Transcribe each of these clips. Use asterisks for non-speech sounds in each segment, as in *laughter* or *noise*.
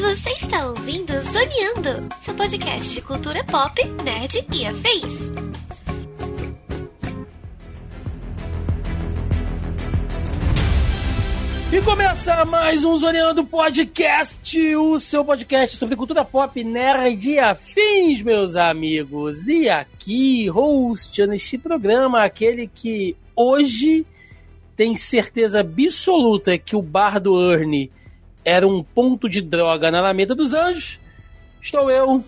Você está ouvindo Zoneando, seu podcast de cultura pop, nerd e afins. E começa mais um Zoneando Podcast, o seu podcast sobre cultura pop, nerd e afins, meus amigos. E aqui, host neste programa, aquele que hoje tem certeza absoluta que o bar do Ernie era um ponto de droga na Alameda dos Anjos, estou eu,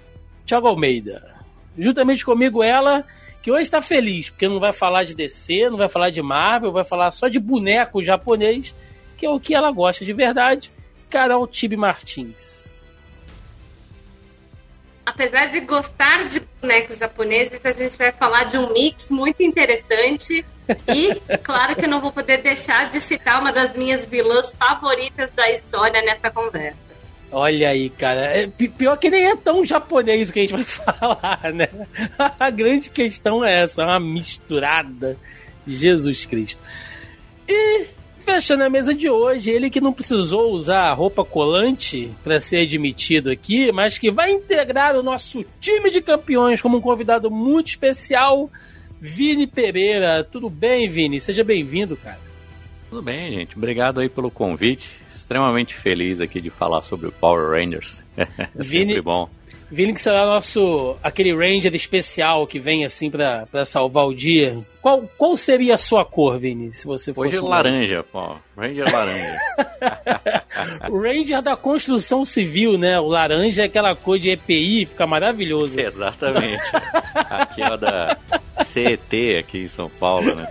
Thiago Almeida. Juntamente comigo ela, que hoje está feliz, porque não vai falar de DC, não vai falar de Marvel, vai falar só de boneco japonês, que é o que ela gosta de verdade, Carol Tibe Martins. Apesar de gostar de bonecos japoneses, a gente vai falar de um mix muito interessante. E, claro que eu não vou poder deixar de citar uma das minhas vilãs favoritas da história nessa conversa. Olha aí, cara. É, pior que nem é tão japonês que a gente vai *laughs* falar, né? A grande questão é essa, uma misturada. Jesus Cristo. E fechando a mesa de hoje, ele que não precisou usar roupa colante para ser admitido aqui, mas que vai integrar o nosso time de campeões como um convidado muito especial, Vini Pereira. Tudo bem, Vini? Seja bem-vindo, cara. Tudo bem, gente. Obrigado aí pelo convite. Extremamente feliz aqui de falar sobre o Power Rangers. *laughs* É Vini, sempre bom. Vini que será nosso aquele Ranger especial que vem assim para salvar o dia. Qual, qual seria a sua cor, Vini, se você fosse Hoje é um laranja, pô. Ranger laranja. *laughs* o Ranger da construção civil, né? O laranja é aquela cor de EPI, fica maravilhoso. Exatamente. Aquela da CET aqui em São Paulo, né?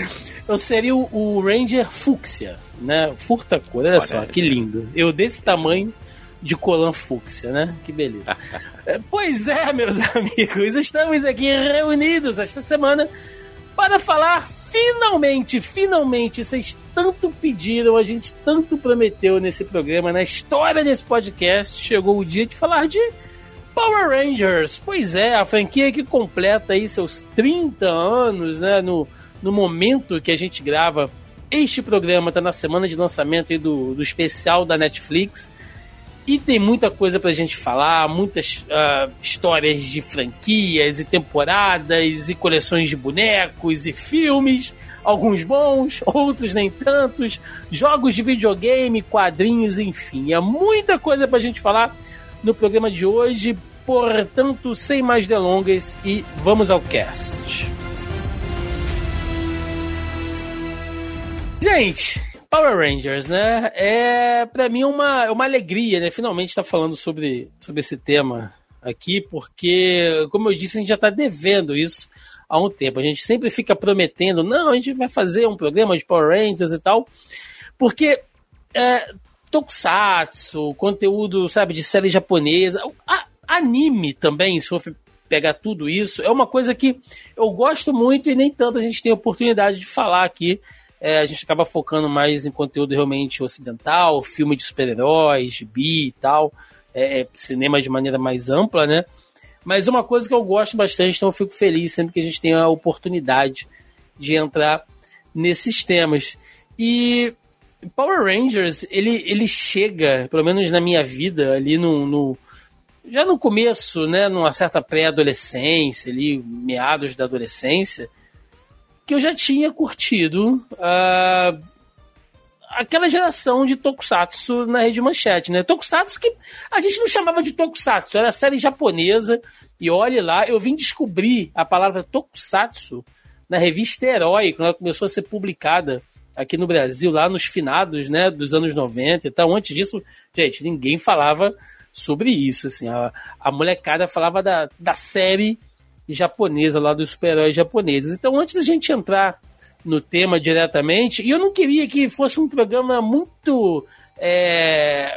*laughs* Eu seria o, o Ranger fúcsia, né? Furta cor, olha, olha só, que lindo. Eu desse tamanho de colan fúcsia, né? Que beleza. pois é, meus *laughs* amigos, estamos aqui reunidos esta semana para falar finalmente, finalmente, vocês tanto pediram, a gente tanto prometeu nesse programa, na história desse podcast, chegou o dia de falar de Power Rangers. Pois é, a franquia que completa aí seus 30 anos, né, no, no momento que a gente grava este programa, tá na semana de lançamento aí do, do especial da Netflix. E tem muita coisa pra gente falar, muitas uh, histórias de franquias e temporadas e coleções de bonecos e filmes, alguns bons, outros nem tantos, jogos de videogame, quadrinhos, enfim, é muita coisa pra gente falar no programa de hoje. Portanto, sem mais delongas e vamos ao cast. Gente, Power Rangers, né? É para mim uma, uma alegria, né? Finalmente estar tá falando sobre, sobre esse tema aqui, porque, como eu disse, a gente já está devendo isso há um tempo. A gente sempre fica prometendo, não, a gente vai fazer um programa de Power Rangers e tal, porque é, Tokusatsu, conteúdo, sabe, de série japonesa, a, anime também, se for pegar tudo isso, é uma coisa que eu gosto muito e nem tanto a gente tem oportunidade de falar aqui é, a gente acaba focando mais em conteúdo realmente ocidental, filme de super-heróis, bi e tal, é, é, cinema de maneira mais ampla, né? Mas uma coisa que eu gosto bastante, então eu fico feliz sempre que a gente tem a oportunidade de entrar nesses temas. E Power Rangers, ele, ele chega, pelo menos na minha vida, ali no, no já no começo, né, numa certa pré-adolescência, ali, meados da adolescência, que eu já tinha curtido uh, aquela geração de Tokusatsu na rede manchete, né? Tokusatsu que a gente não chamava de Tokusatsu, era série japonesa. E olhe lá, eu vim descobrir a palavra Tokusatsu na revista Herói, quando ela começou a ser publicada aqui no Brasil, lá nos finados, né, dos anos 90 e tal. Antes disso, gente, ninguém falava sobre isso, assim. A, a molecada falava da, da série japonesa lá dos super-heróis japoneses. Então, antes da gente entrar no tema diretamente, e eu não queria que fosse um programa muito. É,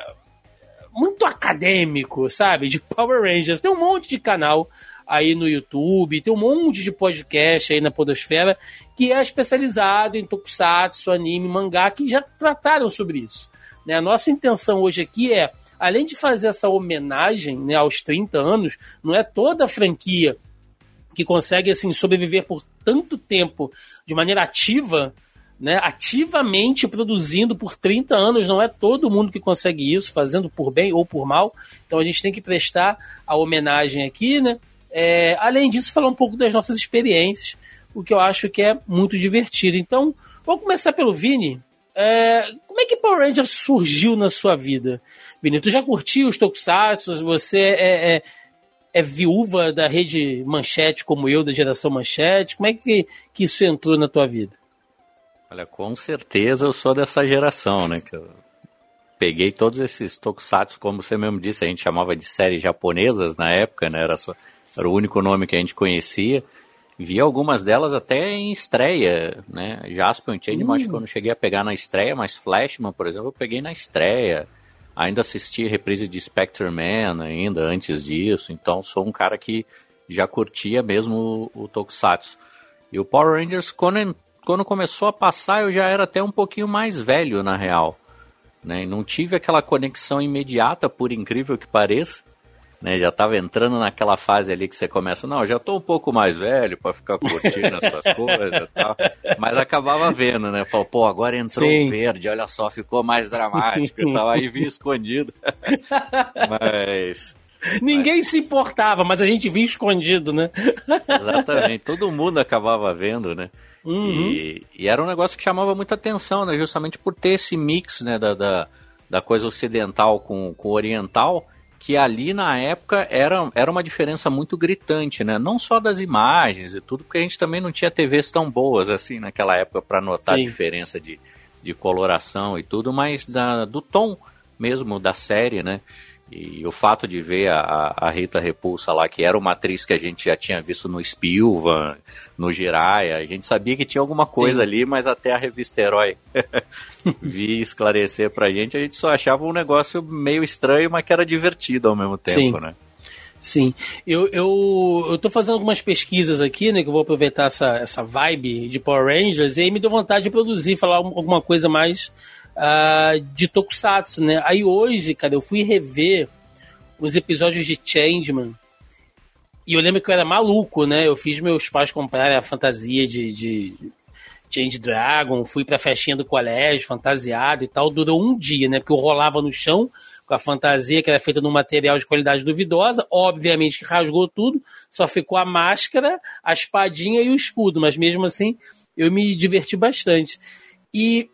muito acadêmico, sabe? De Power Rangers. Tem um monte de canal aí no YouTube, tem um monte de podcast aí na Podosfera que é especializado em tokusatsu, anime, mangá, que já trataram sobre isso. Né? A nossa intenção hoje aqui é, além de fazer essa homenagem né, aos 30 anos, não é toda a franquia que consegue assim sobreviver por tanto tempo de maneira ativa, né, ativamente produzindo por 30 anos, não é todo mundo que consegue isso, fazendo por bem ou por mal. Então a gente tem que prestar a homenagem aqui, né? É, além disso, falar um pouco das nossas experiências, o que eu acho que é muito divertido. Então, vamos começar pelo Vini. É, como é que Power Rangers surgiu na sua vida? Vini, tu já curtiu os Tokusatsu? Você é, é, é, viúva da rede Manchete, como eu, da geração Manchete? Como é que, que isso entrou na tua vida? Olha, com certeza eu sou dessa geração, né? Que eu peguei todos esses Tokusatsu, como você mesmo disse, a gente chamava de séries japonesas na época, né? Era, só, era o único nome que a gente conhecia. Vi algumas delas até em estreia, né? Jaspion Changeman, uh. acho que eu não cheguei a pegar na estreia, mas Flashman, por exemplo, eu peguei na estreia. Ainda assisti reprise de Spectre Man ainda antes disso, então sou um cara que já curtia mesmo o, o Tokusatsu. E o Power Rangers, quando, quando começou a passar, eu já era até um pouquinho mais velho, na real. Né? Não tive aquela conexão imediata, por incrível que pareça né? Já estava entrando naquela fase ali que você começa, não, já estou um pouco mais velho para ficar curtindo *laughs* essas coisas e tal. Mas acabava vendo, né? Falou, pô, agora entrou Sim. verde, olha só, ficou mais dramático e tal. Aí vi escondido. *laughs* mas. Ninguém mas... se importava, mas a gente via escondido, né? *laughs* Exatamente, todo mundo acabava vendo, né? Uhum. E, e, era um negócio que chamava muita atenção, né? Justamente por ter esse mix, né? Da, da, da coisa ocidental com, com oriental que ali na época era, era uma diferença muito gritante, né? Não só das imagens e tudo, porque a gente também não tinha TVs tão boas assim naquela época para notar Sim. a diferença de, de coloração e tudo, mas da, do tom mesmo da série, né? E o fato de ver a, a Rita Repulsa lá, que era uma atriz que a gente já tinha visto no Spilvan, no Jiraya, a gente sabia que tinha alguma coisa Sim. ali, mas até a revista Herói *laughs* vi esclarecer pra gente, a gente só achava um negócio meio estranho, mas que era divertido ao mesmo tempo, Sim. né? Sim, eu, eu, eu tô fazendo algumas pesquisas aqui, né, que eu vou aproveitar essa, essa vibe de Power Rangers, e aí me deu vontade de produzir, falar alguma coisa mais uh, de Tokusatsu, né? Aí hoje, cara, eu fui rever os episódios de Changeman. E eu lembro que eu era maluco, né? Eu fiz meus pais comprarem a fantasia de, de Change Dragon, fui pra festinha do colégio, fantasiado e tal. Durou um dia, né? Porque eu rolava no chão com a fantasia que era feita num material de qualidade duvidosa. Obviamente que rasgou tudo, só ficou a máscara, a espadinha e o escudo. Mas mesmo assim, eu me diverti bastante. E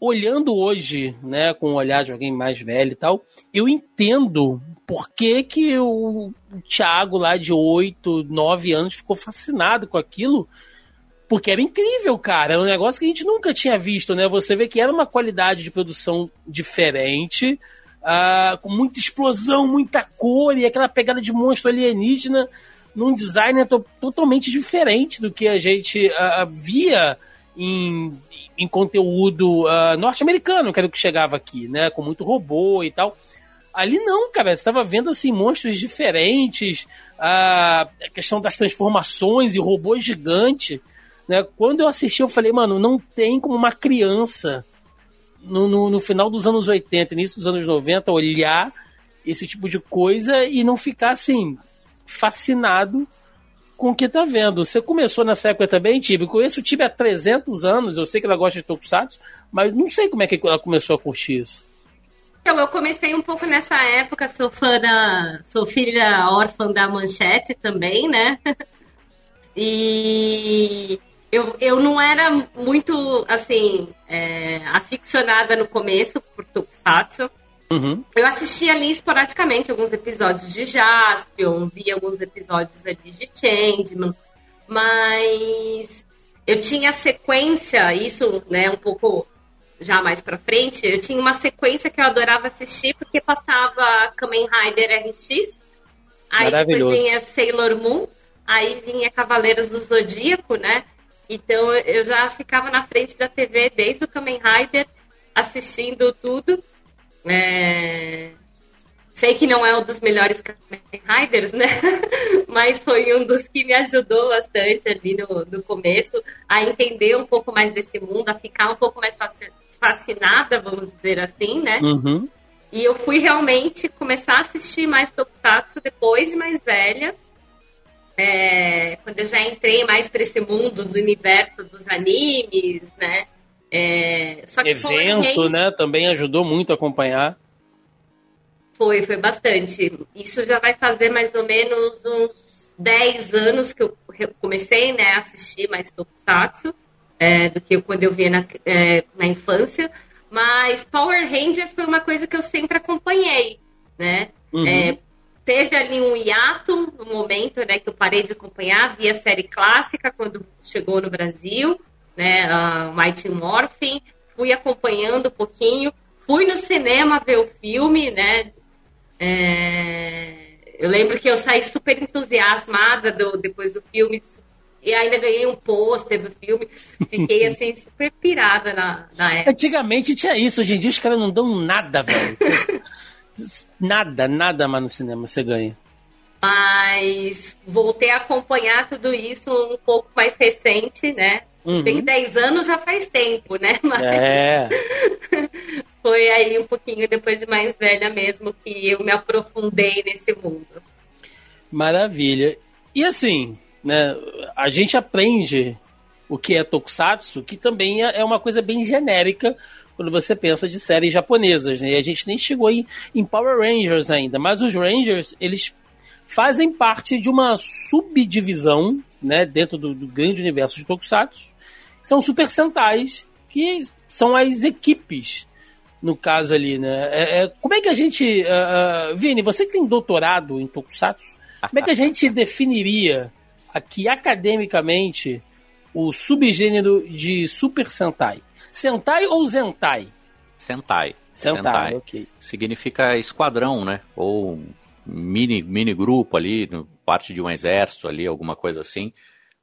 olhando hoje, né, com o olhar de alguém mais velho e tal, eu entendo por que, que o, Thiago lá de 8, 9 anos ficou fascinado com aquilo. Porque era incrível, cara. Era um negócio que a gente nunca tinha visto, né? Você vê que era uma qualidade de produção diferente, uh, com muita explosão, muita cor e aquela pegada de monstro alienígena num design totalmente diferente do que a gente uh, via em em conteúdo uh, norte-americano, que era o que chegava aqui, né? Com muito robô e tal. Ali não, cara, você estava vendo assim monstros diferentes, uh, a questão das transformações e robôs gigantes. Né? Quando eu assisti, eu falei, mano, não tem como uma criança no, no, no final dos anos 80, início dos anos 90, olhar esse tipo de coisa e não ficar assim, fascinado com o que tá vendo. Você começou nessa época também, Tibi? Conheço o Tibi há 300 anos, eu sei que ela gosta de Tokusatsu, mas não sei como é que ela começou a curtir isso. Então, eu comecei um pouco nessa época, sou fã da. sou filha órfã da manchete também, né? *laughs* e eu, eu não era muito, assim, é, aficionada no começo por Tokusatsu. Uhum. Eu assisti ali esporadicamente alguns episódios de Jaspion, vi alguns episódios ali de Changeman, mas eu tinha sequência, isso, né, um pouco já mais pra frente, eu tinha uma sequência que eu adorava assistir porque passava Kamen Rider RX, aí depois vinha Sailor Moon, aí vinha Cavaleiros do Zodíaco, né? Então eu já ficava na frente da TV desde o Kamen Rider assistindo tudo. É... Sei que não é um dos melhores Kamen Riders, né? *laughs* Mas foi um dos que me ajudou bastante ali no, no começo a entender um pouco mais desse mundo, a ficar um pouco mais fascinada, vamos dizer assim, né? Uhum. E eu fui realmente começar a assistir mais Tokusatsu depois de mais velha. é, quando eu já entrei mais para esse mundo do universo dos animes, né? É, só que Evento, né? Também ajudou muito a acompanhar. Foi, foi bastante. Isso já vai fazer mais ou menos uns 10 anos que eu comecei né, a assistir mais Tokusatsu é, do que quando eu via na, é, na infância. Mas Power Rangers foi uma coisa que eu sempre acompanhei, né? Uhum. É, teve ali um hiato no momento né, que eu parei de acompanhar, vi a série clássica quando chegou no Brasil, né, a Mighty Morphin, fui acompanhando um pouquinho, fui no cinema ver o filme, né, é... eu lembro que eu saí super entusiasmada do, depois do filme, e ainda ganhei um pôster do filme. Fiquei *laughs* assim, super pirada na, na época. Antigamente tinha isso, hoje em dia os caras não dão nada, velho. Nada, nada mais no cinema você ganha. Mas voltei a acompanhar tudo isso um pouco mais recente, né? Uhum. Tem 10 anos já faz tempo, né? *laughs* Mas é. *laughs* foi aí um pouquinho depois de mais velha mesmo que eu me aprofundei nesse mundo. Maravilha. E assim, né, a gente aprende o que é tokusatsu, que também é, é uma coisa bem genérica quando você pensa de séries japonesas, né? E a gente nem chegou em, em Power Rangers ainda, mas os Rangers, eles fazem parte de uma subdivisão, né, dentro do, do grande universo de Tokusatsu. São Super Sentais, que são as equipes, no caso ali, né? É, é, como é que a gente... Uh, uh, Vini, você que tem doutorado em Tokusatsu, como é que a gente *laughs* definiria aqui academicamente o subgênero de Super Sentai? Sentai ou Zentai? Sentai. Sentai, Sentai. ok. Significa esquadrão, né? Ou mini, mini grupo ali, parte de um exército ali, alguma coisa assim.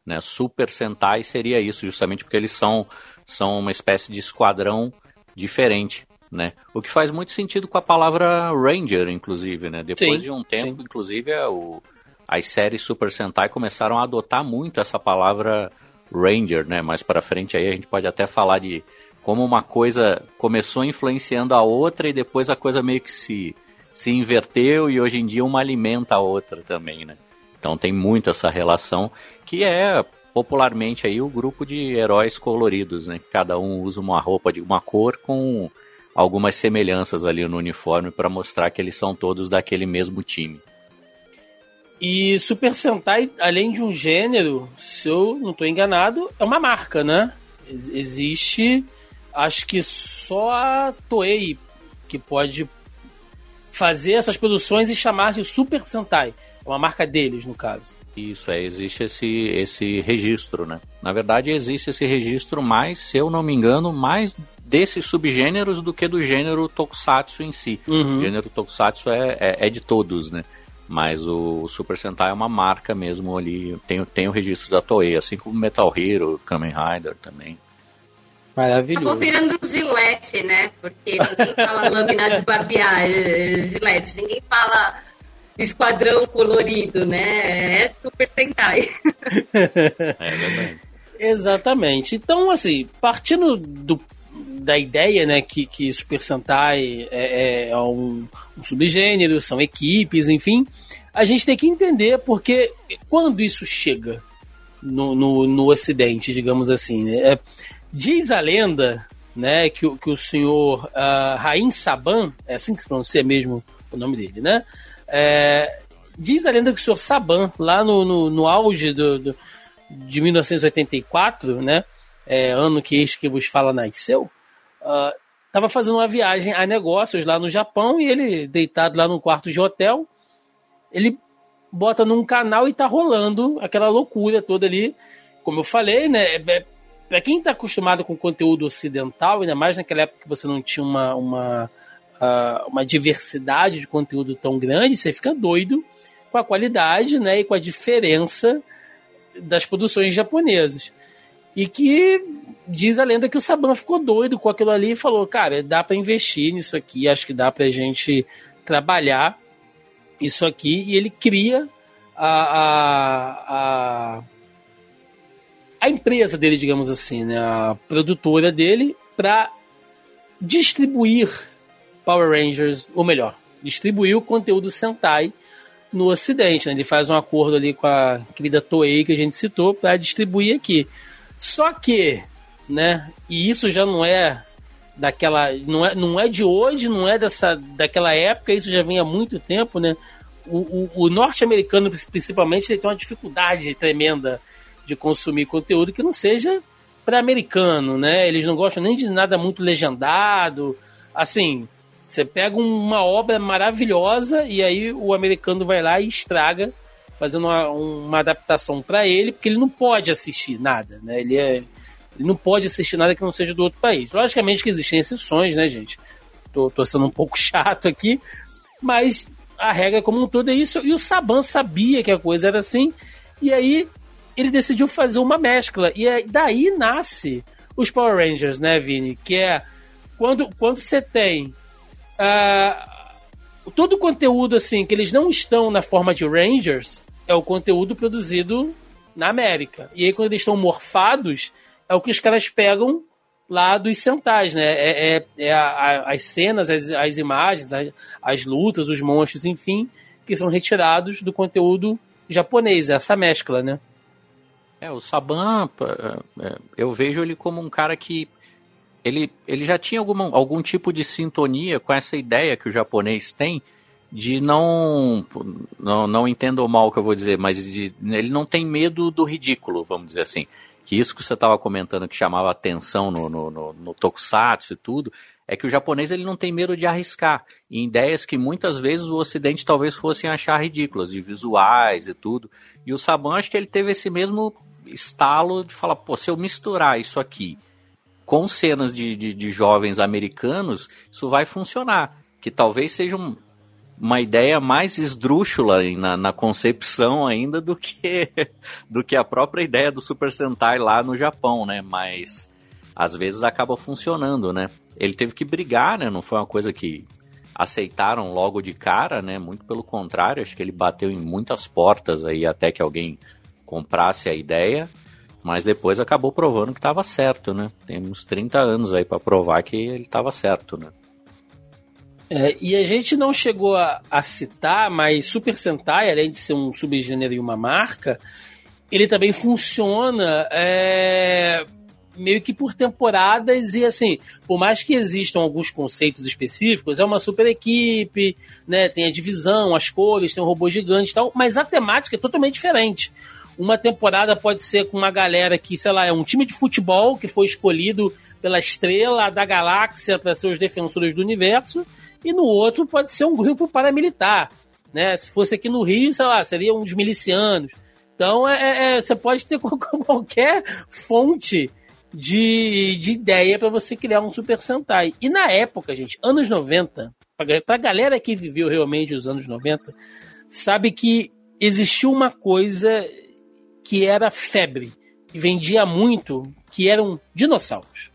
Né? Super Sentai seria isso, justamente porque eles são, são uma espécie de esquadrão diferente. Né? O que faz muito sentido com a palavra Ranger, inclusive, né? Depois sim, de um tempo, sim. inclusive, é o, as séries Super Sentai começaram a adotar muito essa palavra Ranger, né? Mais para frente aí a gente pode até falar de como uma coisa começou influenciando a outra e depois a coisa meio que se, se inverteu e hoje em dia uma alimenta a outra também, né? Então tem muito essa relação que é popularmente aí o grupo de heróis coloridos, né? Cada um usa uma roupa de uma cor com algumas semelhanças ali no uniforme para mostrar que eles são todos daquele mesmo time. E Super Sentai, além de um gênero, se eu não estou enganado, é uma marca, né? Ex existe, acho que só a Toei que pode fazer essas produções e chamar de Super Sentai. É uma marca deles, no caso. Isso, é, existe esse, esse registro, né? Na verdade, existe esse registro mais, se eu não me engano, mais desses subgêneros do que do gênero Tokusatsu em si. Uhum. O gênero Tokusatsu é, é, é de todos, né? Mas o Super Sentai é uma marca mesmo ali, tem, tem o registro da Toei, assim como Metal Hero, Kamen Rider também. Maravilhoso. Acabou virando Gillette, né? Porque ninguém fala lâmina de barbear, é, Gillette. Ninguém fala esquadrão colorido, né? É Super Sentai. é verdade. *laughs* Exatamente. Então, assim, partindo do da ideia, né, que, que Super Sentai é, é, é um, um, subgênero, são equipes, enfim, a gente tem que entender porque quando isso chega no, no, no Ocidente, digamos assim, né, é, diz a lenda, né, que, que o senhor uh, Rain Saban, é assim que se pronuncia mesmo o nome dele, né, é, diz a lenda que o senhor Saban, lá no, no, no auge do, do, de 1984, né, é, ano que este que vos fala nasceu, estava ah, fazendo uma viagem a negócios lá no Japão e ele, deitado lá no quarto de hotel, ele bota num canal e tá rolando aquela loucura toda ali. Como eu falei, né? É, é quem está acostumado com conteúdo ocidental, ainda mais naquela época que você não tinha uma, uma, uma diversidade de conteúdo tão grande, você fica doido com a qualidade né, e com a diferença das produções japonesas. E que diz a lenda que o Saban ficou doido com aquilo ali e falou: cara, dá para investir nisso aqui, acho que dá pra gente trabalhar isso aqui. E ele cria a, a, a, a empresa dele, digamos assim, né, a produtora dele, para distribuir Power Rangers, ou melhor, distribuir o conteúdo Sentai no Ocidente. Né? Ele faz um acordo ali com a querida Toei que a gente citou para distribuir aqui. Só que, né? E isso já não é daquela, não é, não é de hoje, não é dessa daquela época. Isso já vem há muito tempo, né? O, o, o norte-americano, principalmente, ele tem uma dificuldade tremenda de consumir conteúdo que não seja para americano, né? Eles não gostam nem de nada muito legendado. Assim, você pega uma obra maravilhosa e aí o americano vai lá e estraga, fazendo uma, uma adaptação para ele, porque ele não pode assistir nada, né? Ele, é, ele não pode assistir nada que não seja do outro país. Logicamente que existem exceções, né, gente? Tô, tô sendo um pouco *laughs* chato aqui, mas a regra como um todo é isso. E o Saban sabia que a coisa era assim, e aí ele decidiu fazer uma mescla. E é, daí nasce os Power Rangers, né, Vini? Que é quando, quando você tem uh, todo o conteúdo assim que eles não estão na forma de Rangers é o conteúdo produzido na América. E aí quando eles estão morfados é o que os caras pegam lá dos centais, né? É, é, é a, a, as cenas, as, as imagens, as, as, lutas, os monstros, enfim, que são retirados do conteúdo japonês, essa mescla, né? É, o Saban, é, eu vejo ele como um cara que ele, ele já tinha alguma, algum tipo de sintonia com essa ideia que o japonês tem de não, não, não entendam mal o que eu vou dizer, mas de, ele não tem medo do ridículo, vamos dizer assim. Que isso que você estava comentando que chamava atenção no, no, no, no tokusatsu e tudo, é que o japonês ele não tem medo de arriscar em ideias que muitas vezes o ocidente talvez fossem achar ridículas, de visuais e tudo. E o Saban acho que ele teve esse mesmo estalo de falar, pô, se eu misturar isso aqui com cenas de, de, de jovens americanos, isso vai funcionar. Que talvez seja um, uma ideia mais esdrúxula na, na, concepção ainda do que, *laughs* do que a própria ideia do Super Sentai lá no Japão, né? Mas às vezes acaba funcionando, né? Ele teve que brigar, né? Não foi uma coisa que aceitaram logo de cara, né? Muito pelo contrário, acho que ele bateu em muitas portas aí até que alguém comprasse a ideia mas depois acabou provando que estava certo, né? Temos 30 anos aí para provar que ele estava certo, né? É, e a gente não chegou a, a, citar, mas Super Sentai, além de ser um subgênero e uma marca, ele também funciona é, meio que por temporadas e assim, por mais que existam alguns conceitos específicos, é uma super equipe, né? Tem a divisão, as cores, tem um robô gigante e tal, mas a temática é totalmente diferente. Uma temporada pode ser com uma galera que, sei lá, é um time de futebol que foi escolhido pela estrela da galáxia para ser os defensores do universo, e no outro pode ser um grupo paramilitar. Né? Se fosse aqui no Rio, sei lá, seriam uns milicianos. Então, é, é, é você pode ter *laughs* qualquer fonte de, de ideia para você criar um Super Sentai. E na época, gente, anos 90, para a galera que viveu realmente os anos 90, sabe que existiu uma coisa que era febre, que vendia muito, que eram dinossauros.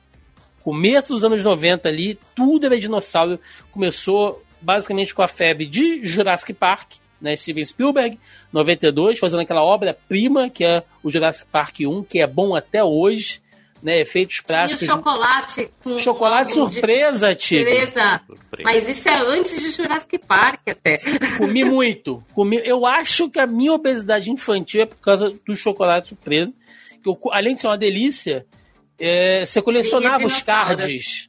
Começo dos anos 90 ali, tudo era dinossauro. Começou basicamente com a febre de Jurassic Park, né, Steven Spielberg, 92, fazendo aquela obra-prima que é o Jurassic Park 1, que é bom até hoje né, efeitos práticos. Tinha chocolate com chocolate surpresa, Tigre. Surpresa. Mas isso é antes de Jurassic Park até. Comi muito. Comi, eu acho que a minha obesidade infantil é por causa do chocolate surpresa. Que eu, além de ser uma delícia, é, você colecionava os cards,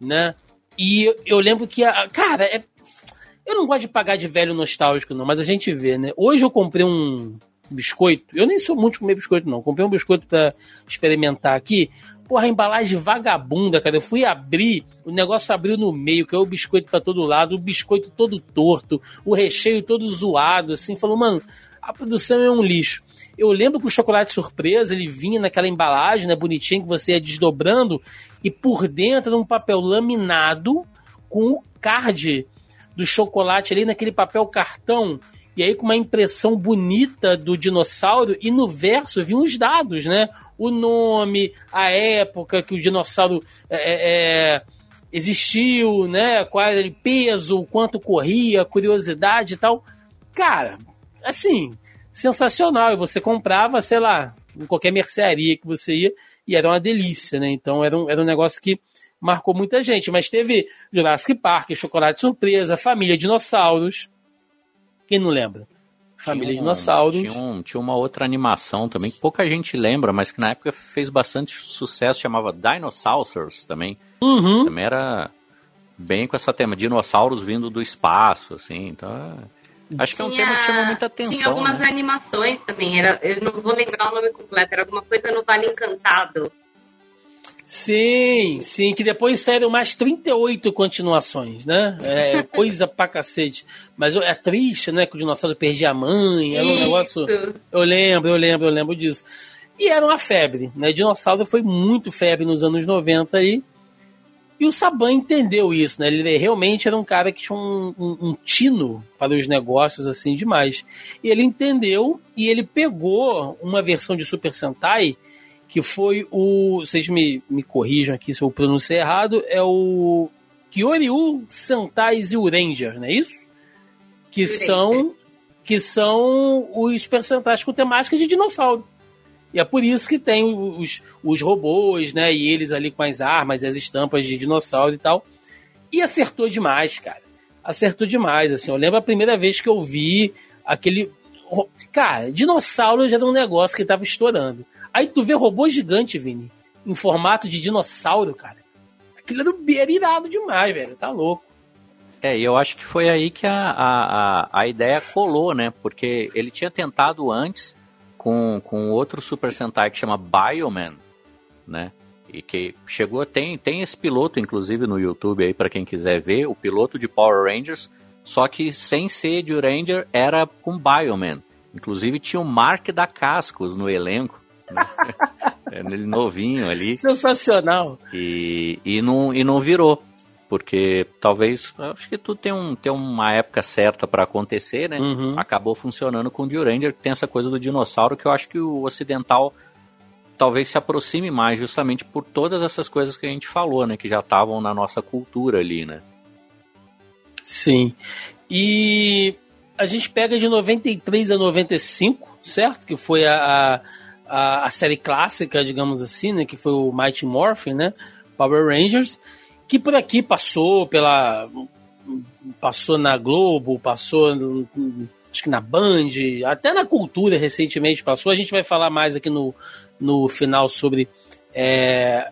né? E eu, eu lembro que, a, cara, é, eu não gosto de pagar de velho nostálgico, não, mas a gente vê, né? Hoje eu comprei um biscoito. Eu nem sou muito de comer biscoito, não. Comprei um biscoito para experimentar aqui. Porra, embalagem vagabunda, cara. Eu fui abrir, o negócio abriu no meio, caiu o biscoito para todo lado, o biscoito todo torto, o recheio todo zoado, assim. Falou, mano, a produção é um lixo. Eu lembro que o chocolate surpresa, ele vinha naquela embalagem, né, bonitinha, que você ia desdobrando, e por dentro um papel laminado com o card do chocolate ali naquele papel cartão e aí com uma impressão bonita do dinossauro, e no verso vinham os dados, né? O nome, a época que o dinossauro é, é, é existiu, né? Qual era o peso, quanto corria, curiosidade e tal. Cara, assim, sensacional. E você comprava, sei lá, em qualquer mercearia que você ia, e era uma delícia, né? Então era um, era um negócio que marcou muita gente. Mas teve Jurassic Park, Chocolate Surpresa, Família Dinossauros, quem não lembra? Família um, Dinossauros. Tinha, um, tinha uma outra animação também que pouca gente lembra, mas que na época fez bastante sucesso, chamava Dinosaurs também. Uhum. Também era bem com essa tema, dinossauros vindo do espaço, assim, então... Acho tinha, que é um tema que chama muita atenção. Tinha algumas né? animações também, era, eu não vou lembrar o nome completo, era alguma coisa no Vale Encantado. Sim, sim, que depois saíram mais 38 continuações, né? É *laughs* coisa pra cacete. Mas é triste, né? Que o dinossauro perdia a mãe, era um negócio. Eu lembro, eu lembro, eu lembro disso. E era uma febre, né? Dinossauro foi muito febre nos anos 90 aí. E o Saban entendeu isso, né? Ele realmente era um cara que tinha um, um, um, tino para os negócios assim demais. E ele entendeu e ele pegou uma versão de Super Sentai que foi o. Vocês me, me corrijam aqui se eu pronunciei errado, é o Kyoryu Sentai Zyuranger, não é isso? Que são, que são os personagens com temática de dinossauro. E é por isso que tem os, os robôs, né? E eles ali com as armas, as estampas de dinossauro e tal. E acertou demais, cara. Acertou demais, assim. Eu lembro a primeira vez que eu vi aquele. Cara, dinossauro já era um negócio que tava estourando. Aí tu vê robô gigante, Vini, em formato de dinossauro, cara. Aquilo era irado demais, velho. Tá louco. É, e eu acho que foi aí que a, a, a ideia colou, né? Porque ele tinha tentado antes com, com outro Super Sentai que chama Bioman, né? E que chegou, tem, tem esse piloto, inclusive, no YouTube aí, para quem quiser ver, o piloto de Power Rangers, só que sem ser de Ranger, era com Bioman. Inclusive tinha o Mark da Cascos no elenco. É, ele novinho ali. Sensacional. E, e, não, e não virou. Porque talvez, acho que tudo tem, um, tem uma época certa para acontecer, né? Uhum. Acabou funcionando com o Duranger, que tem essa coisa do dinossauro, que eu acho que o ocidental talvez se aproxime mais, justamente por todas essas coisas que a gente falou, né? Que já estavam na nossa cultura ali, né? Sim. E a gente pega de 93 a 95, certo? Que foi a, a, a série clássica, digamos assim, né? Que foi o Mighty Morphin, né? Power Rangers, que por aqui passou pela. Passou na Globo, passou acho que na Band, até na cultura recentemente passou. A gente vai falar mais aqui no, no final sobre é,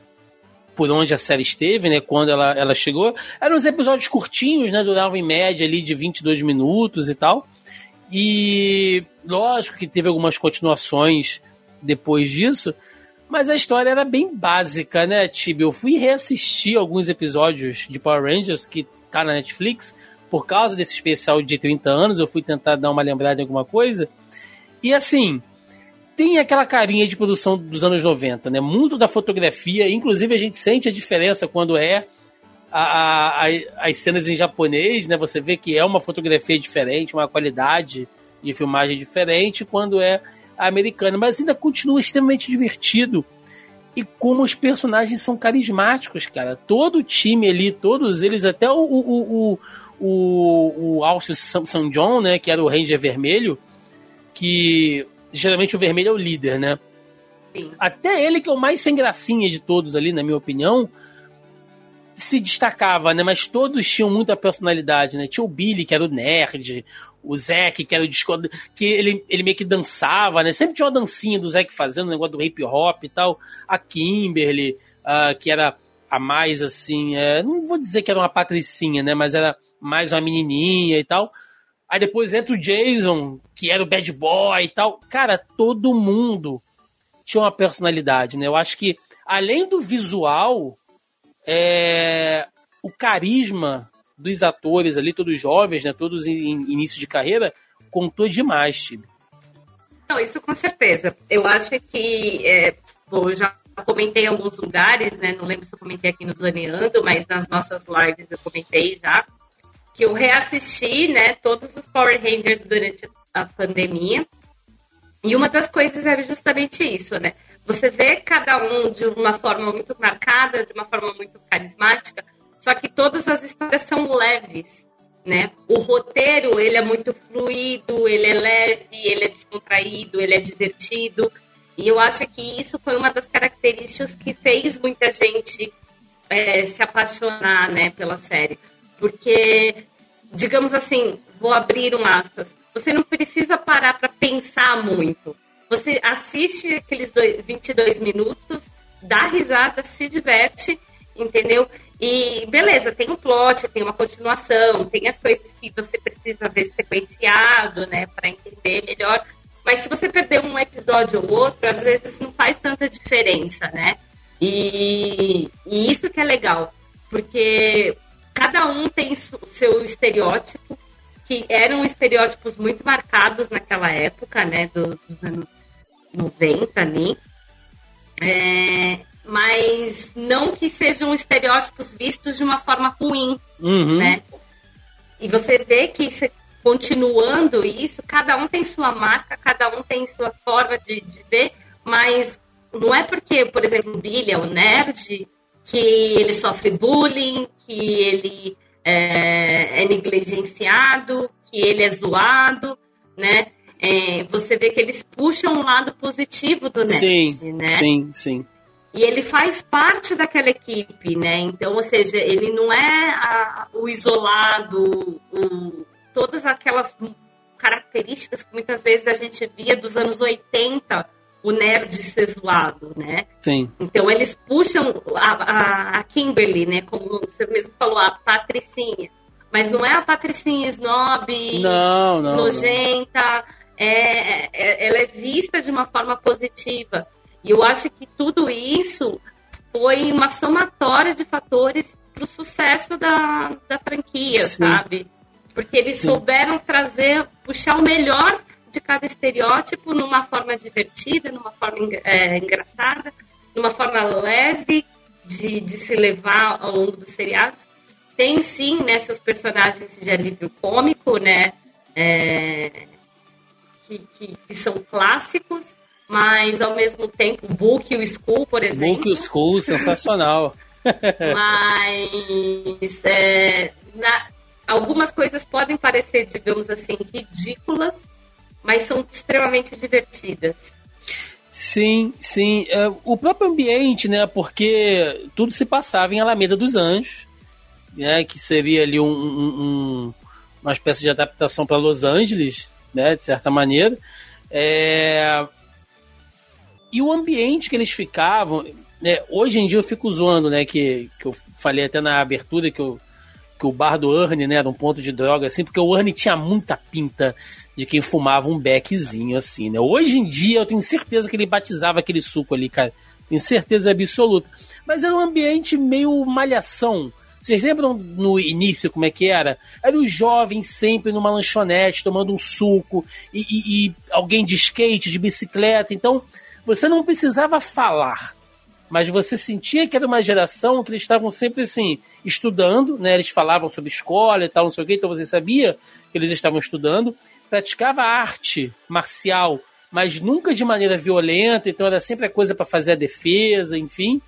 por onde a série esteve, né? Quando ela, ela chegou. Eram uns episódios curtinhos, né? Duravam em média ali de 22 minutos e tal. E lógico que teve algumas continuações depois disso, mas a história era bem básica, né, Tibi? Eu fui reassistir alguns episódios de Power Rangers que tá na Netflix, por causa desse especial de 30 anos, eu fui tentar dar uma lembrada em alguma coisa. E assim, tem aquela carinha de produção dos anos 90, né? Muito da fotografia, inclusive a gente sente a diferença quando é a, a, as cenas em japonês, né? Você vê que é uma fotografia diferente, uma qualidade de filmagem diferente, quando é americana, mas ainda continua extremamente divertido. E como os personagens são carismáticos, cara. Todo o time ali, todos eles, até o, o, o, o, o Alcio St. John, né, que era o Ranger Vermelho, que geralmente o vermelho é o líder, né? Sim. Até ele, que é o mais sem gracinha de todos ali, na minha opinião, se destacava, né? Mas todos tinham muita personalidade, né? Tinha o Billy, que era o nerd, o Zack, que era o disco, que ele, ele meio que dançava, né? Sempre tinha uma dancinha do Zack fazendo, o negócio do hip hop e tal. A Kimberly, uh, que era a mais assim, é, não vou dizer que era uma patricinha, né? Mas era mais uma menininha e tal. Aí depois entra o Jason, que era o bad boy e tal. Cara, todo mundo tinha uma personalidade, né? Eu acho que, além do visual, é, o carisma dos atores ali, todos jovens, né, todos em, início de carreira, contou demais, Tibi. Não, isso com certeza. Eu acho que, é, bom, eu já comentei em alguns lugares, né, não lembro se eu comentei aqui no Zoneando, mas nas nossas lives eu comentei já, que eu reassisti, né, todos os Power Rangers durante a pandemia, e uma das coisas era justamente isso, né, você vê cada um de uma forma muito marcada, de uma forma muito carismática, só que todas as histórias são leves, né? O roteiro, ele é muito fluido, ele é leve, ele é descontraído, ele é divertido. E eu acho que isso foi uma das características que fez muita gente é, se apaixonar, né, pela série. Porque, digamos assim, vou abrir um aspas, você não precisa parar para pensar muito. Você assiste aqueles dois, 22 minutos, dá risada, se diverte, entendeu? E beleza, tem um plot, tem uma continuação, tem as coisas que você precisa ver sequenciado, né, para entender melhor. Mas se você perder um episódio ou outro, às vezes não faz tanta diferença, né? E, e isso que é legal, porque cada um tem o seu estereótipo, que eram estereótipos muito marcados naquela época, né, do, dos anos 90 ali. É, mas não que sejam estereótipos vistos de uma forma ruim, uhum. né? E você vê que continuando isso, cada um tem sua marca, cada um tem sua forma de, de ver, mas não é porque, por exemplo, o Billy é um nerd que ele sofre bullying, que ele é, é negligenciado, que ele é zoado, né? É, você vê que eles puxam um lado positivo do nerd, sim, né? Sim, sim. E ele faz parte daquela equipe, né? Então, ou seja, ele não é a, o isolado, o, todas aquelas características que muitas vezes a gente via dos anos 80, o nerd ser zoado, né? Sim. Então eles puxam a, a, a, Kimberly, né? Como você mesmo falou, a Patricinha. Mas não é a Patricinha snob, não, não, nojenta. Não. É, é, ela é vista de uma forma positiva. E eu acho que tudo isso foi uma somatória de fatores para o sucesso da, da franquia, Sim. sabe? Porque eles Sim. souberam trazer, puxar o melhor de cada estereótipo numa forma divertida, numa forma é, engraçada, numa forma leve de, de se levar ao longo dos seriados. Tem sim, né, seus personagens de alívio cômico, né, é, que, que, que, são clássicos, mas ao mesmo tempo, Book o School, por exemplo. Book o School, sensacional. *laughs* mas é, na, algumas coisas podem parecer, digamos assim, ridículas, mas são extremamente divertidas. Sim, sim. É, o próprio ambiente, né? Porque tudo se passava em Alameda dos Anjos, né? Que seria ali um, um, uma espécie de adaptação para Los Angeles, né? De certa maneira. É... E o ambiente que eles ficavam, né? Hoje em dia eu fico zoando, né? Que, que eu falei até na abertura que eu que o bar do Ernie, né, era um ponto de droga, assim, porque o Ernie tinha muita pinta de quem fumava um beckzinho, assim, né? Hoje em dia eu tenho certeza que ele batizava aquele suco ali, cara. Tenho certeza absoluta. Mas era um ambiente meio malhação. Vocês lembram no início como é que era? Era os jovens sempre numa lanchonete tomando um suco e, e, e alguém de skate, de bicicleta. Então você não precisava falar mas você sentia que era uma geração que eles estavam sempre assim, estudando, né? Eles falavam sobre escola e tal, não sei o quê, então você sabia que eles estavam estudando, praticava arte marcial, mas nunca de maneira violenta, então era sempre a coisa para fazer a defesa, enfim,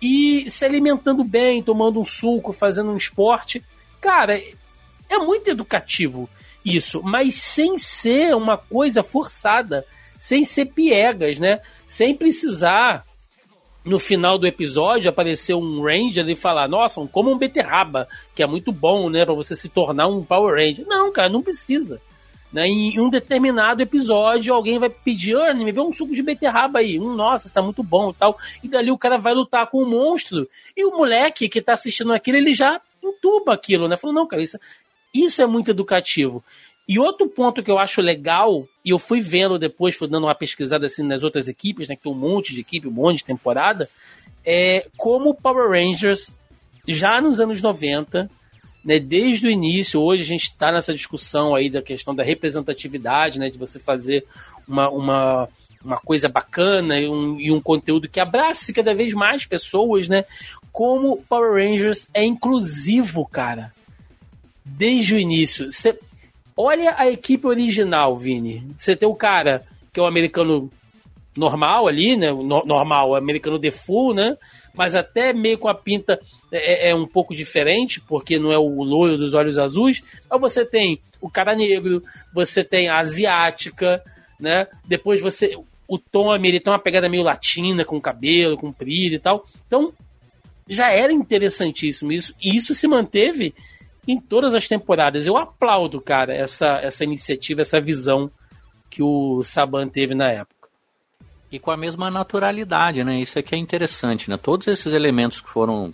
e se alimentando bem, tomando um suco, fazendo um esporte. Cara, é muito educativo isso, mas sem ser uma coisa forçada, sem ser piegas, né? Sem precisar no final do episódio aparecer um Ranger e falar, nossa, como um beterraba, que é muito bom, né, para você se tornar um Power Ranger. Não, cara, não precisa. Né? Em um determinado episódio, alguém vai pedir, me vê um suco de beterraba aí. Um, nossa, está muito bom e tal. E dali o cara vai lutar com o um monstro. E o moleque que está assistindo aquilo, ele já entuba aquilo, né? Falou, não, cara, isso, isso é muito educativo. E outro ponto que eu acho legal, e eu fui vendo depois, fui dando uma pesquisada assim nas outras equipes, né, que tem um monte de equipe, um monte de temporada, é como Power Rangers, já nos anos 90, né, desde o início, hoje a gente está nessa discussão aí da questão da representatividade, né, de você fazer uma, uma, uma coisa bacana e um, e um conteúdo que abrace cada vez mais pessoas, né, como Power Rangers é inclusivo, cara. Desde o início. Cê, Olha a equipe original, Vini. Você tem o cara que é o americano normal ali, né? No, normal, americano default, né? Mas até meio com a pinta é, é, um pouco diferente, porque não é o loiro dos olhos azuis. Mas você tem o cara negro, você tem a asiática, né? Depois você. O Tommy, ele tem uma pegada meio latina, com cabelo comprido e tal. Então, já era interessantíssimo isso. E isso se manteve em todas as temporadas. Eu aplaudo, cara, essa, essa iniciativa, essa visão que o Saban teve na época. E com a mesma naturalidade, né? Isso aqui é interessante, né? Todos esses elementos que foram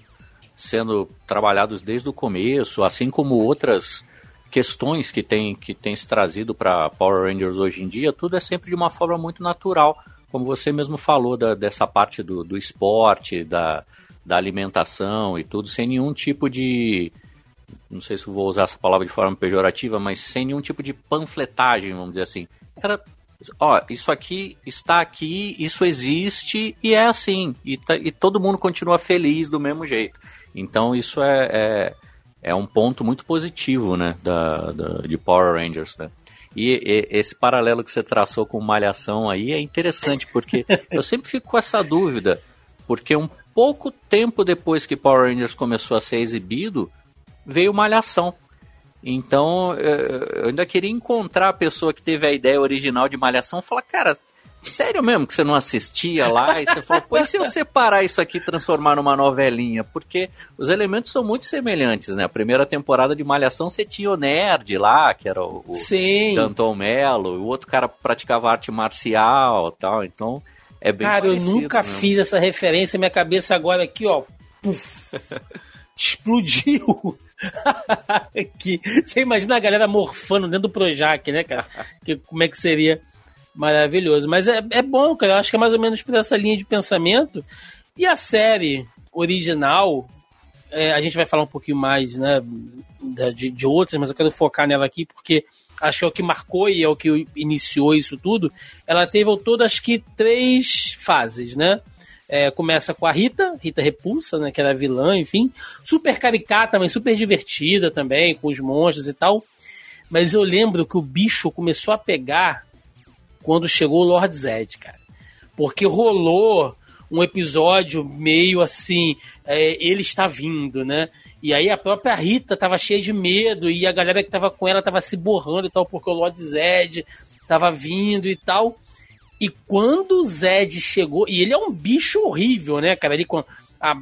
sendo trabalhados desde o começo, assim como outras questões que tem, que tem se trazido para Power Rangers hoje em dia, tudo é sempre de uma forma muito natural, como você mesmo falou da, dessa parte do, do esporte, da, da alimentação e tudo, sem nenhum tipo de. Não sei se vou usar essa palavra de forma pejorativa, mas sem nenhum tipo de panfletagem, vamos dizer assim. Era. Ó, isso aqui está aqui, isso existe e é assim. E, tá, e todo mundo continua feliz do mesmo jeito. Então isso é, é, é um ponto muito positivo, né, da, da de Power Rangers, né? E, e, esse paralelo que você traçou com Malhação aí é interessante, porque *laughs* eu sempre fico com essa dúvida, porque um pouco tempo depois que Power Rangers começou a ser exibido, veio Malhação. Então, eu ainda queria encontrar a pessoa que teve a ideia original de Malhação e falar, cara, sério mesmo que você não assistia lá? E você falou, pois se eu separar isso aqui e transformar numa novelinha? Porque os elementos são muito semelhantes, né? A primeira temporada de Malhação você tinha o Nerd lá, que era o, o Sim. Danton Mello, o outro cara praticava arte marcial tal, então é bem Cara, eu nunca mesmo. fiz essa referência, minha cabeça agora aqui, ó, puf, *laughs* explodiu. *laughs* que, você imagina a galera morfando dentro do Projac, né, cara? Que, como é que seria maravilhoso. Mas é, é bom, cara. Eu acho que é mais ou menos por essa linha de pensamento. E a série original, é, a gente vai falar um pouquinho mais, né, de, de outras, mas eu quero focar nela aqui porque acho que é o que marcou e é o que iniciou isso tudo, ela teve ao todo acho que três fases, né? É, começa com a Rita, Rita Repulsa, né, que era vilã, enfim, super caricata, mas super divertida também, com os monstros e tal. Mas eu lembro que o bicho começou a pegar quando chegou o Lord Zed, cara. Porque rolou um episódio meio assim, é, ele está vindo, né? E aí a própria Rita tava cheia de medo e a galera que tava com ela tava se borrando e tal, porque o Lord Zed tava vindo e tal. E quando o Zed chegou, e ele é um bicho horrível, né, cara? Ali com a,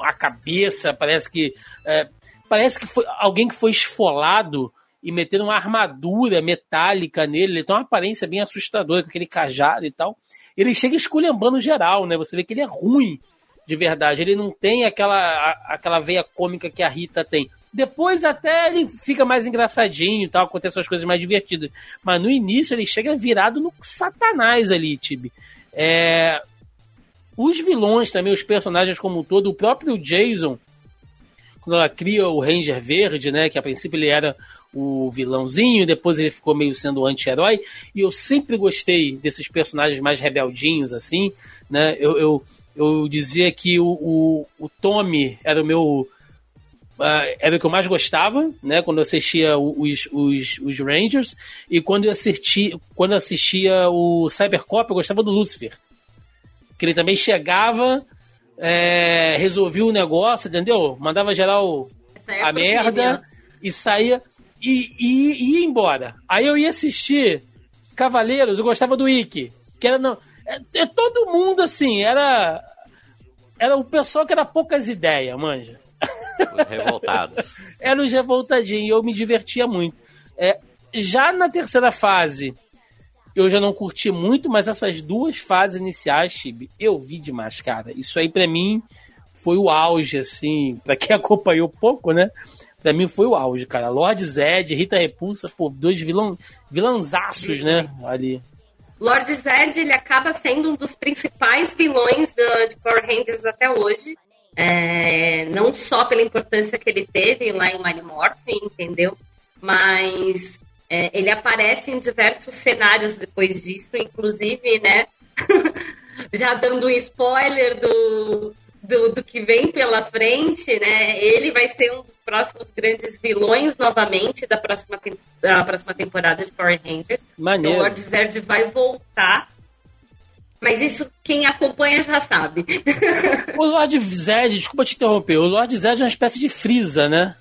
a cabeça, parece que. É, parece que foi alguém que foi esfolado e meteram uma armadura metálica nele. Ele tem uma aparência bem assustadora, com aquele cajado e tal. Ele chega esculhambando geral, né? Você vê que ele é ruim de verdade. Ele não tem aquela, aquela veia cômica que a Rita tem. Depois até ele fica mais engraçadinho e tal, acontecem as coisas mais divertidas. Mas no início ele chega virado no satanás ali, Tibi. É... Os vilões também, os personagens como um todo, o próprio Jason, quando ela cria o Ranger Verde, né, que a princípio ele era o vilãozinho, depois ele ficou meio sendo anti-herói, e eu sempre gostei desses personagens mais rebeldinhos, assim, né, eu, eu eu dizia que o, o, o Tommy era o meu. Uh, era o que eu mais gostava, né? Quando eu assistia os, os, os Rangers. E quando eu, assisti, quando eu assistia o Cybercop, eu gostava do Lucifer. Que ele também chegava, é, resolvia o negócio, entendeu? Mandava geral a merda e saía e, e, e, ia embora. Aí eu ia assistir Cavaleiros, eu gostava do Ikki. Que era. Não, é, é, todo mundo assim, era. Era o pessoal que era poucas ideias, manja. Os revoltados. *laughs* era os revoltadinhos, e eu me divertia muito. É, já na terceira fase, eu já não curti muito, mas essas duas fases iniciais, Chibi, eu vi demais, cara. Isso aí para mim foi o auge, assim, para quem *laughs* acompanhou pouco, né? Pra mim foi o auge, cara. Lord Zed, Rita Repulsa, pô, dois vilão, vilãzaços, né? Ali. Lord Zed ele acaba sendo um dos principais vilões do, de Power Rangers até hoje. É, não só pela importância que ele teve lá em Morphin, entendeu? Mas é, ele aparece em diversos cenários depois disso, inclusive, né? *laughs* já dando um spoiler do, do, do, que vem pela frente, né? Ele vai ser um dos próximos grandes vilões novamente da próxima, da próxima temporada de Power Rangers. Maneiro. Então, o Lord Zed vai voltar. Mas isso quem acompanha já sabe. *laughs* o Lord Zed, desculpa te interromper, o Lord Zed é uma espécie de Freeza, né?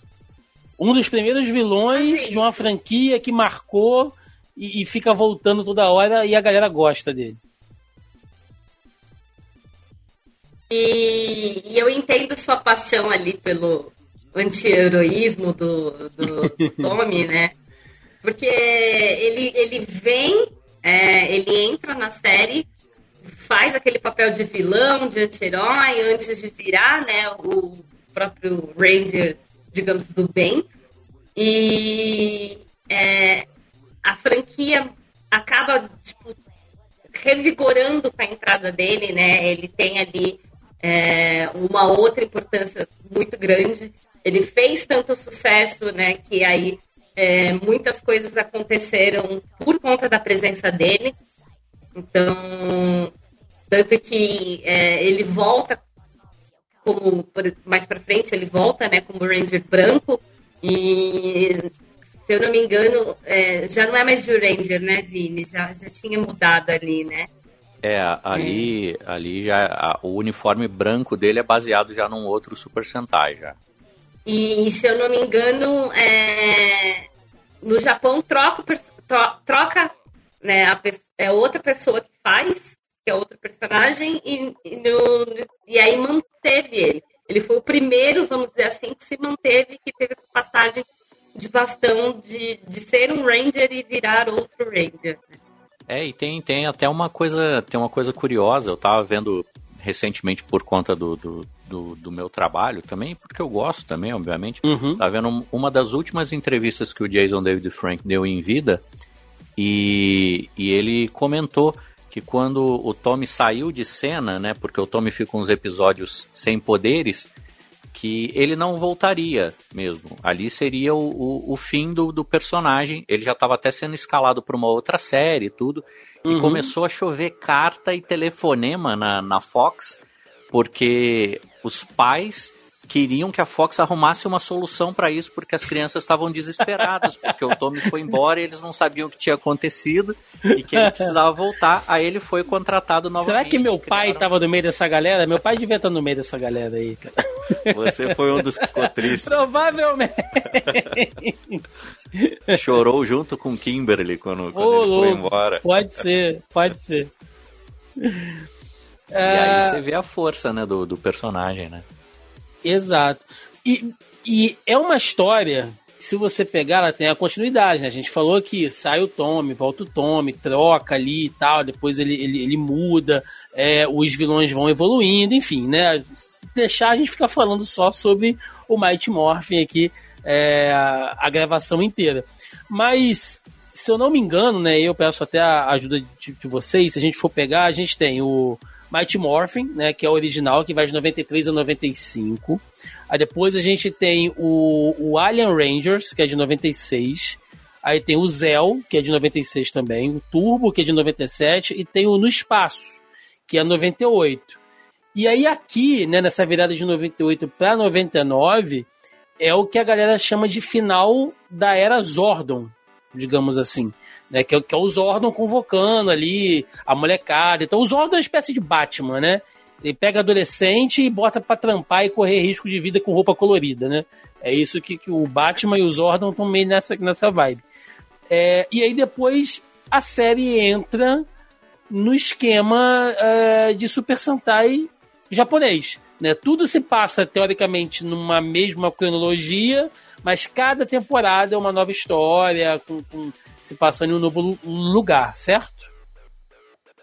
Um dos primeiros vilões ah, de uma franquia que marcou e, e fica voltando toda hora e a galera gosta dele. E, e, eu entendo sua paixão ali pelo, anti-heroísmo do, do, do *laughs* Tommy, né? Porque ele, ele vem, é, ele entra na série, faz aquele papel de vilão, de anti-herói, antes de virar né, o próprio Ranger, digamos, do bem. E é, a franquia acaba tipo, revigorando com a entrada dele, né? Ele tem ali é, uma outra importância muito grande. Ele fez tanto sucesso, né? Que aí é, muitas coisas aconteceram por conta da presença dele. Então, tanto que é, ele volta como mais para frente ele volta, né? Como Ranger branco e se eu não me engano, é, já não é mais de Ranger, né, Vini? Já, já tinha mudado ali, né? É, ali, é. ali já a, o uniforme branco dele é baseado já num outro Super Sentai já. E se eu não me engano, é, no Japão troca, troca né, a, é outra pessoa que faz, que é outro personagem, e, e, no, e aí manteve ele. Ele foi o primeiro, vamos dizer assim, que se manteve, que teve essa passagem de bastão de, de ser um Ranger e virar outro Ranger. Né? É, e tem, tem até uma coisa, tem uma coisa curiosa, eu tava vendo recentemente por conta do, do, do, do meu trabalho também, porque eu gosto também, obviamente. Uhum. Tava vendo uma das últimas entrevistas que o Jason David Frank deu em vida, e, e ele comentou que quando o Tommy saiu de cena, né, porque o Tommy fica uns episódios sem poderes, que ele não voltaria mesmo. Ali seria o, o, o fim do, do, personagem. Ele já estava até sendo escalado para uma outra série e tudo. Uhum. E começou a chover carta e telefonema na, na Fox, porque os pais queriam que a Fox arrumasse uma solução para isso, porque as crianças estavam desesperadas, porque o Tommy foi embora e eles não sabiam o que tinha acontecido e que ele precisava voltar. Aí ele foi contratado novamente. Será que meu pai estava no meio dessa galera? Meu pai devia estar no meio dessa galera aí, cara. Você foi um dos que ficou triste. Provavelmente. Chorou junto com Kimberly quando, quando ele louco. foi embora. Pode ser, pode ser. E aí é. você vê a força, né, do, do personagem, né? Exato. E, e é uma história, se você pegar, ela tem a continuidade, né? A gente falou que sai o Tommy, volta o Tommy, troca ali e tal, depois ele, ele, ele muda, é, os vilões vão evoluindo, enfim, né? Deixar a gente ficar falando só sobre o Mighty Morphin aqui, é, a, gravação inteira. Mas se eu não me engano, né, eu peço até a ajuda de, de, vocês, se a gente for pegar, a gente tem o Mighty Morphin, né, que é o original, que vai de 93 a 95. Aí depois a gente tem o, o Alien Rangers, que é de 96. Aí tem o Zell, que é de 96 também. O Turbo, que é de 97. E tem o No Espaço, que é 98. E aí aqui, né, nessa virada de 98 para 99, é o que a galera chama de final da era Zordon, digamos assim né? Que, é que é o Zordon convocando ali a molecada. Então o Zordon é uma espécie de Batman, né? Ele pega adolescente e bota para trampar e correr risco de vida com roupa colorida, né? É isso que, que o Batman e o Zordon estão meio nessa, nessa vibe. É, e aí depois a série entra no esquema é, de Super Sentai japonês. Né? Tudo se passa, teoricamente, numa mesma cronologia, mas cada temporada é uma nova história, com, com se passando em um novo lugar, certo?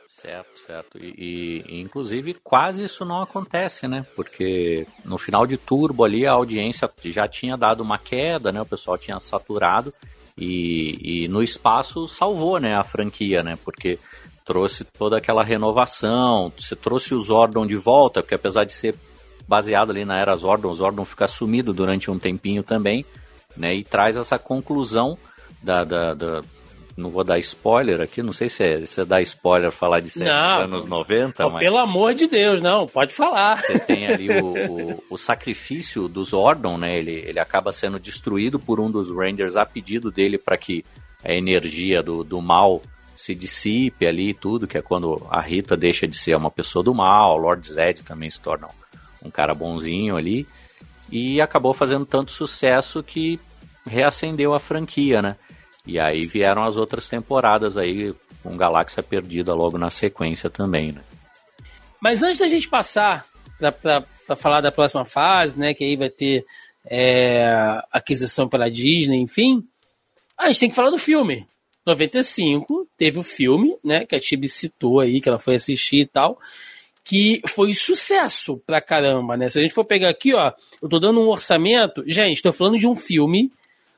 Certo, certo. E, e, inclusive quase isso não acontece, né? Porque no final de Turbo ali a audiência já tinha dado uma queda, né? O pessoal tinha saturado e, e no espaço salvou, né? A franquia, né? Porque trouxe toda aquela renovação, você trouxe o Zordon de volta, porque apesar de ser baseado ali na era Zordon, Zordon fica sumido durante um tempinho também, né? E traz essa conclusão da, da, da, não vou dar spoiler aqui, não sei se é, se é dar spoiler falar de não, anos 90, oh, mas... Pelo amor de Deus, não, pode falar. Você tem ali o, o, o, sacrifício do Zordon, né, ele, ele acaba sendo destruído por um dos Rangers a pedido dele para que a energia do, do mal se dissipe ali e tudo, que é quando a Rita deixa de ser uma pessoa do mal, o Lord Zed também se torna um cara bonzinho ali, e acabou fazendo tanto sucesso que reacendeu a franquia, né? E aí vieram as outras temporadas aí, com Galáxia Perdida logo na sequência também, né? Mas antes da gente passar para falar da próxima fase, né, que aí vai ter é, aquisição pela Disney, enfim, a gente tem que falar do filme. 95 teve o filme, né, que a Tibi citou aí, que ela foi assistir e tal, que foi sucesso pra caramba, né? Se a gente for pegar aqui, ó, eu tô dando um orçamento, gente, tô falando de um filme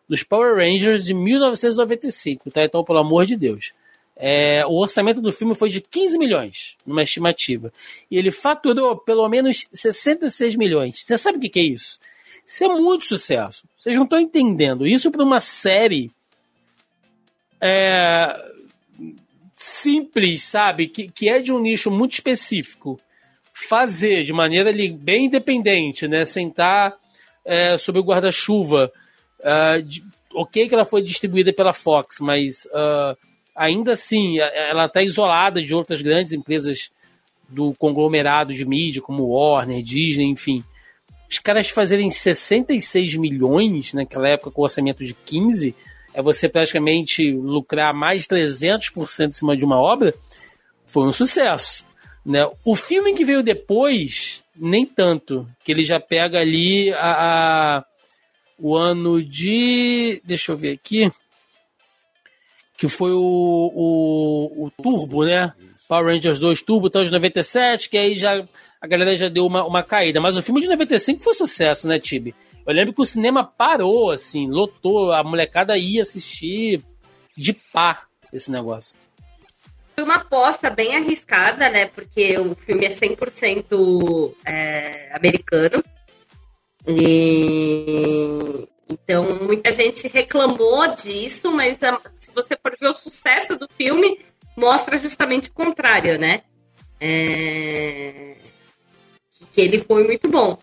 dos Power Rangers de 1995, tá? Então, pelo amor de Deus. É, o orçamento do filme foi de 15 milhões, numa estimativa. E ele faturou pelo menos 66 milhões. Você sabe o que, que é isso? Isso é muito sucesso. Vocês não estão entendendo. Isso para uma série é, simples, sabe? Que, que é de um nicho muito específico. Fazer de maneira ali, bem independente, né? Sentar é, sob o guarda-chuva. Uh, ok que ela foi distribuída pela Fox, mas uh, ainda assim ela está isolada de outras grandes empresas do conglomerado de mídia, como Warner, Disney, enfim. Os caras fazerem 66 milhões naquela época com orçamento de 15 é você praticamente lucrar mais de 300% em cima de uma obra, foi um sucesso. Né? O filme que veio depois, nem tanto, que ele já pega ali a, a o ano de. Deixa eu ver aqui. Que foi o, o, o Turbo, né? Power Rangers 2 Turbo, então de 97, que aí já a galera já deu uma, uma caída. Mas o filme de 95 foi sucesso, né, Tibi? Eu lembro que o cinema parou, assim, lotou, a molecada ia assistir de pá esse negócio. Foi uma aposta bem arriscada, né? Porque o filme é 100% é, americano. E, então, muita gente reclamou disso, mas a, se você for ver o sucesso do filme, mostra justamente o contrário, né? É, que ele foi muito bom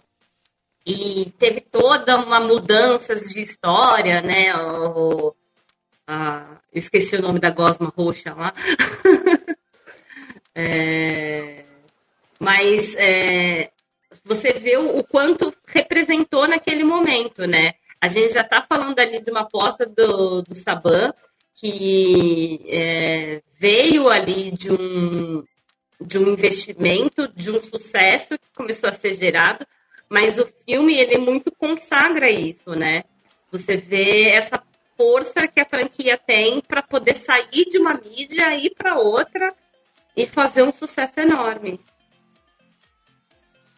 e teve toda uma mudança de história, né? O, a, esqueci o nome da gosma roxa lá. *laughs* é, mas é, você vê o, o, quanto representou naquele momento, né? A gente já está falando ali de uma aposta do, do Saban que é, veio ali de um, de um investimento, de um sucesso que começou a ser gerado, mas o filme, ele muito consagra isso, né? Você vê essa força que a franquia tem para poder sair de uma mídia e ir para outra e fazer um sucesso enorme.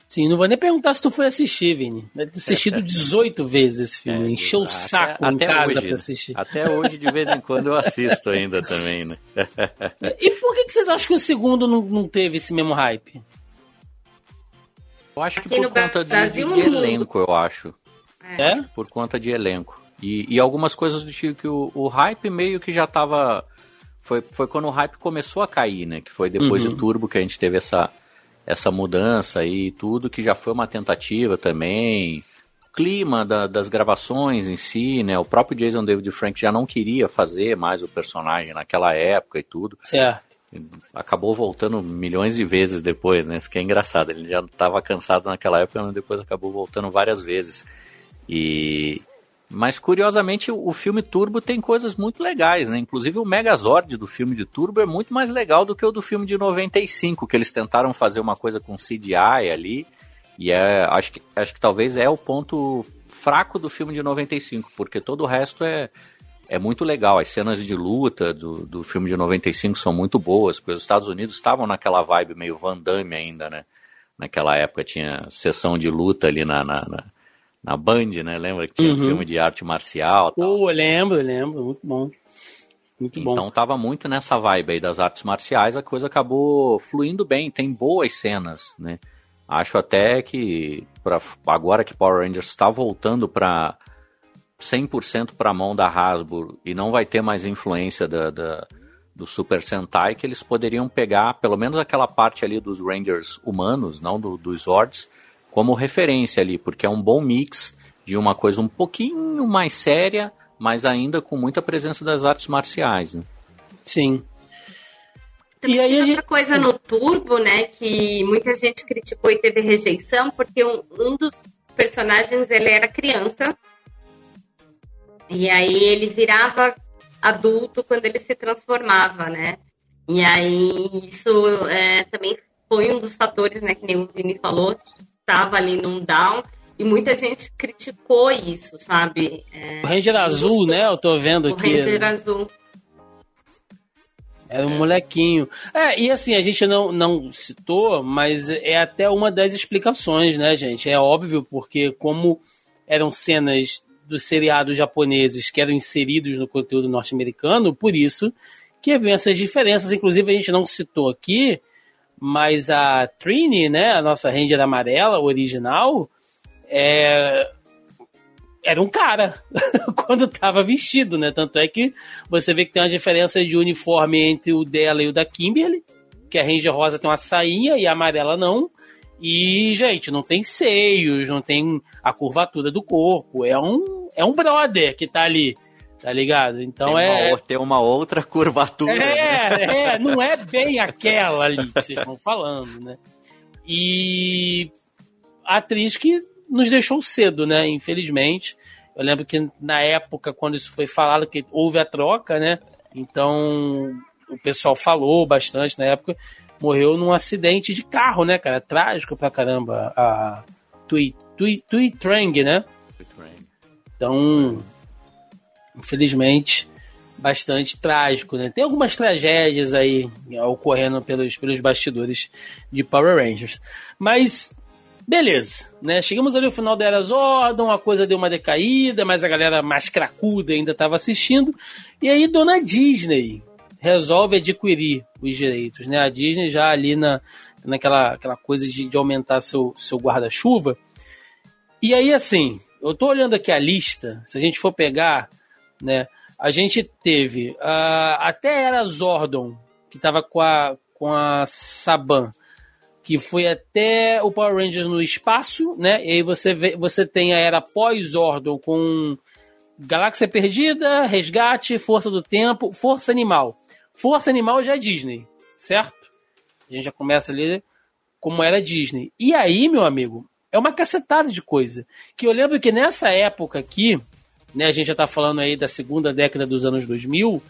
Sim, não vou nem perguntar se tu foi assistir, Vini. Deve ter assistido *laughs* 18 vezes esse filme. É, Encheu o saco até, em casa hoje, pra assistir. Até hoje, de vez em quando, eu assisto ainda também, né? *laughs* e por que, que vocês acham que o segundo não, não teve esse mesmo hype? Eu acho que Aqui por conta de, de, de elenco, eu acho. É? é? Por conta de elenco. E, e algumas coisas do tipo que o, o hype meio que já tava. Foi, foi quando o hype começou a cair, né? Que foi depois uhum. do Turbo que a gente teve essa, essa mudança e tudo, que já foi uma tentativa também. O clima da, das gravações em si, né? O próprio Jason David Frank já não queria fazer mais o personagem naquela época e tudo. Certo acabou voltando milhões de vezes depois, né? Isso que é engraçado. Ele já estava cansado naquela época, mas depois acabou voltando várias vezes. E mas curiosamente o filme Turbo tem coisas muito legais, né? Inclusive o Megazord do filme de Turbo é muito mais legal do que o do filme de 95, que eles tentaram fazer uma coisa com CGI ali. E é, acho que acho que talvez é o ponto fraco do filme de 95, porque todo o resto é é muito legal. As cenas de luta do, do filme de 95 são muito boas, porque os Estados Unidos estavam naquela vibe meio Van Damme ainda, né? Naquela época tinha sessão de luta ali na, na, na, na Band, né? Lembra que tinha uhum. filme de arte marcial tal. Oh, lembro, lembro. Muito bom. Muito bom. Então tava muito nessa vibe aí das artes marciais, a coisa acabou fluindo bem, tem boas cenas, né? Acho até que pra, agora que Power Rangers está voltando para 100% para a mão da Hasbro e não vai ter mais influência da, da, do Super Sentai, que eles poderiam pegar pelo menos aquela parte ali dos Rangers humanos, não do, dos Zords, como referência ali, porque é um bom mix de uma coisa um pouquinho mais séria, mas ainda com muita presença das artes marciais. Né? Sim. Também e aí outra gente... coisa no Turbo, né, que muita gente criticou e teve rejeição, porque um, um dos personagens ele era criança e aí ele virava adulto quando ele se transformava, né? E aí isso é, também foi um dos fatores, né, que nem o Vini falou, que estava ali num down. e muita gente criticou isso, sabe? É, o Ranger Azul, né? Eu tô vendo o aqui. O Ranger Azul. Era um é. molequinho. É, e assim, a gente não, não citou, mas é até uma das explicações, né, gente? É óbvio, porque como eram cenas dos seriados japoneses que eram inseridos no conteúdo norte-americano, por isso que haviam essas diferenças. Inclusive, a gente não citou aqui, mas a Trini, né, a nossa Ranger amarela, original, é, era um cara *laughs* quando estava vestido, né? Tanto é que você vê que tem uma diferença de uniforme entre o dela e o da Kimberly, que a Ranger rosa tem uma sainha e a amarela não. E, gente, não tem seios, não tem a curvatura do corpo. É um, é um brother que tá ali, tá ligado? Então tem é. Uma, tem uma outra curvatura. É, né? é, não é bem aquela ali que vocês estão falando, né? E a atriz que nos deixou cedo, né? Infelizmente. Eu lembro que na época, quando isso foi falado, que houve a troca, né? Então o pessoal falou bastante na época. Morreu num acidente de carro, né, cara? Trágico pra caramba. A Tui, Tui, Tui Trang, né? Então, infelizmente, bastante trágico, né? Tem algumas tragédias aí ocorrendo pelos, pelos bastidores de Power Rangers. Mas Beleza, né? Chegamos ali ao final da Era Zordon, a coisa deu uma decaída, mas a galera mais cracuda ainda estava assistindo. E aí Dona Disney resolve adquirir os direitos, né? A Disney já ali na, naquela aquela coisa de, de aumentar seu, seu guarda-chuva. E aí, assim, eu tô olhando aqui a lista, se a gente for pegar, né? A gente teve uh, até Era Zordon, que tava com a, com a Saban, que foi até o Power Rangers no espaço, né? E aí você, vê, você tem a era pós-Ordon com Galáxia Perdida, Resgate, Força do Tempo, Força Animal. Força Animal já é Disney, certo? A gente já começa ali como era Disney. E aí, meu amigo, é uma cacetada de coisa. Que eu lembro que nessa época aqui, né, a gente já tá falando aí da segunda década dos anos 2000,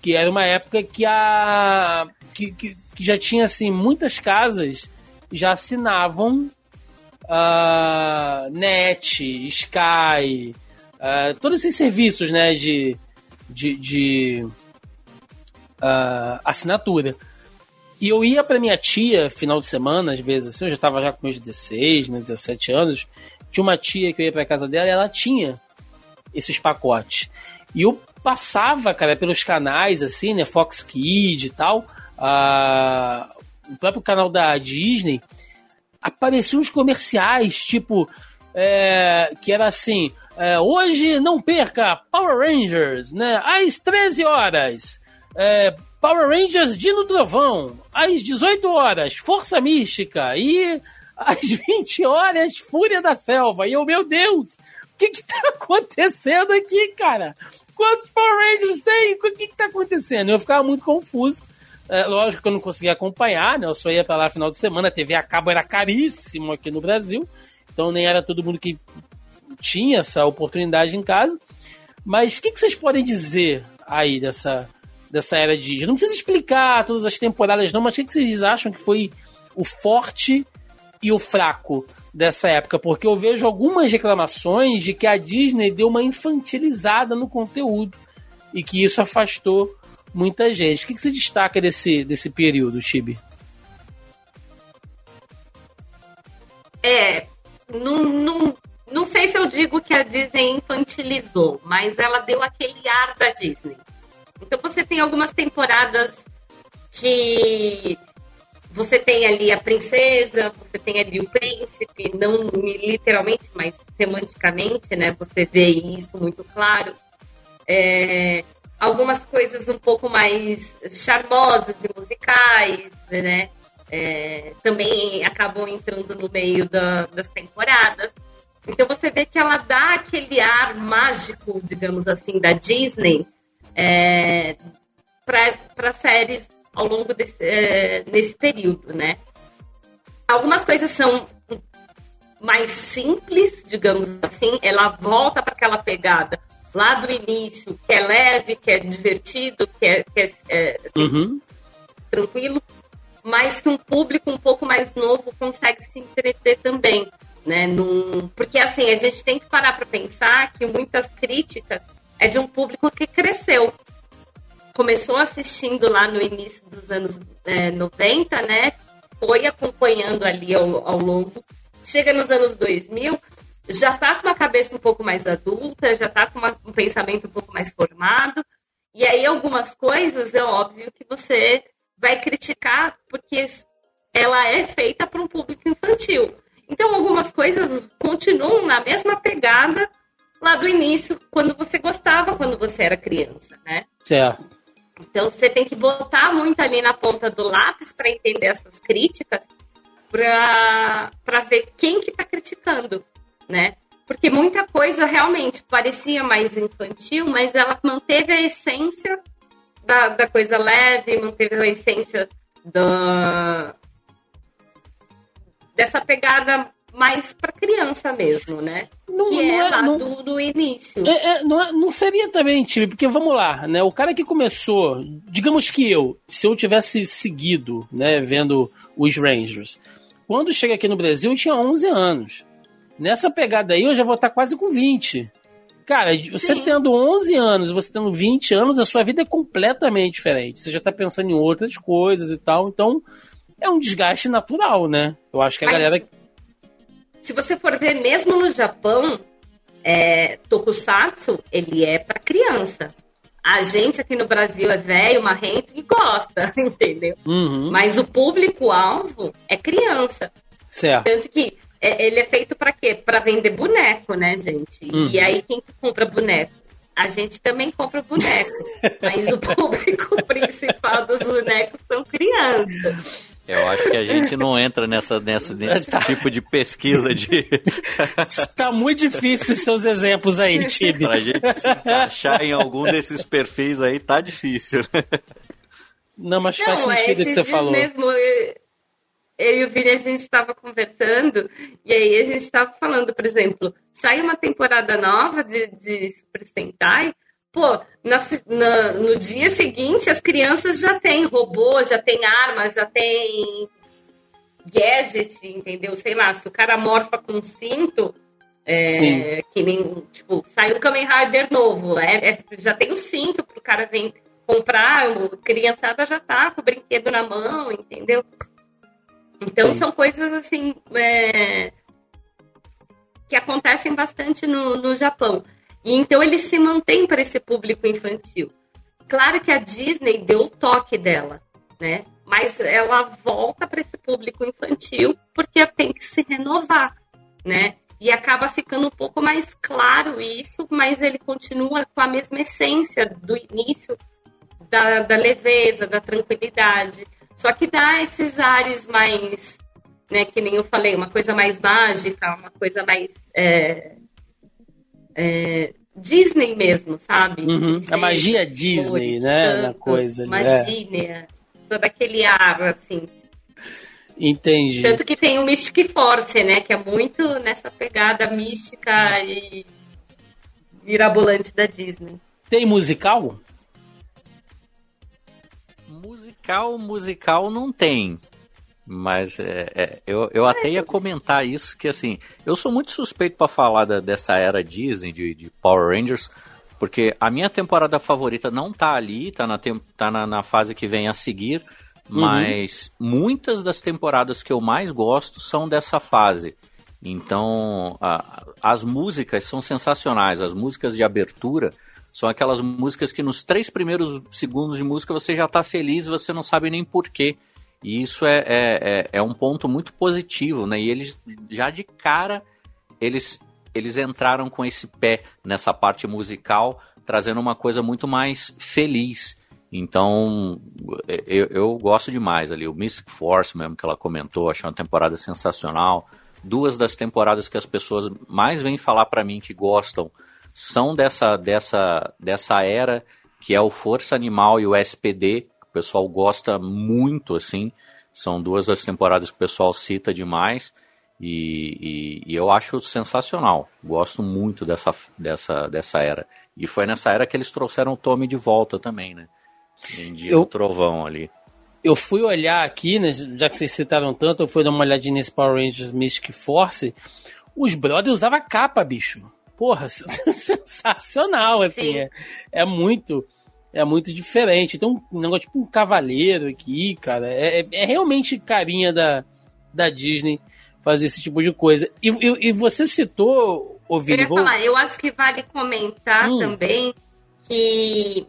que era uma época que a que, que, que já tinha assim muitas casas já assinavam uh, Net, Sky, uh, todos esses serviços né, de, de, de uh, assinatura. E eu ia para minha tia final de semana, às vezes assim, eu já estava já com meus 16, né, 17 anos. Tinha uma tia que eu ia para casa dela e ela tinha esses pacotes. E eu passava, cara, pelos canais, assim, né, Fox Kids e tal, uh, o próprio canal da Disney, apareciam uns comerciais, tipo, é, que era assim, é, hoje não perca Power Rangers, né, às 13 horas, é, Power Rangers Dino Trovão, às 18 horas, Força Mística, e às *laughs* 20 horas, Fúria da Selva, e eu, meu Deus, o que que tá acontecendo aqui, cara? Quantos Power Rangers tem? O que que tá acontecendo? Eu ficava muito confuso, é, lógico que eu não conseguia acompanhar, né? Eu só ia pra lá final de semana. A TV a cabo era caríssimo aqui no Brasil. Então nem era todo mundo que tinha essa oportunidade em casa. Mas o que, que, vocês podem dizer aí dessa, dessa era de Não precisa explicar todas as temporadas, não, mas o que, vocês acham que foi o forte e o fraco dessa época? Porque eu vejo algumas reclamações de que a Disney deu uma infantilizada no conteúdo e que isso afastou muita gente. O que, que você destaca desse, desse período, Chibi? É, não, não, não sei se eu digo que a Disney infantilizou, mas ela deu aquele ar da Disney. Então você tem algumas temporadas que você tem ali a princesa, você tem ali o príncipe, não literalmente, mas semanticamente, né? Você vê isso muito claro. É, algumas coisas um pouco mais charmosas e musicais, né? É, também acabam entrando no meio da, das temporadas. Então você vê que ela dá aquele ar mágico, digamos assim, da Disney é, para séries ao longo desse, é, desse período, né? Algumas coisas são mais simples, digamos assim, ela volta para aquela pegada lá do início, que é leve, que é divertido, que é, que é, é uhum. tranquilo, mas que um público um pouco mais novo consegue se entreter também. né? Num... Porque assim, a gente tem que parar para pensar que muitas críticas é de um público que cresceu. Começou assistindo lá no início dos anos é, 90, né? Foi acompanhando ali ao, ao longo. Chega nos anos 2000, já está com uma cabeça um pouco mais adulta, já está com uma, um pensamento um pouco mais formado. E aí algumas coisas é óbvio que você vai criticar porque ela é feita para um público infantil. Então algumas coisas continuam na mesma pegada lá do início, quando você gostava, quando você era criança, né? Certo. Então você tem que botar muito ali na ponta do lápis para entender essas críticas, para ver quem que está criticando, né? Porque muita coisa realmente parecia mais infantil, mas ela manteve a essência da, da coisa leve, manteve a essência da, dessa pegada mais para criança mesmo, né? Não, que não é, é lá não, do, do, início. É, é, não, é, não seria também, Tio, porque vamos lá, né? O cara que começou, digamos que eu, se eu tivesse seguido, né, vendo os Rangers, quando chega aqui no Brasil eu tinha 11 anos. Nessa pegada aí eu já vou estar quase com 20. Cara, você Sim. tendo 11 anos, você tendo 20 anos, a sua vida é completamente diferente. Você já está pensando em outras coisas e tal. Então, é um desgaste natural, né? Eu acho que a Mas, galera se você for ver, mesmo no Japão, é, Tokusatsu, ele é para criança. A gente aqui no Brasil é velho, marrento e gosta, *laughs* entendeu? Uhum. Mas o público-alvo é criança. Certo. Tanto que é, ele é feito para quê? Para vender boneco, né, gente? Uhum. E aí quem compra boneco? A gente também compra boneco. *laughs* mas o público principal dos bonecos são crianças. Eu acho que a gente não entra nessa, nessa, nesse tá. tipo de pesquisa de. Está *laughs* muito difícil seus exemplos aí, Tibi. Pra gente se encaixar em algum desses perfis aí, tá difícil. Não, mas faz não, sentido o que você falou. Mesmo, eu, eu e o Vini, a gente estava conversando, e aí a gente estava falando, por exemplo, sai uma temporada nova de, de Super Sentai, Pô, na, na, no dia seguinte as crianças já têm robô, já tem armas, já tem gadget, entendeu? Sei lá, se o cara morfa com cinto, é, que nem, tipo, sai um Kamen Rider novo, é, é, já tem o cinto pro cara vir comprar, a criançada já tá com o brinquedo na mão, entendeu? Então Sim. são coisas assim é, que acontecem bastante no, no Japão. E então ele se mantém para esse público infantil. Claro que a Disney deu o toque dela, né? Mas ela volta para esse público infantil porque tem que se renovar, né? E acaba ficando um pouco mais claro isso, mas ele continua com a mesma essência do início da, da leveza, da tranquilidade. Só que dá esses ares mais, né, que nem eu falei, uma coisa mais mágica, uma coisa mais é, é, Disney mesmo, sabe? Uhum. A magia Disney, né? Na coisa. Magia, é. todo aquele ar, assim. Entendi. Tanto que tem o Mystic Force, né? Que é muito nessa pegada mística e mirabolante da Disney. Tem musical? Musical, musical não tem. Mas é, é, eu, eu até ia comentar isso, que assim, eu sou muito suspeito para falar da, dessa era Disney, de, de, Power Rangers, porque a minha temporada favorita não tá ali, tá na, tá na, na fase que vem a seguir, uhum. mas uhum. muitas das temporadas que eu mais gosto são dessa fase. Então, a, as músicas são sensacionais, as músicas de abertura são aquelas músicas que nos três primeiros segundos de música você já tá feliz e você não sabe nem porquê. E isso é, é, é, é um ponto muito positivo, né? E eles, já de cara, eles, eles entraram com esse pé nessa parte musical, trazendo uma coisa muito mais feliz. Então, eu, eu gosto demais ali. O Mystic Force mesmo, que ela comentou, achei uma temporada sensacional. Duas das temporadas que as pessoas mais vêm falar para mim que gostam são dessa, dessa, dessa era, que é o Força Animal e o SPD, pessoal gosta muito, assim. São duas das temporadas que o pessoal cita demais. E, e, e, eu acho sensacional. Gosto muito dessa, dessa, dessa era. E foi nessa era que eles trouxeram o Tommy de volta também, né? Vendia eu, o trovão ali. eu fui olhar aqui, né, já que vocês citaram tanto, eu fui dar uma olhadinha nesse Power Rangers Mystic Force. Os brothers usavam capa, bicho. Porra, *laughs* sensacional, assim. É, é, muito. É muito diferente. Então, um negócio tipo um cavaleiro aqui, cara. É, é, é realmente carinha da, da Disney fazer esse tipo de coisa. E, e, e você citou, ouvindo. Eu ia falar, eu acho que vale comentar hum. também que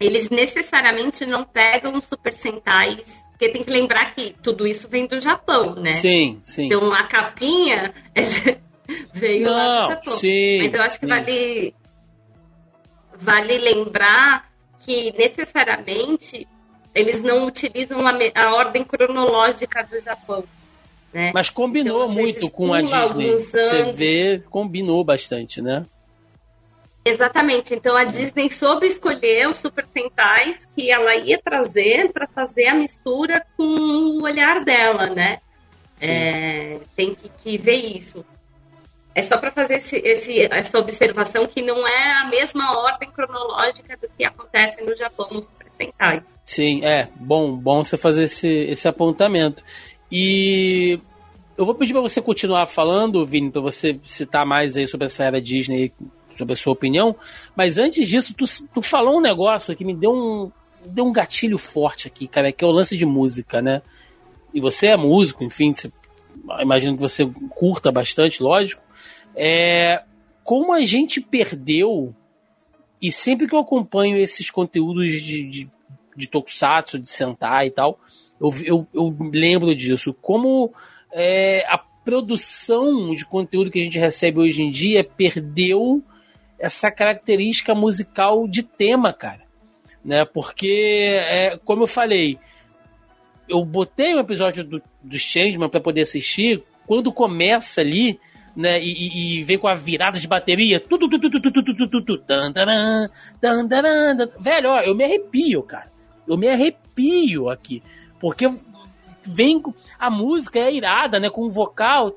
eles necessariamente não pegam Super Sentais, porque tem que lembrar que tudo isso vem do Japão, né? Sim, sim. Então a capinha *laughs* veio não, lá do Japão. Sim, Mas eu acho que vale, vale lembrar que necessariamente eles não utilizam a, a ordem cronológica do Japão. Né? Mas combinou então, muito com a Disney. Você vê, combinou bastante, né? Exatamente. Então a Disney soube escolher os Super Sentais que ela ia trazer para fazer a mistura com o olhar dela, né? É, tem que, que, ver isso. É só para fazer esse, esse, essa observação que não é a mesma ordem cronológica do que acontece no Japão nos Super Sentais. Sim, é bom, bom você fazer esse, esse apontamento. E eu vou pedir para você continuar falando, Vini, para você citar mais aí sobre essa era Disney sobre a sua opinião. Mas antes disso, tu, tu falou um negócio que me deu um, deu um gatilho forte aqui, cara, que é o lance de música, né? E você é músico, enfim, você, imagino que você curta bastante, lógico. É, como a gente perdeu, e sempre que eu acompanho esses conteúdos de, de, de Tokusatsu, de Sentai e tal, eu, eu, eu lembro disso. Como é, a produção de conteúdo que a gente recebe hoje em dia perdeu essa característica musical de tema, cara. Né? Porque, é, como eu falei, eu botei um episódio do, do Changeman para poder assistir. Quando começa ali, né, e, e, vem com a virada de bateria, velho, ó, eu me arrepio, cara. Eu me arrepio aqui, porque vem a música é irada, né, com o vocal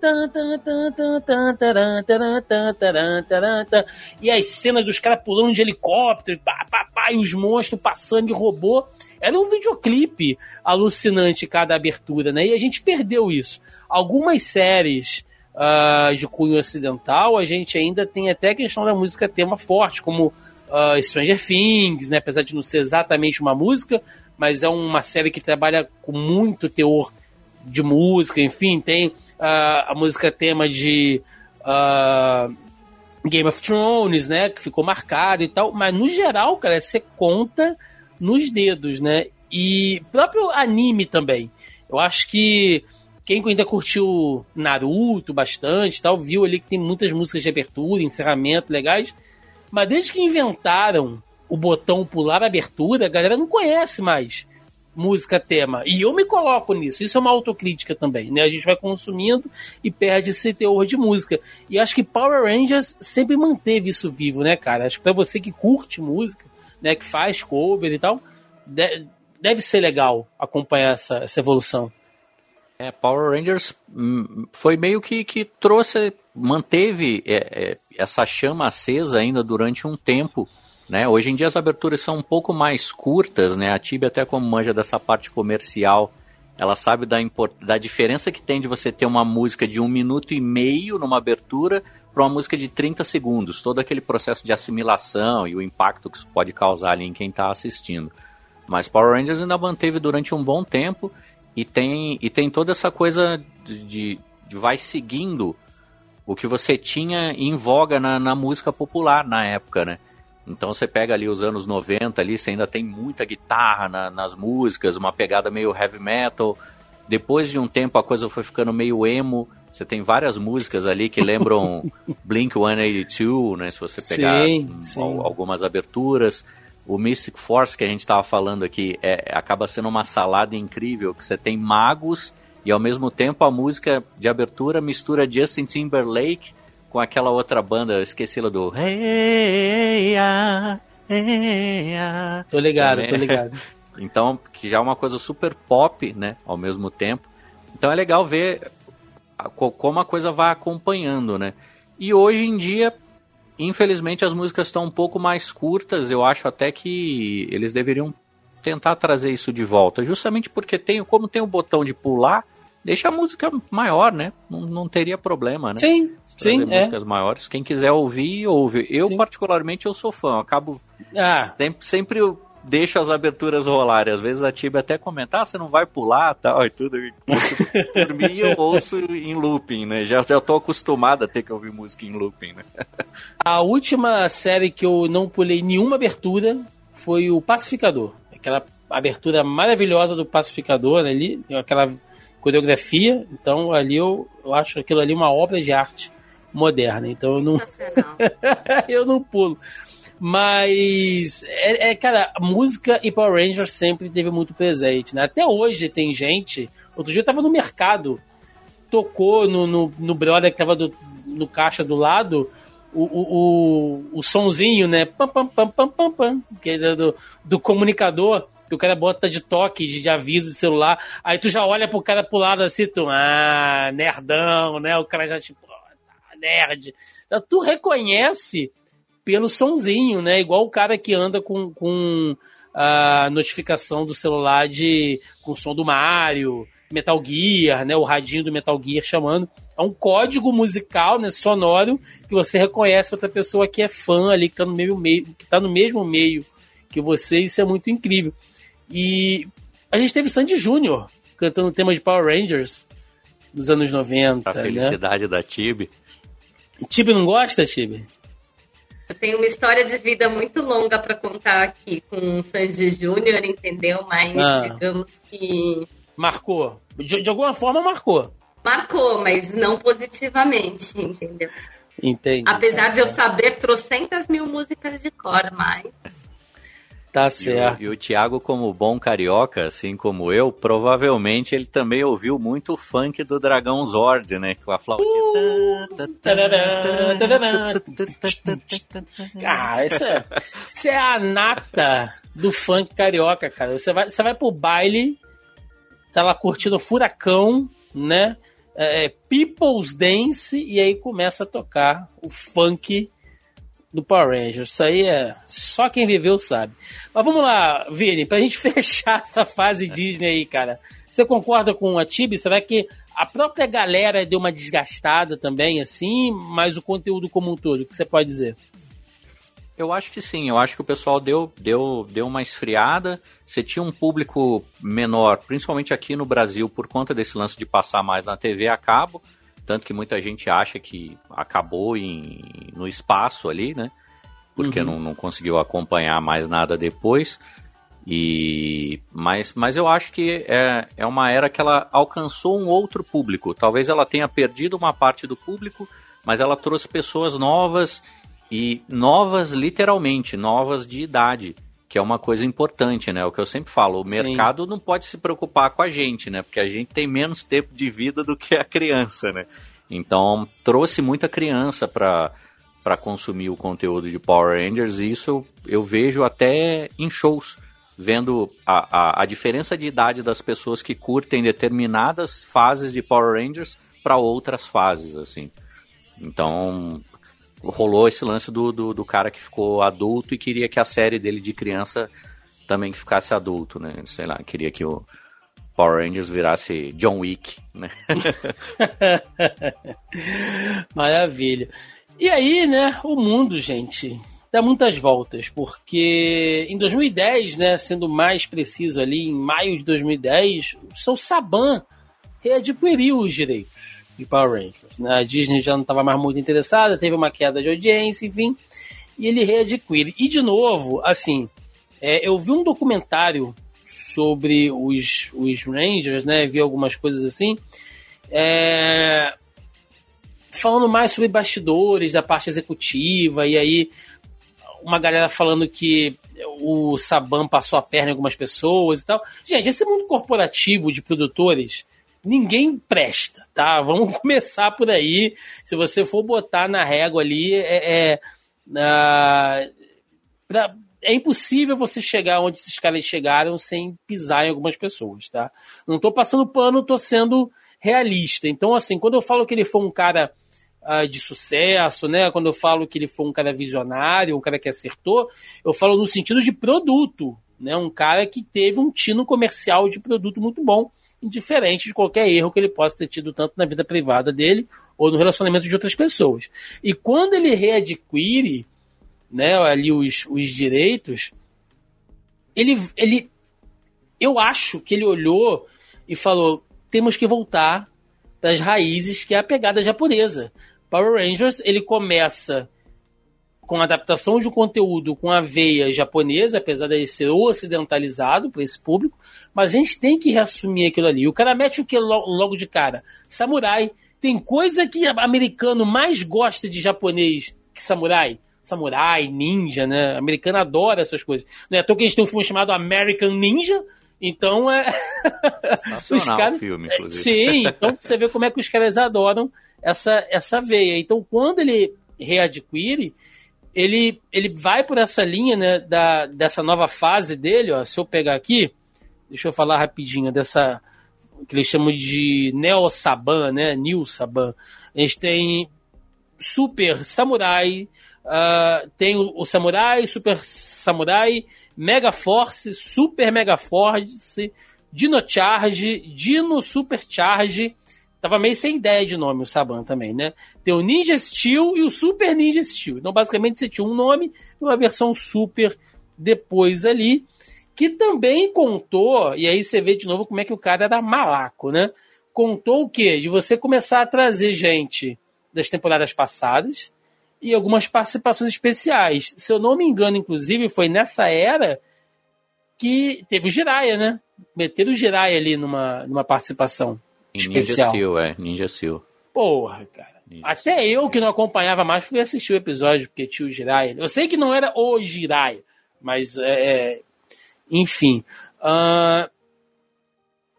e as cenas dos caras pulando de helicóptero, pá, pá, pá, e os monstros passando e robô. Era um videoclipe alucinante cada abertura, né? E a gente perdeu isso. Algumas séries uh, de cunho ocidental, a gente ainda tem até a questão da música tema forte, como uh, Stranger Things, né? Apesar de não ser exatamente uma música, mas é uma série que trabalha com muito teor de música, enfim, tem uh, a música tema de uh, Game of Thrones, né, que ficou marcado e tal, mas no geral, cara, você conta nos dedos, né, e próprio anime também. Eu acho que quem ainda curtiu Naruto bastante tal, viu ali que tem muitas músicas de abertura, encerramento legais, mas desde que inventaram o botão pular abertura, a galera não conhece mais música tema. E eu me coloco nisso. Isso é uma autocrítica também, né? A gente vai consumindo e perde esse teor de música. E acho que Power Rangers sempre manteve isso vivo, né, cara? Acho que pra você que curte música, né, que faz cover e tal, deve ser legal acompanhar essa, essa evolução. É, Power Rangers hum, foi meio que, que trouxe, manteve é, é, essa chama acesa ainda durante um tempo né? Hoje em dia as aberturas são um pouco mais curtas, né? a Tibia até como manja dessa parte comercial, ela sabe da, da diferença que tem de você ter uma música de um minuto e meio numa abertura para uma música de 30 segundos, todo aquele processo de assimilação e o impacto que isso pode causar ali em quem está assistindo. Mas Power Rangers ainda manteve durante um bom tempo e tem, e tem toda essa coisa de, de, vai seguindo o que você tinha em voga na, na música popular na época, né? Então você pega ali os anos 90 ali, você ainda tem muita guitarra na, nas músicas, uma pegada meio heavy metal. Depois de um tempo a coisa foi ficando meio emo. Você tem várias músicas ali que lembram *laughs* Blink 182, né? Se você pegar sim, sim. algumas aberturas. O Mystic Force que a gente estava falando aqui é, acaba sendo uma salada incrível, que você tem magos e ao mesmo tempo a música de abertura mistura Justin Timberlake com aquela outra banda, esqueci la do hey, ah, hey, ah. Tô ligado, tô ligado. *laughs* Então, que já é uma coisa super pop, né, ao mesmo tempo. Então é legal ver como a coisa vai acompanhando, né? E hoje em dia, infelizmente, as músicas estão um pouco mais curtas. Eu acho até que eles deveriam tentar trazer isso de volta, justamente porque tem, como tem o botão de pular, deixa a música maior, né? Não, não teria problema, né? Sim, sim, é. músicas maiores. Quem quiser ouvir, ouve. Eu, sim. particularmente, eu sou fã. Eu acabo ah. sempre, sempre deixo as aberturas rolarem. Às vezes a Tiba até comenta, ah, você não vai pular tal e tudo. *laughs* Por mim eu ouço em looping, né? Já, já tô acostumado a ter que ouvir música em looping, né? *laughs* A última série que eu não pulei nenhuma abertura foi o Pacificador. Aquela abertura maravilhosa do Pacificador ali, aquela coreografia. Então ali eu, eu acho aquilo ali uma obra de arte moderna. Então eu não, *laughs* eu não pulo. Mas, é, é, cara, música e Power Rangers sempre teve muito presente, né? Até hoje tem gente. Outro dia eu tava no mercado, tocou no, no, no brother que tava do, no caixa do lado o, o, o, o sonzinho, né? Pam, pam, pam, pam, pam, pam, que é do, do comunicador que o cara bota de toque, de, aviso de celular, aí tu já olha pro cara pro lado assim, tu, ah, nerdão, né? O cara já tipo, oh, nerd. Então, tu reconhece pelo sonzinho, né? Igual o cara que anda com, com a notificação do celular de com o som do Mario, Metal Gear, né? O radinho do Metal Gear chamando. É um código musical, né? Sonoro que você reconhece outra pessoa que é fã ali, que tá no mesmo meio, que tá no mesmo meio que você. Isso é muito incrível. E a gente teve Sandy Júnior cantando o tema de Power Rangers nos anos 90. A né? felicidade né? da Tibi. Tibi não gosta, Tibi? Eu tenho uma história de vida muito longa para contar aqui com o Sandy Júnior, entendeu? Mas ah. digamos que. Marcou. De, de, alguma forma marcou. Marcou, mas não positivamente, entendeu? Entendi. Apesar de eu saber trocentas mil músicas de cor, mas. Tá certo. E o, e o Thiago, como bom carioca, assim como eu, provavelmente ele também ouviu muito o funk do Dragão Zord, né? Com a flautinha. ah, isso é, isso é a nata do funk carioca, cara. Você vai, você vai pro baile, tá lá curtindo Furacão, né? É, é People's Dance, e aí começa a tocar o funk do Power Rangers. Isso aí é só quem viveu sabe. Mas vamos lá, Vini, pra gente *laughs* fechar essa fase Disney aí, cara. Você concorda com a Tibi? Será que a própria galera deu uma desgastada também, assim, mas o conteúdo como um todo? O que você pode dizer? Eu acho que sim, eu acho que o pessoal deu, deu, deu uma esfriada. Você tinha um público menor, principalmente aqui no Brasil, por conta desse lance de passar mais na TV a cabo. Tanto que muita gente acha que acabou em, no espaço ali, né? Porque uhum. não, não conseguiu acompanhar mais nada depois. E mas, mas eu acho que é, é uma era que ela alcançou um outro público. Talvez ela tenha perdido uma parte do público, mas ela trouxe pessoas novas e novas literalmente, novas de idade que é uma coisa importante, né? O que eu sempre falo, o Sim. mercado não pode se preocupar com a gente, né? Porque a gente tem menos tempo de vida do que a criança, né? Então, trouxe muita criança para para consumir o conteúdo de Power Rangers e isso eu, eu vejo até em shows, vendo a, a, a diferença de idade das pessoas que curtem determinadas fases de Power Rangers para outras fases, assim. Então, rolou esse lance do, do, do, cara que ficou adulto e queria que a série dele de criança também ficasse adulto, né? Sei lá, queria que o Power Rangers virasse John Wick, né? *laughs* Maravilha. E aí, né, o mundo, gente, dá muitas voltas, porque em 2010, né, sendo mais preciso ali, em maio de 2010, o seu Saban readquiriu os direitos de Power Rangers. Né? A Disney já não estava mais muito interessada, teve uma queda de audiência, enfim, e ele readquire. E de novo, assim, é, eu vi um documentário sobre os, os Rangers, né? Vi algumas coisas assim. É, falando mais sobre bastidores da parte executiva, e aí uma galera falando que o Saban passou a perna em algumas pessoas e tal. Gente, esse mundo corporativo de produtores ninguém presta, tá? Vamos *laughs* começar por aí. Se você for botar na régua ali, é, é, pra, é impossível você chegar onde esses caras chegaram sem pisar em algumas pessoas, tá? Não tô passando pano, tô sendo realista. Então, assim, quando eu falo que ele foi um cara uh, de sucesso, né? Quando eu falo que ele foi um cara visionário, um cara que acertou, eu falo no sentido de produto, Né? Um cara que teve um tino comercial de produto muito bom, indiferente de qualquer erro que ele possa ter tido tanto na vida privada dele ou no relacionamento de outras pessoas. E quando ele readquire né, ali os, os direitos, ele, ele. Eu acho que ele olhou e falou: temos que voltar para as raízes, que é a pegada japonesa. Power Rangers, ele começa com adaptação de um conteúdo com a veia japonesa, apesar de ser ocidentalizado para esse público, mas a gente tem que reassumir aquilo ali. O cara mete o que logo de cara? Samurai. Tem coisa que americano mais gosta de japonês que samurai samurai, ninja, né? Americano adora essas coisas. Não é à toa que a gente tem um filme chamado American Ninja, então é. *laughs* os caras... filme, inclusive. Sim, então você vê como é que os caras adoram essa, essa veia. Então, quando ele readquire, ele, ele vai por essa linha né, da, dessa nova fase dele. Ó, se eu pegar aqui, deixa eu falar rapidinho dessa que eles chamam de Neo Saban, né? New Saban. A gente tem Super Samurai, uh, tem o, o, Samurai, Super Samurai, Mega Force, Super Mega Force, Dino Charge, Dino Super Charge. Tava meio sem ideia de nome o Saban também, né? Tem o Ninja Steel e o Super Ninja Steel. Então, basicamente, você tinha um nome e uma versão Super depois ali, que também contou, e aí você vê de novo como é que o cara era malaco, né? Contou o quê? De você começar a trazer gente das temporadas passadas, e algumas participações especiais. Se eu não me engano, inclusive, foi nessa era que teve o Jiraiya, né? Meteram o Jiraiya ali numa, numa participação especial. Ninja Steel, é. Ninja Steel. Porra, cara. Ninja Até Steel. eu que não acompanhava mais fui assistir o episódio porque tinha o Jiraiya. Eu sei que não era o Jiraiya, mas é, é enfim. Uh,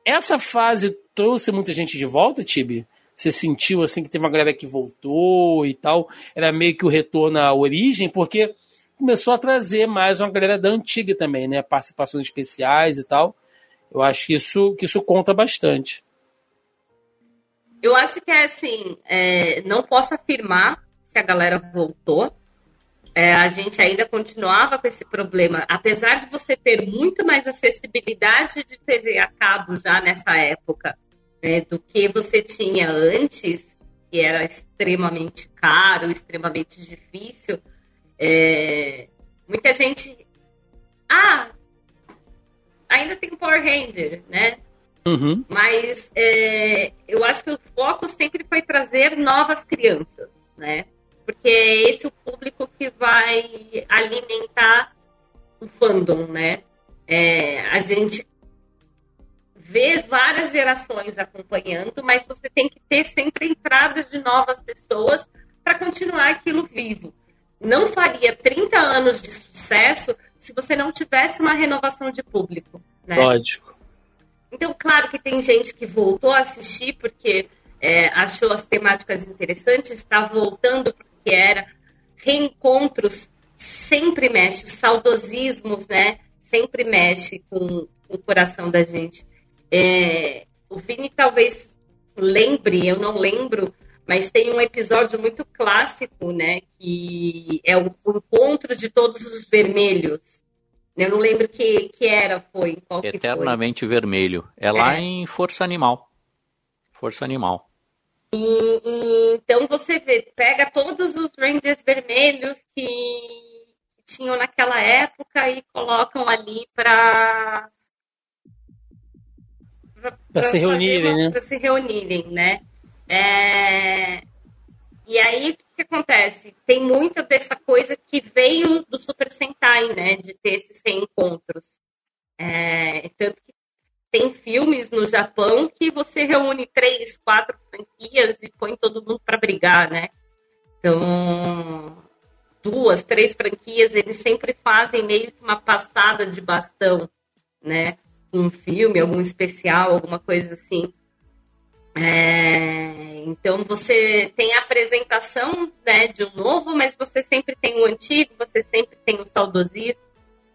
essa fase trouxe muita gente de volta, Tibi? você sentiu assim que teve uma galera que voltou e tal? Era meio que o retorno à origem, porque começou a trazer mais uma galera da antiga também, né? Participações especiais e tal. Eu acho que isso, que isso conta bastante. Eu acho que é assim, é, não posso afirmar se a galera voltou. É, a gente ainda continuava com esse problema, apesar de você ter muito mais acessibilidade de TV a cabo já nessa época né, do que você tinha antes, que era extremamente caro, extremamente difícil. É, muita gente. Ah, ainda tem o Power Ranger, né? Uhum. Mas é, eu acho que o foco sempre foi trazer novas crianças, né? Porque é esse o público que vai alimentar o fandom, né? É, a gente ver várias gerações acompanhando, mas você tem que ter sempre entradas de novas pessoas para continuar aquilo vivo. Não faria 30 anos de sucesso se você não tivesse uma renovação de público. Né? Lógico. Então, claro que tem gente que voltou a assistir porque é, achou as temáticas interessantes, está voltando porque era reencontros, sempre mexe, os saudosismos, né? Sempre mexe com o coração da gente. É, o Vini talvez lembre, eu não lembro, mas tem um episódio muito clássico, né? Que é o, o encontro de todos os vermelhos. Eu não lembro que, que era, foi. Qual Eternamente foi. Vermelho. É lá é. em Força Animal. Força Animal. E, e, então você vê, pega todos os Rangers vermelhos que tinham naquela época e colocam ali para para se reunirem, né? Para se reunirem, né? É... E aí, que acontece? Tem muita dessa coisa que veio do Super Sentai, né? De ter esses reencontros. É... Tanto que tem filmes no Japão que você reúne três, quatro franquias e põe todo mundo para brigar, né? Então, duas, três franquias, eles sempre fazem meio que uma passada de bastão, né? um filme, algum especial, alguma coisa assim. É, então você tem a apresentação né, de um novo, mas você sempre tem o antigo, você sempre tem o saudosismo.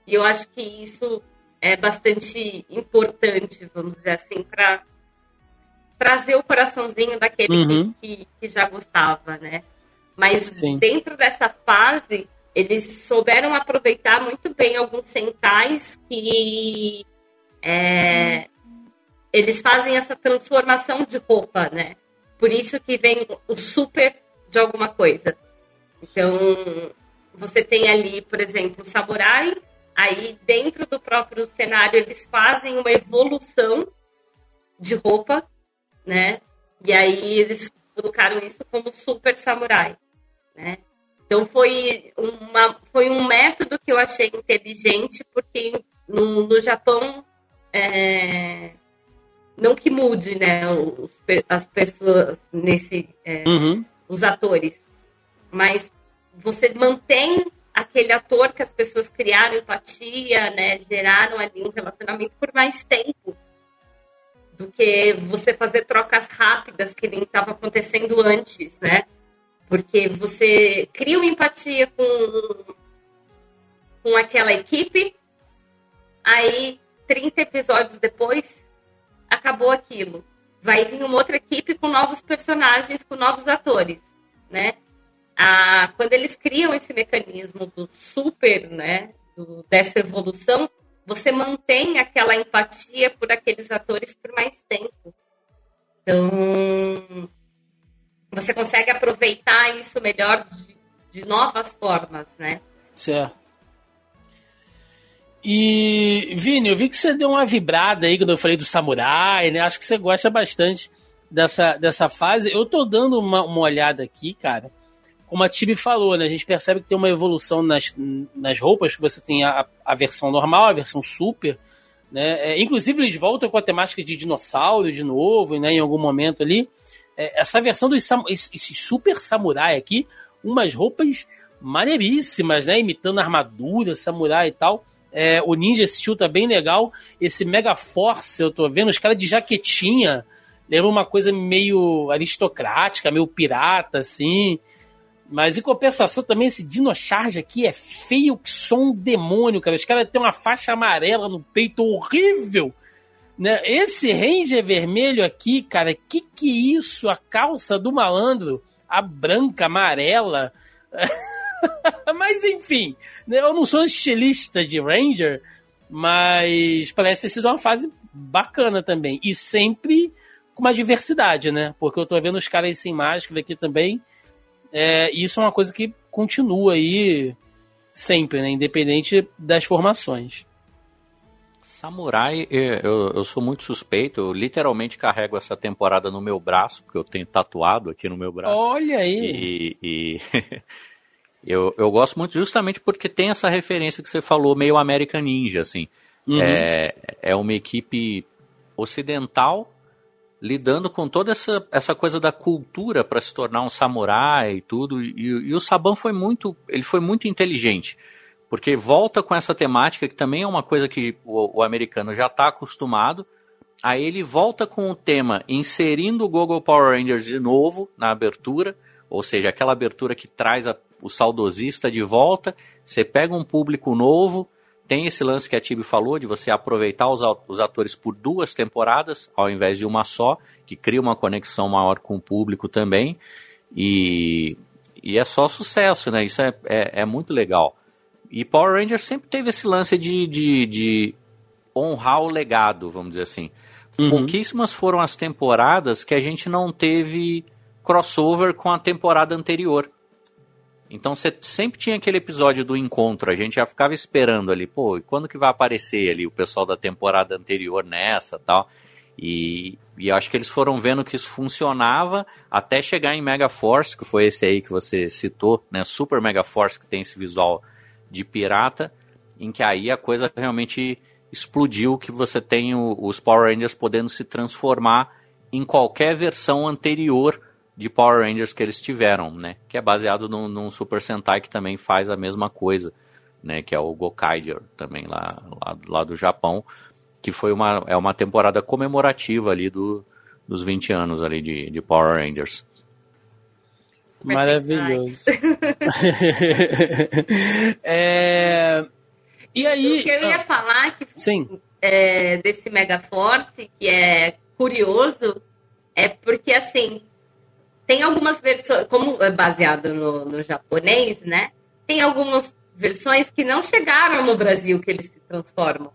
E eu acho que isso é bastante importante, vamos dizer assim, para trazer o coraçãozinho daquele uhum. que, que, já gostava, né? Mas Sim. dentro dessa fase, eles souberam aproveitar muito bem alguns centais que é, eles fazem essa transformação de roupa, né? Por isso que vem o super de alguma coisa. Então, você tem ali, por exemplo, o samurai, aí dentro do próprio cenário eles fazem uma evolução de roupa, né? E aí eles colocaram isso como super samurai, né? Então foi, uma, foi um método que eu achei inteligente, porque no, no Japão, é, não que mude né, os, as pessoas nesse. É, uhum. os atores, mas você mantém aquele ator que as pessoas criaram empatia, né, geraram ali um relacionamento por mais tempo do que você fazer trocas rápidas que nem estava acontecendo antes, né? Porque você cria uma empatia com, com aquela equipe, aí 30 episódios depois acabou aquilo. Vai vir uma outra equipe com novos personagens, com novos atores, né? Ah, quando eles criam esse mecanismo do super, né, do, dessa evolução, você mantém aquela empatia por aqueles atores por mais tempo. Então, você consegue aproveitar isso melhor de, de novas formas, né? Certo. E, Vini, eu vi que você deu uma vibrada aí quando eu falei do samurai, né? Acho que você gosta bastante dessa, dessa fase. Eu tô dando uma, uma olhada aqui, cara. Como a Tibi falou, né? A gente percebe que tem uma evolução nas, nas roupas, que você tem a, a versão normal, a versão super, né? É, inclusive, eles voltam com a temática de dinossauro de novo, né? Em algum momento ali. É, essa versão dos esse, super samurai aqui, umas roupas maneiríssimas, né? Imitando armadura, samurai e tal. É, o Ninja Steel tá bem legal. Esse Mega Force, eu tô vendo, os caras de jaquetinha. Lembra uma coisa meio aristocrática, meio pirata, assim. Mas em compensação também, esse Dino Charge aqui é feio que som um demônio, cara. Os caras têm uma faixa amarela no peito horrível. Né? Esse Ranger vermelho aqui, cara, que que é isso? A calça do malandro, a branca, amarela. *laughs* *laughs* mas enfim, né? eu não sou estilista de Ranger, mas parece ter sido uma fase bacana também. E sempre com uma diversidade, né? Porque eu tô vendo os caras sem máscara aqui também. É, isso é uma coisa que continua aí sempre, né? Independente das formações. Samurai, eu, eu sou muito suspeito, eu literalmente carrego essa temporada no meu braço, porque eu tenho tatuado aqui no meu braço. Olha aí! E, e *laughs* eu, eu gosto muito justamente porque tem essa referência que você falou, meio American Ninja, assim. Uhum. É, é uma equipe ocidental lidando com toda essa, essa coisa da cultura para se tornar um samurai e tudo. E, e, o Saban foi muito, ele foi muito inteligente porque volta com essa temática que também é uma coisa que o, o americano já está acostumado. Aí ele volta com o tema inserindo o Google Power Rangers de novo na abertura, ou seja, aquela abertura que traz a, o saudosista de volta. Você pega um público novo, tem esse lance que a Tibi falou de você aproveitar os, os atores por duas temporadas ao invés de uma só, que cria uma conexão maior com o público também. E, e é só sucesso, né? Isso é, é, é muito legal. E Power Rangers sempre teve esse lance de, de, de honrar o legado, vamos dizer assim. Uhum. Pouquíssimas foram as temporadas que a gente não teve crossover com a temporada anterior. Então você sempre tinha aquele episódio do encontro, a gente já ficava esperando ali, pô, e quando que vai aparecer ali o pessoal da temporada anterior nessa tal. E, e acho que eles foram vendo que isso funcionava até chegar em Mega Force, que foi esse aí que você citou, né? Super Mega Force, que tem esse visual de pirata, em que aí a coisa realmente explodiu, que você tem o, os Power Rangers podendo se transformar em qualquer versão anterior de Power Rangers que eles tiveram, né? Que é baseado num, num Super Sentai que também faz a mesma coisa, né? Que é o Gokaiger, também lá, lá, lá, do Japão, que foi uma, é uma temporada comemorativa ali do, dos 20 anos ali de, de Power Rangers. Maravilhoso. *laughs* é... E aí. O que eu ia ah, falar que Sim. É, desse Mega Force, que é curioso, é porque assim tem algumas versões, como é baseado no, no japonês, né? tem algumas versões que não chegaram no Brasil que eles se transformam.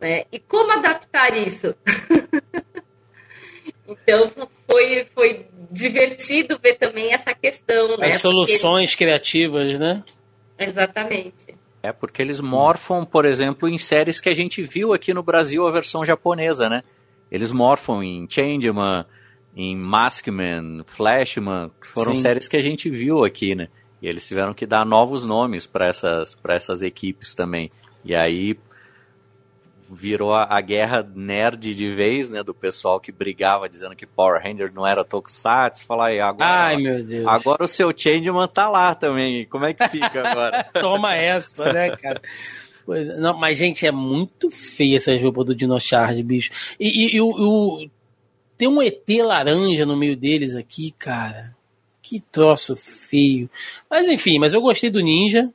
Né? E como adaptar isso? *laughs* então foi, foi divertido ver também essa questão. Né? As soluções porque... criativas, né? Exatamente. É porque eles morfam, por exemplo, em séries que a gente viu aqui no Brasil a versão japonesa, né? Eles morfam em Changeman, em Maskman, Flashman, que foram Sim. séries que a gente viu aqui, né? E eles tiveram que dar novos nomes para essas, essas equipes também. E aí virou a, a, guerra nerd de vez, né? Do pessoal que brigava dizendo que Power Ranger não era Tokusatsu. Falar aí, agora. Ai, meu Deus. Agora o seu Changeman tá lá também. Como é que fica agora? *laughs* Toma essa, né, cara? Pois, não, mas, gente, é muito feia essa roupa do Dinochard, bicho. E, e, e o, o, tem um ET laranja no meio deles aqui, cara. Que troço feio. Mas enfim, mas eu gostei do Ninja.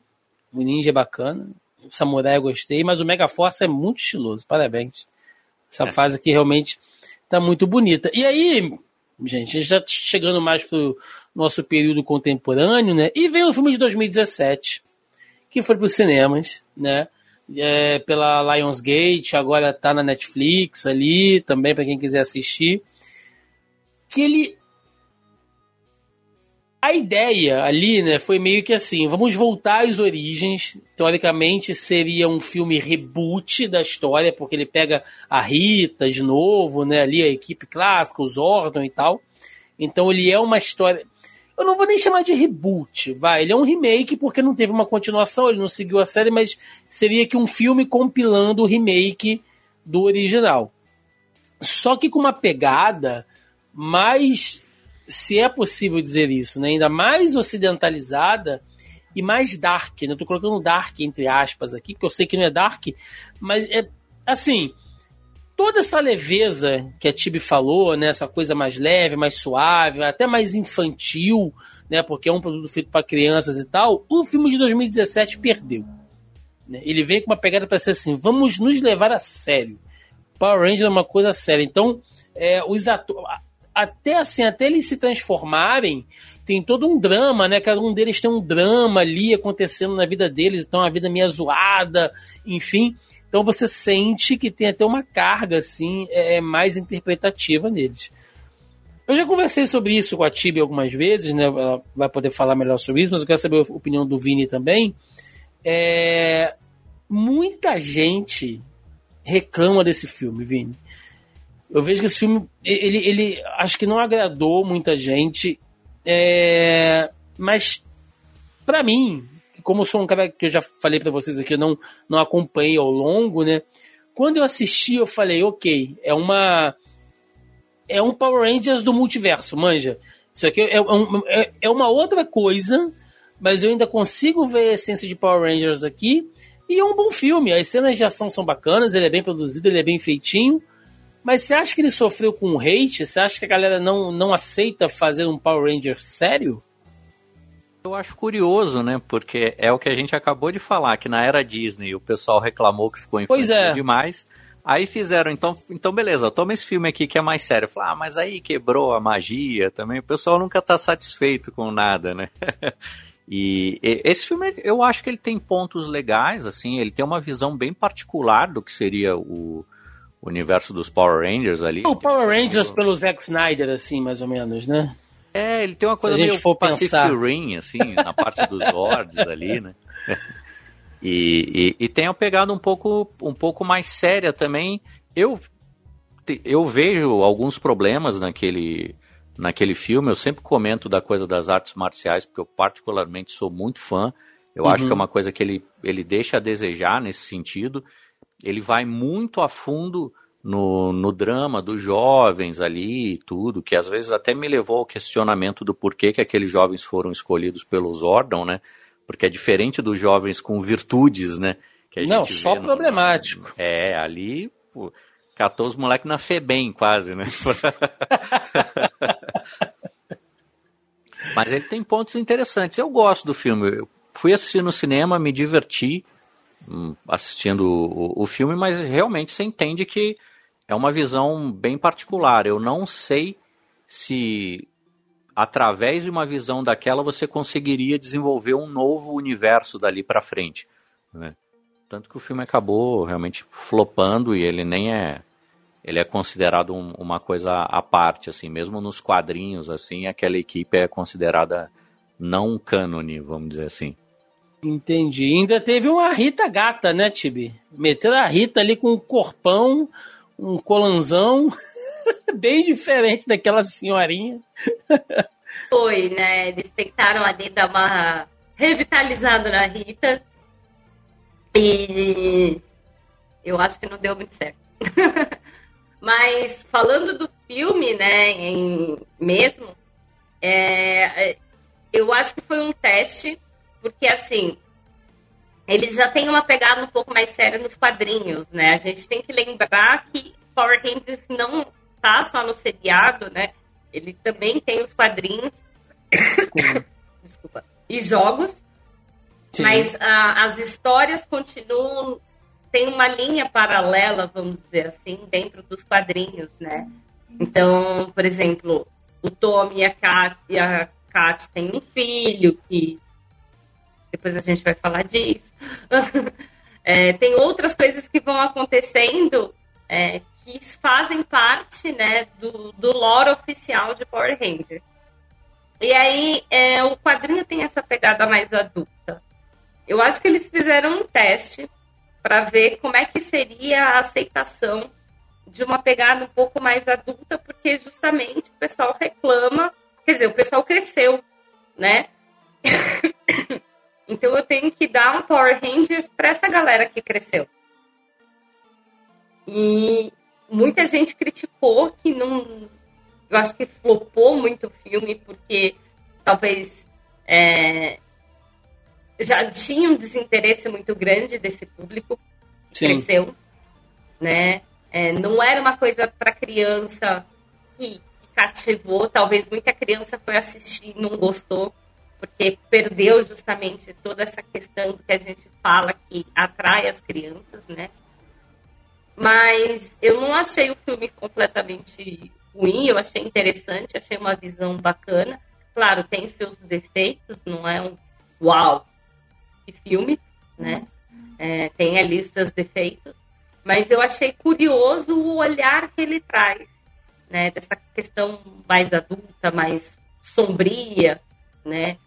O Ninja é bacana. O Samurai eu gostei, mas o Mega Force é muito estiloso. Parabéns. Essa é. fase aqui realmente tá muito bonita. E aí, gente, a gente já chegando mais pro nosso período contemporâneo, né? E veio o filme de 2017, que foi para os cinemas, né? É, pela Lionsgate, agora tá na Netflix ali, também para quem quiser assistir. Que ele a ideia ali, né, foi meio que assim, vamos voltar às origens. Teoricamente seria um filme reboot da história, porque ele pega a Rita de novo, né, ali a equipe clássica, os Zordon e tal. Então ele é uma história, eu não vou nem chamar de reboot, vai, ele é um remake porque não teve uma continuação, ele não seguiu a série, mas seria que um filme compilando o remake do original. Só que com uma pegada mais se é possível dizer isso, né? ainda mais ocidentalizada e mais dark. Né? Eu colocando dark entre aspas aqui, porque eu sei que não é dark, mas é assim. Toda essa leveza que a Tibi falou, né, essa coisa mais leve, mais suave, até mais infantil, né, porque é um produto feito para crianças e tal, o filme de 2017 perdeu. Né? Ele vem com uma pegada para ser assim: vamos nos levar a sério. Power Ranger é uma coisa séria. Então, é, os atores até assim, até eles se transformarem, tem todo um drama, né? Cada um deles tem um drama ali acontecendo na vida deles, então a vida meio zoada, enfim. Então você sente que tem até uma carga assim, é, é, mais interpretativa neles. Eu já conversei sobre isso com a Tibi algumas vezes, né? Ela vai poder falar melhor sobre isso, mas eu quero saber a opinião do Vini também. É... Muita gente reclama desse filme, Vini. Eu vejo que esse filme, ele, ele acho que não agradou muita gente, é, mas para mim, como eu sou um cara que eu já falei para vocês aqui, eu não, não acompanhei ao longo, né? Quando eu assisti, eu falei, ok, é uma. É um Power Rangers do multiverso, manja. Isso aqui é, é, é uma outra coisa, mas eu ainda consigo ver a essência de Power Rangers aqui. E é um bom filme. As cenas de ação são bacanas, ele é bem produzido, ele é bem feitinho. Mas você acha que ele sofreu com hate? Você acha que a galera não, não aceita fazer um Power Ranger sério? Eu acho curioso, né? Porque é o que a gente acabou de falar, que na era Disney o pessoal reclamou que ficou infantil é. demais. Aí fizeram, então, então beleza, toma esse filme aqui que é mais sério. Falar, ah, mas aí quebrou a magia também. O pessoal nunca tá satisfeito com nada, né? *laughs* e, e esse filme, eu acho que ele tem pontos legais, assim, ele tem uma visão bem particular do que seria o, universo dos Power Rangers ali. O Power Rangers pelo Zack Snyder, assim, mais ou menos, né? É, ele tem uma coisa meio for Pacific pensar... Rim, assim, na parte dos *laughs* Zords ali, né? E, e, e, tem uma pegada um pouco, um pouco mais séria também. Eu, eu vejo alguns problemas naquele, naquele filme. Eu sempre comento da coisa das artes marciais, porque eu particularmente sou muito fã. Eu uhum. acho que é uma coisa que ele, ele deixa a desejar nesse sentido ele vai muito a fundo no, no drama dos jovens ali e tudo, que às vezes até me levou ao questionamento do porquê que aqueles jovens foram escolhidos pelos Ordon, né? Porque é diferente dos jovens com virtudes, né? Não, só no, problemático. No, é, ali, pô, catou os moleques na FEBEM quase, né? *laughs* Mas ele tem pontos interessantes. Eu gosto do filme. Eu fui assistir no cinema, me diverti. Hum, assistindo o, o filme, mas realmente você entende que é uma visão bem particular. Eu não sei se através de uma visão daquela você conseguiria desenvolver um novo universo dali para frente. Né? Tanto que o filme acabou realmente flopando e ele nem é ele é considerado um, uma coisa à parte, assim, mesmo nos quadrinhos, assim, aquela equipe é considerada não cânone, vamos dizer assim. Entendi. Ainda teve uma Rita gata, né, Tibi? Meteram a Rita ali com um corpão, um colanzão, *laughs* bem diferente daquela senhorinha. Foi, né? Eles tentaram ali dar uma revitalizada na Rita. E eu acho que não deu muito certo. *laughs* Mas falando do filme, né, em, mesmo, é, eu acho que foi um teste, porque assim, eles já têm uma pegada um pouco mais séria nos quadrinhos, né? A gente tem que lembrar que Power Rangers não tá só no seriado, né? Ele também tem os quadrinhos *coughs* Desculpa, e jogos, Sim. mas uh, as histórias continuam tem uma linha paralela, vamos dizer assim, dentro dos quadrinhos, né? Então, por exemplo, o Tom e a Kat, e a Kat têm um filho que depois a gente vai falar disso. *laughs* é, tem outras coisas que vão acontecendo é, que fazem parte né, do, do lore oficial de Power Rangers. E aí, é, o quadrinho tem essa pegada mais adulta. Eu acho que eles fizeram um teste para ver como é que seria a aceitação de uma pegada um pouco mais adulta, porque justamente o pessoal reclama, quer dizer, o pessoal cresceu, né? *laughs* então eu tenho que dar um Power Rangers para essa galera que cresceu. E muita gente criticou que não. Eu acho que flopou muito o filme, porque talvez é, já tinha um desinteresse muito grande desse público que Sim. cresceu, né? É, não era uma coisa para criança que, que, cativou. Talvez muita criança foi assistir e não gostou, porque perdeu justamente toda essa questão que a gente fala que atrai as crianças, né? Mas eu não achei o filme completamente ruim, eu achei interessante, achei uma visão bacana. Claro, tem seus defeitos, não é um uau, de filme, né? É, tem ali seus defeitos, mas eu achei curioso o olhar que ele traz, né? Dessa questão mais adulta, mais sombria, né?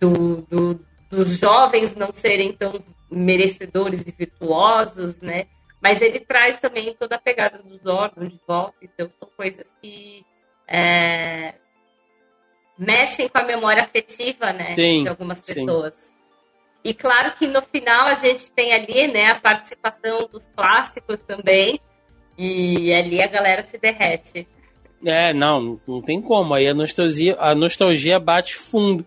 Do, do, dos jovens não serem tão merecedores e virtuosos, né? Mas ele traz também toda a pegada dos órgãos de volta, então são coisas que é, mexem com a memória afetiva, né? Sim, de algumas pessoas. Sim. E claro que no final a gente tem ali, né, a participação dos clássicos também. E ali a galera se derrete. É, não, não tem como. Aí a nostalgia, a nostalgia bate fundo.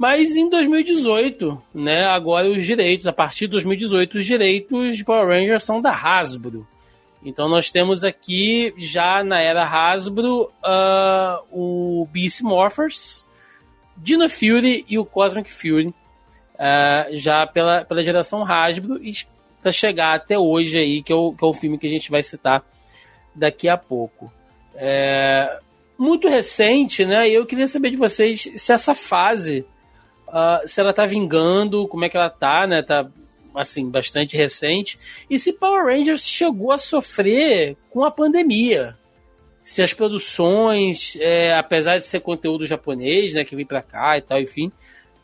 Mas em 2018, né, agora os direitos, a partir de 2018, os direitos de Power Rangers são da Hasbro. Então nós temos aqui, já na era Hasbro, uh, o Beast Morphers, Dino Fury e o Cosmic Fury uh, já pela, pela geração Hasbro e para chegar até hoje aí, que é, o, que é o filme que a gente vai citar daqui a pouco. É, muito recente, né? Eu queria saber de vocês se essa fase, uh, se ela tá vingando, como é que ela tá, né? Tá, assim, bastante recente. E se Power Rangers chegou a sofrer com a pandemia. Se as produções, é, apesar de ser conteúdo japonês, né, que vem para cá e tal, enfim,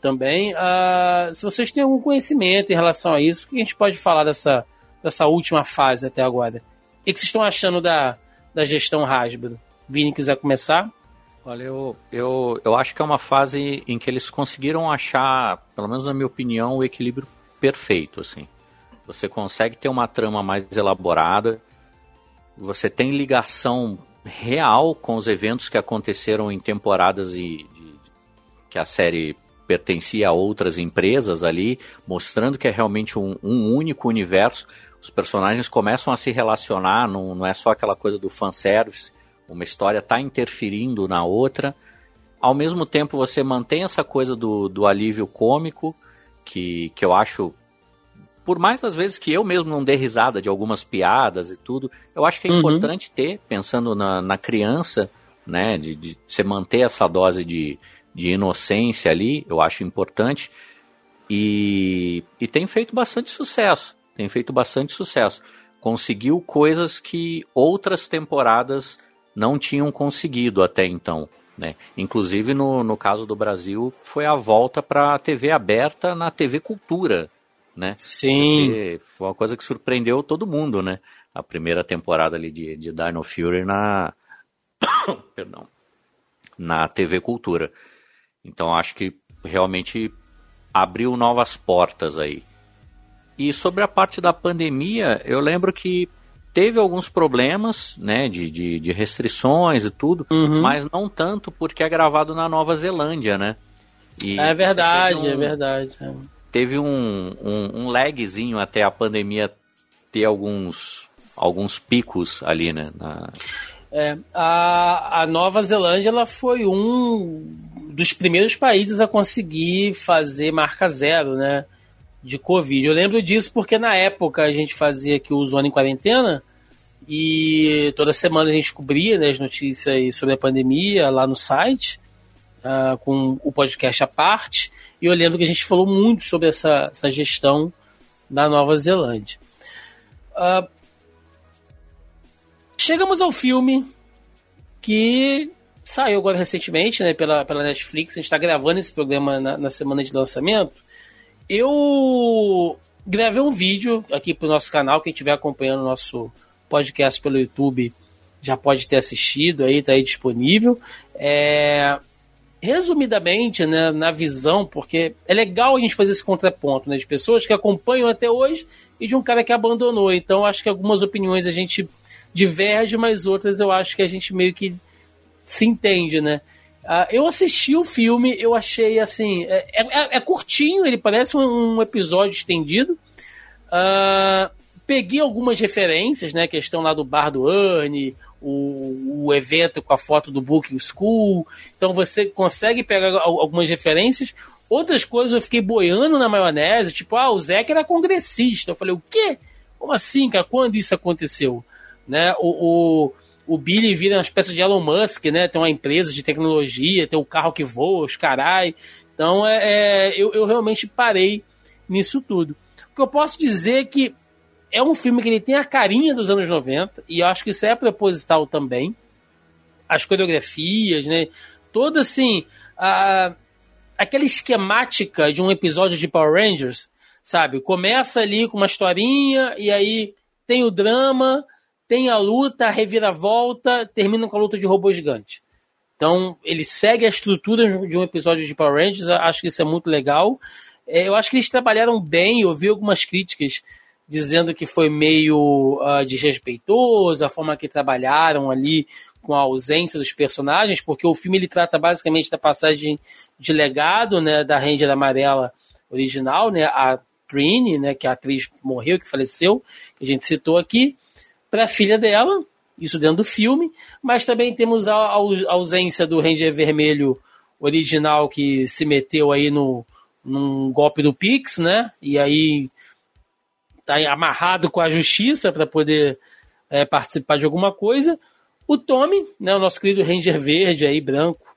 também. Uh, se vocês têm algum conhecimento em relação a isso, o que a gente pode falar dessa, dessa última fase até agora? O que vocês estão achando da, da gestão Hasbro? Vini, quiser começar? Olha, eu, eu, eu acho que é uma fase em que eles conseguiram achar, pelo menos na minha opinião, o equilíbrio perfeito, assim. Você consegue ter uma trama mais elaborada, você tem ligação real com os eventos que aconteceram em temporadas e de, que a série pertencia a outras empresas ali, mostrando que é realmente um, um único universo. Os personagens começam a se relacionar, não, não é só aquela coisa do fanservice, uma história está interferindo na outra. Ao mesmo tempo, você mantém essa coisa do, do alívio cômico, que, que eu acho por mais às vezes que eu mesmo não dê risada de algumas piadas e tudo, eu acho que é uhum. importante ter, pensando na, na criança, né? De, de você manter essa dose de, de inocência ali, eu acho importante. E, e tem feito bastante sucesso. Tem feito bastante sucesso. Conseguiu coisas que outras temporadas não tinham conseguido até então. Né? Inclusive, no, no caso do Brasil, foi a volta para a TV aberta na TV Cultura. Né? Sim. Porque foi uma coisa que surpreendeu todo mundo, né? A primeira temporada ali de, de Dino Fury na. *coughs* Perdão. Na TV Cultura. Então acho que realmente abriu novas portas aí. E sobre a parte da pandemia, eu lembro que teve alguns problemas, né, de, de, de restrições e tudo, Uhum. mas não tanto porque é gravado na Nova Zelândia, né? E É verdade, teve é um- verdade. é. Teve um, um, um lagzinho até a pandemia ter alguns, alguns picos ali, né? na- É, a, a Nova Zelândia ela foi um dos primeiros países a conseguir fazer marca zero, né? De Covid. Eu lembro disso porque na época a gente fazia aqui o Zona em Quarentena e toda semana a gente cobria né, as notícias sobre a pandemia lá no site, ah, com o podcast à parte. E lembro que a gente falou muito sobre essa, essa gestão da Nova Zelândia. Ah, chegamos ao filme que saiu agora recentemente né, pela, pela Netflix. A gente está gravando esse programa na, na semana de lançamento. Eu gravei um vídeo aqui para o nosso canal. Quem estiver acompanhando o nosso podcast pelo YouTube já pode ter assistido aí, tá aí disponível. É, resumidamente, né, na visão, porque é legal a gente fazer esse contraponto, né, de pessoas que acompanham até hoje e de um cara que abandonou. Então, acho que algumas opiniões a gente diverge, mas outras eu acho que a gente meio que se entende, né? Ah, eu assisti o filme, eu achei assim. É, é- é curtinho, ele parece um, um episódio estendido. Ah, peguei algumas referências, né? Questão lá do bar do Ernie, o, o evento com a foto do Booking School. Então você consegue pegar al- algumas referências. Outras coisas eu fiquei boiando na maionese, tipo, ah, o Zeca era congressista. Eu falei, o quê? Como assim, cara? Quando isso aconteceu? Né? O, o, o Billy vira uma espécie de Elon Musk, né? Tem uma empresa de tecnologia, tem o carro que voa, os carai. Então, é, é, eu, eu realmente parei nisso tudo. O que eu posso dizer é que é um filme que ele tem a carinha dos anos 90, e eu acho que isso é proposital também. As coreografias, né? Toda assim. A, aquela esquemática de um episódio de Power Rangers, sabe? Começa ali com uma historinha, e aí tem o drama, tem a luta, a reviravolta, termina com a luta de robô gigante. Então, ele segue a estrutura de um episódio de Power Rangers, acho que isso é muito legal. É, eu acho que eles trabalharam bem, eu vi algumas críticas dizendo que foi meio uh, desrespeitoso a forma que trabalharam ali com a ausência dos personagens, porque o filme ele trata basicamente da passagem de legado né, da Ranger Amarela original, né, a Trini, né, que a atriz morreu, que faleceu, que a gente citou aqui, para a filha dela, isso dentro do filme, mas também temos a, a ausência do Ranger Vermelho original que se meteu aí no, num golpe do Pix, né? E aí tá amarrado com a justiça para poder é, participar de alguma coisa. O Tommy, né, o nosso querido Ranger Verde aí, branco,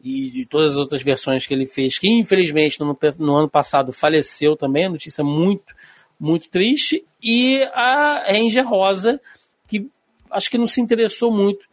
e de todas as outras versões que ele fez, que infelizmente no, no ano passado faleceu também, notícia muito, muito triste. E a Ranger Rosa, que acho que não se interessou muito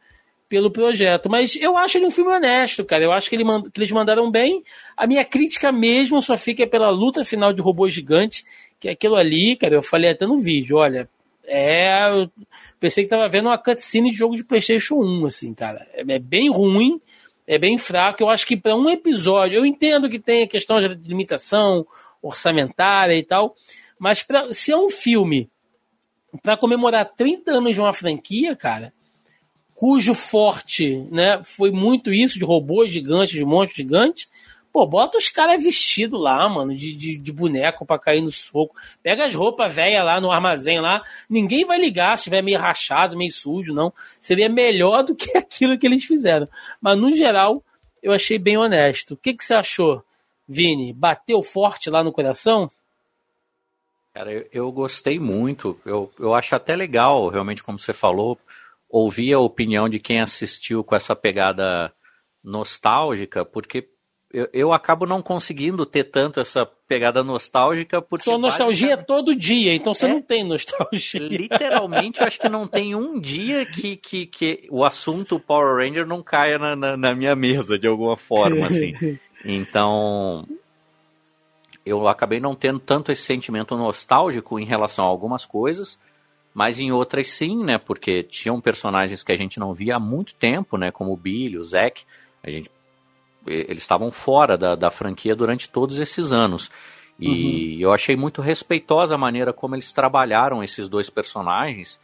pelo projeto. Mas eu acho ele um filme honesto, cara. Eu acho que, ele mand que eles mandaram bem. A minha crítica mesmo só fica pela luta final de robô gigante, que aquilo ali, cara, eu falei até no vídeo, olha, é. Eu pensei que tava vendo uma cutscene de jogo de PlayStation 1, assim, cara. É, é bem ruim, é bem fraco. Eu acho que para um episódio, eu entendo que tem a questão de limitação orçamentária e tal, mas pra, se é um filme para comemorar 30 anos de uma franquia, cara, cujo forte, né, foi muito isso de robôs gigantes, de monstros gigantes, pô, bota os caras vestidos lá, mano, de, de, de boneco para cair no soco. Pega as roupas velhas lá no armazém lá, ninguém vai ligar se estiver meio rachado, meio sujo, não. Seria melhor do que *laughs* aquilo que eles fizeram. Mas no geral, eu achei bem honesto. O que, que você achou, Vini? Bateu forte lá no coração? Cara, eu, eu, gostei muito. Eu, eu acho até legal, realmente, como você falou, ouvir a opinião de quem assistiu com essa pegada nostálgica, porque eu, eu, acabo não conseguindo ter tanto essa pegada nostálgica porque. Sua nostalgia basicamente... é todo dia, então você é, não tem nostalgia. Literalmente, eu acho que não tem um dia que, que, que o assunto Power Ranger não caia na, na, na minha mesa de alguma forma, assim. *laughs* Então. Eu acabei não tendo tanto esse sentimento nostálgico em relação a algumas coisas, mas em outras sim, né? Porque tinham personagens que a gente não via há muito tempo, né? Como o Billy, o Zack. A gente eles estavam fora da, da franquia durante todos esses anos. E uhum. eu achei muito respeitosa a maneira como eles trabalharam esses dois personagens,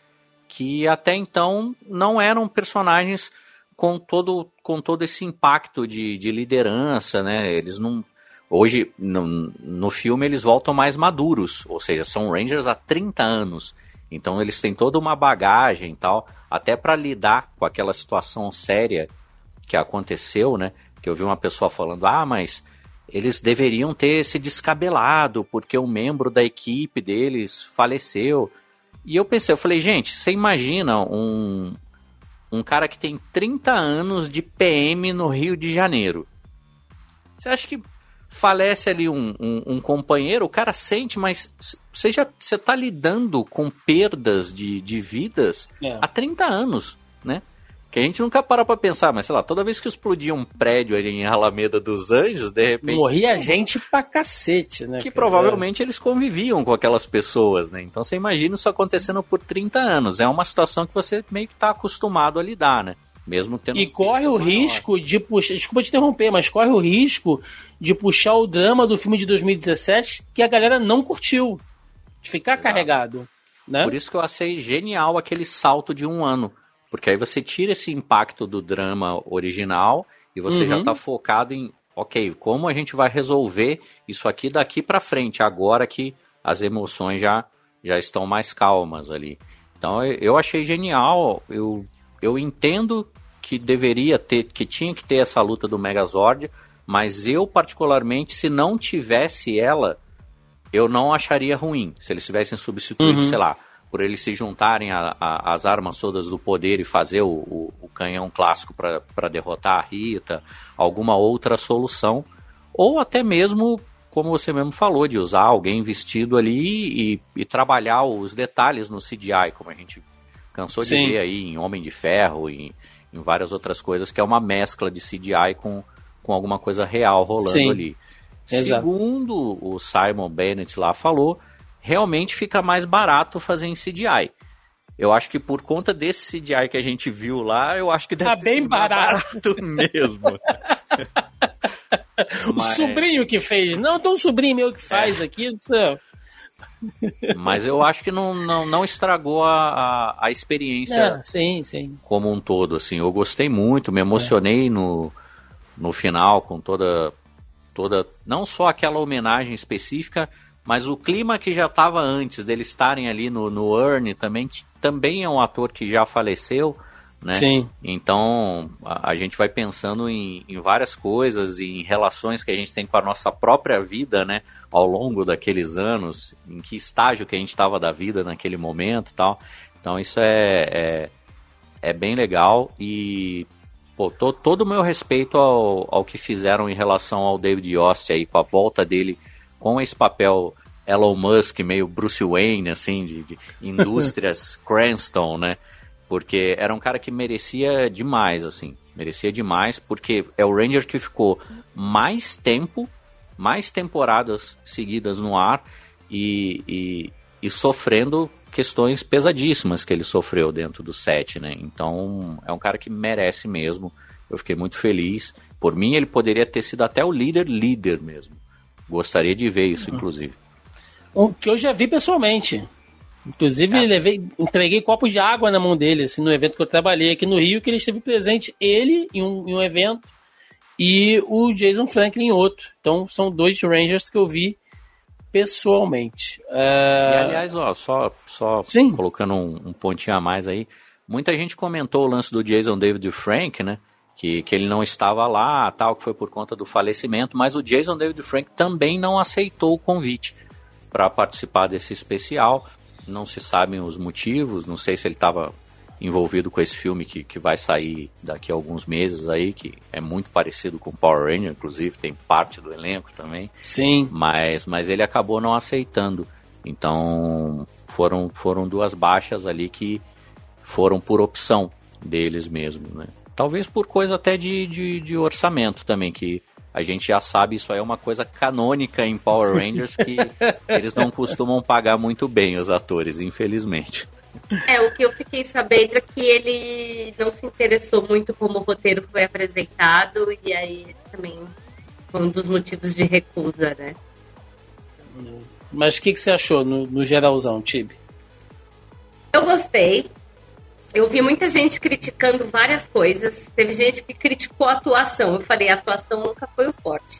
que até então não eram personagens com todo, com todo esse impacto de, de liderança, né? Eles não. Hoje, no, no filme, eles voltam mais maduros, ou seja, são Rangers há 30 anos. Então eles têm toda uma bagagem e tal, até para lidar com aquela situação séria que aconteceu, né? Que eu vi uma pessoa falando, ah, mas eles deveriam ter se descabelado porque um membro da equipe deles faleceu. E eu pensei, eu falei, gente, você imagina um, um cara que tem 30 anos de PM no Rio de Janeiro. Você acha que falece ali um, um, um companheiro, o cara sente, mas você já você tá lidando com perdas de, de vidas é. há 30 anos, né? Que a gente nunca para pra pensar, mas sei lá, toda vez que explodia um prédio ali em Alameda dos Anjos, de repente. Morria gente pra cacete, né? Que cara? provavelmente eles conviviam com aquelas pessoas, né? Então você imagina isso acontecendo por 30 anos. É uma situação que você meio que tá acostumado a lidar, né? Mesmo tendo. E corre o risco de puxar. Desculpa te interromper, mas corre o risco de puxar o drama do filme de 2017 que a galera não curtiu. De ficar Exato. carregado. Né? Por isso que eu achei genial aquele salto de um ano porque aí você tira esse impacto do drama original e você uhum. já está focado em, ok, como a gente vai resolver isso aqui daqui para frente, agora que as emoções já, já estão mais calmas ali. Então eu achei genial, eu, eu entendo que deveria ter, que tinha que ter essa luta do Megazord, mas eu particularmente, se não tivesse ela, eu não acharia ruim. Se eles tivessem substituído, uhum. sei lá, por eles se juntarem às armas todas do poder e fazer o, o, o canhão clássico para derrotar a Rita, alguma outra solução, ou até mesmo, como você mesmo falou, de usar alguém vestido ali e, e trabalhar os detalhes no CGI, como a gente cansou Sim. de ver aí em Homem de Ferro e em várias outras coisas, que é uma mescla de CGI com, com alguma coisa real rolando Sim. ali. Exato. Segundo o Simon Bennett lá falou, realmente fica mais barato fazer em CGI. Eu acho que por conta desse CGI que a gente viu lá, eu acho que deve tá bem barato. barato *laughs* mesmo. *laughs* o Mas... sobrinho que fez. Não, tem um sobrinho meu que faz é. aqui. Mas eu acho que não, não, não estragou a, a, a experiência é, sim, sim. como um todo. Assim. Eu gostei muito, me emocionei é. no, no final com toda, toda. Não só aquela homenagem específica, mas o clima que já estava antes deles estarem ali no, no Ernie também, que também é um ator que já faleceu, né? Sim. Então a, a gente vai pensando em, em, várias coisas, em relações que a gente tem com a nossa própria vida, né? Ao longo daqueles anos, em que estágio que a gente estava da vida naquele momento tal. Então isso é, é, é bem legal e pô, to, todo o meu respeito ao, ao que fizeram em relação ao David Yost aí, com a volta dele com esse papel Elon Musk, meio Bruce Wayne, assim, de, de indústrias *laughs* Cranston, né? Porque era um cara que merecia demais, assim. Merecia demais, porque é o Ranger que ficou mais tempo, mais temporadas seguidas no ar e, e, e sofrendo questões pesadíssimas que ele sofreu dentro do set, né? Então, é um cara que merece mesmo. Eu fiquei muito feliz. Por mim, ele poderia ter sido até o líder líder mesmo. Gostaria de ver isso, inclusive. O que eu já vi pessoalmente. Inclusive, é. levei, entreguei copos de água na mão dele, assim, no evento que eu trabalhei aqui no Rio, que ele esteve presente, ele em um, em um evento, e o Jason Franklin em outro. Então, são dois Rangers que eu vi pessoalmente. Uh... E, aliás, ó, só, só colocando um, um, pontinho a mais aí, muita gente comentou o lance do Jason David Frank, né? Que, que ele não estava lá, tal, que foi por conta do falecimento, mas o Jason David Frank também não aceitou o convite para participar desse especial. Não se sabem os motivos, não sei se ele estava envolvido com esse filme que, que vai sair daqui a alguns meses aí, que é muito parecido com Power Ranger, inclusive tem parte do elenco também. Sim. Mas, mas ele acabou não aceitando. Então foram, foram duas baixas ali que foram por opção deles mesmo, né? Talvez por coisa até de, de, de orçamento também, que a gente já sabe, isso aí é uma coisa canônica em Power *laughs* Rangers que eles não costumam pagar muito bem os atores, infelizmente. É, o que eu fiquei sabendo é que ele não se interessou muito como o roteiro foi apresentado, e aí também foi um dos motivos de recusa, né? Mas o que, que você achou no, no geralzão, Tibi? Eu gostei. Eu vi muita gente criticando várias coisas. Teve gente que criticou a atuação. Eu falei, a atuação nunca foi o forte.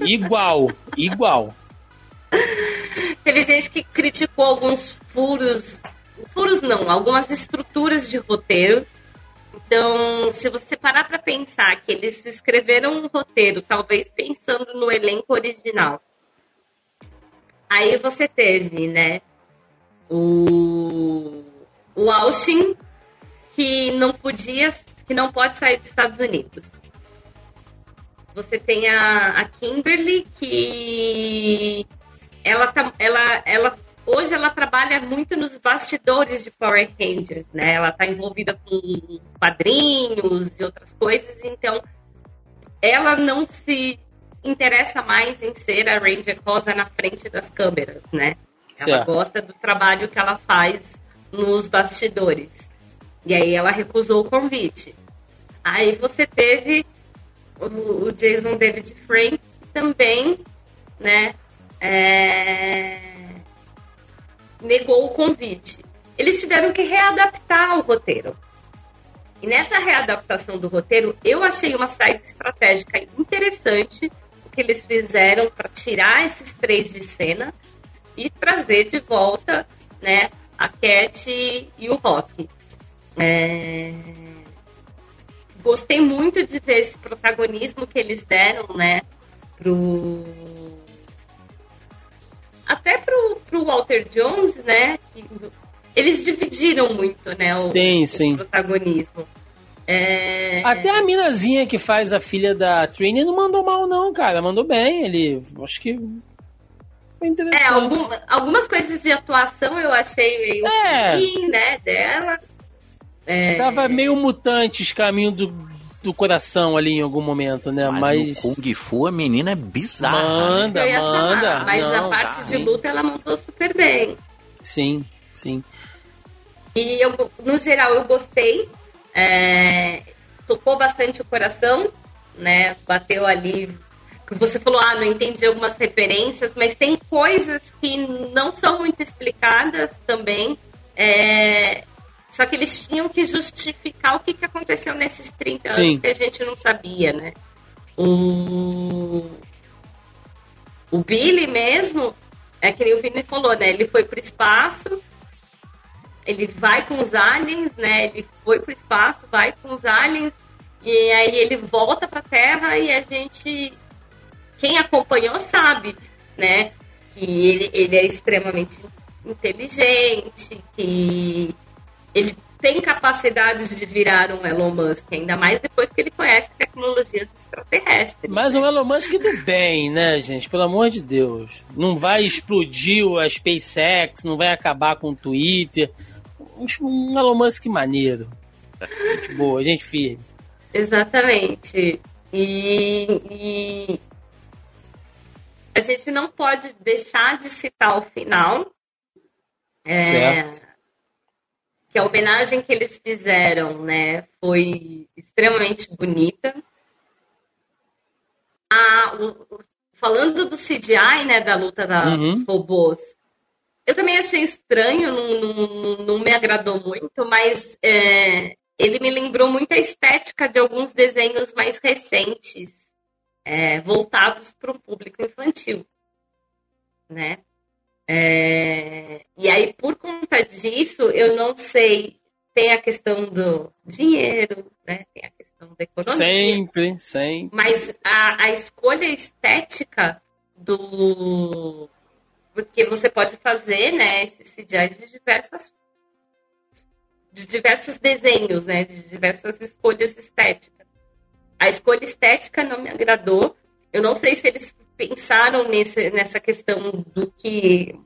igual, igual. *laughs* Teve gente que criticou alguns furos, furos não, algumas estruturas de roteiro. Então, se você parar para pensar que eles escreveram um roteiro, talvez pensando no elenco original, aí você teve, né, o, o Austin, que não podia, que não pode sair dos Estados Unidos. Você tem a, a Kimberly, que ela, tá, ela, ela hoje ela trabalha muito nos bastidores de Power Rangers, né? Ela está envolvida com quadrinhos e outras coisas, então ela não se interessa mais em ser a Ranger Rosa na frente das câmeras, né? Ela certo. gosta do trabalho que ela faz nos bastidores. E aí ela recusou o convite. Aí você teve o, Jason David Frank também, né? É negou o convite. Eles tiveram que readaptar o roteiro. E nessa readaptação do roteiro, eu achei uma saída estratégica interessante o que eles fizeram para tirar esses três de cena e trazer de volta né, a Cat e o Rock. É... Gostei muito de ver esse protagonismo que eles deram né, pro até pro, pro Walter Jones, né? Eles dividiram muito, né? O, sim, o sim. protagonismo. É... Até a minazinha que faz a filha da Trini não mandou mal, não, cara. Mandou bem. Ele. Acho que. Foi interessante. É, algum, algumas coisas de atuação eu achei meio é. ruim, né? Dela. É... Tava meio mutantes caminho do, do coração ali em algum momento, né? Mas, mas... no Kung Fu a menina é bizarra. Manda, né? manda. Falar, mas não, a parte tá, de luta ela montou super bem. Sim, sim. E eu, no geral, eu gostei. É, tocou bastante o coração, né? Bateu ali. Você falou, ah, não entendi algumas referências, mas tem coisas que não são muito explicadas também. É, só que eles tinham que justificar o que, que aconteceu nesses 30 Sim. anos que a gente não sabia, né? O, o Billy mesmo, é que o Vini falou, né? Ele foi pro espaço, ele vai com os aliens, né? Ele foi pro espaço, vai com os aliens, e aí ele volta pra Terra e a gente. Quem acompanhou sabe, né? Que ele, ele é extremamente inteligente, que ele tem capacidades de virar um Elon Musk, ainda mais depois que ele conhece tecnologias extraterrestres. Mas né? um Elon Musk do bem, né, gente? Pelo amor de Deus. Não vai explodir a SpaceX, não vai acabar com o Twitter. Um Elon Musk maneiro. Gente boa, gente firme. Exatamente. E, e a gente não pode deixar de citar o final. É, certo que a homenagem que eles fizeram, né, foi extremamente bonita. A, o, falando do CGI, né, da luta da, uhum. dos robôs, eu também achei estranho, não, não, não me agradou muito, mas é, ele me lembrou muito a estética de alguns desenhos mais recentes, é, voltados para um público infantil, né? É, e aí, por conta disso, eu não sei. Tem a questão do dinheiro, né? Tem a questão da economia. Sempre, sempre. Mas a, a escolha estética do. Porque você pode fazer, né, esse CGI de diversas de diversos desenhos, né? De diversas escolhas estéticas. A escolha estética não me agradou. Eu não sei se eles pensaram nesse, nessa questão do que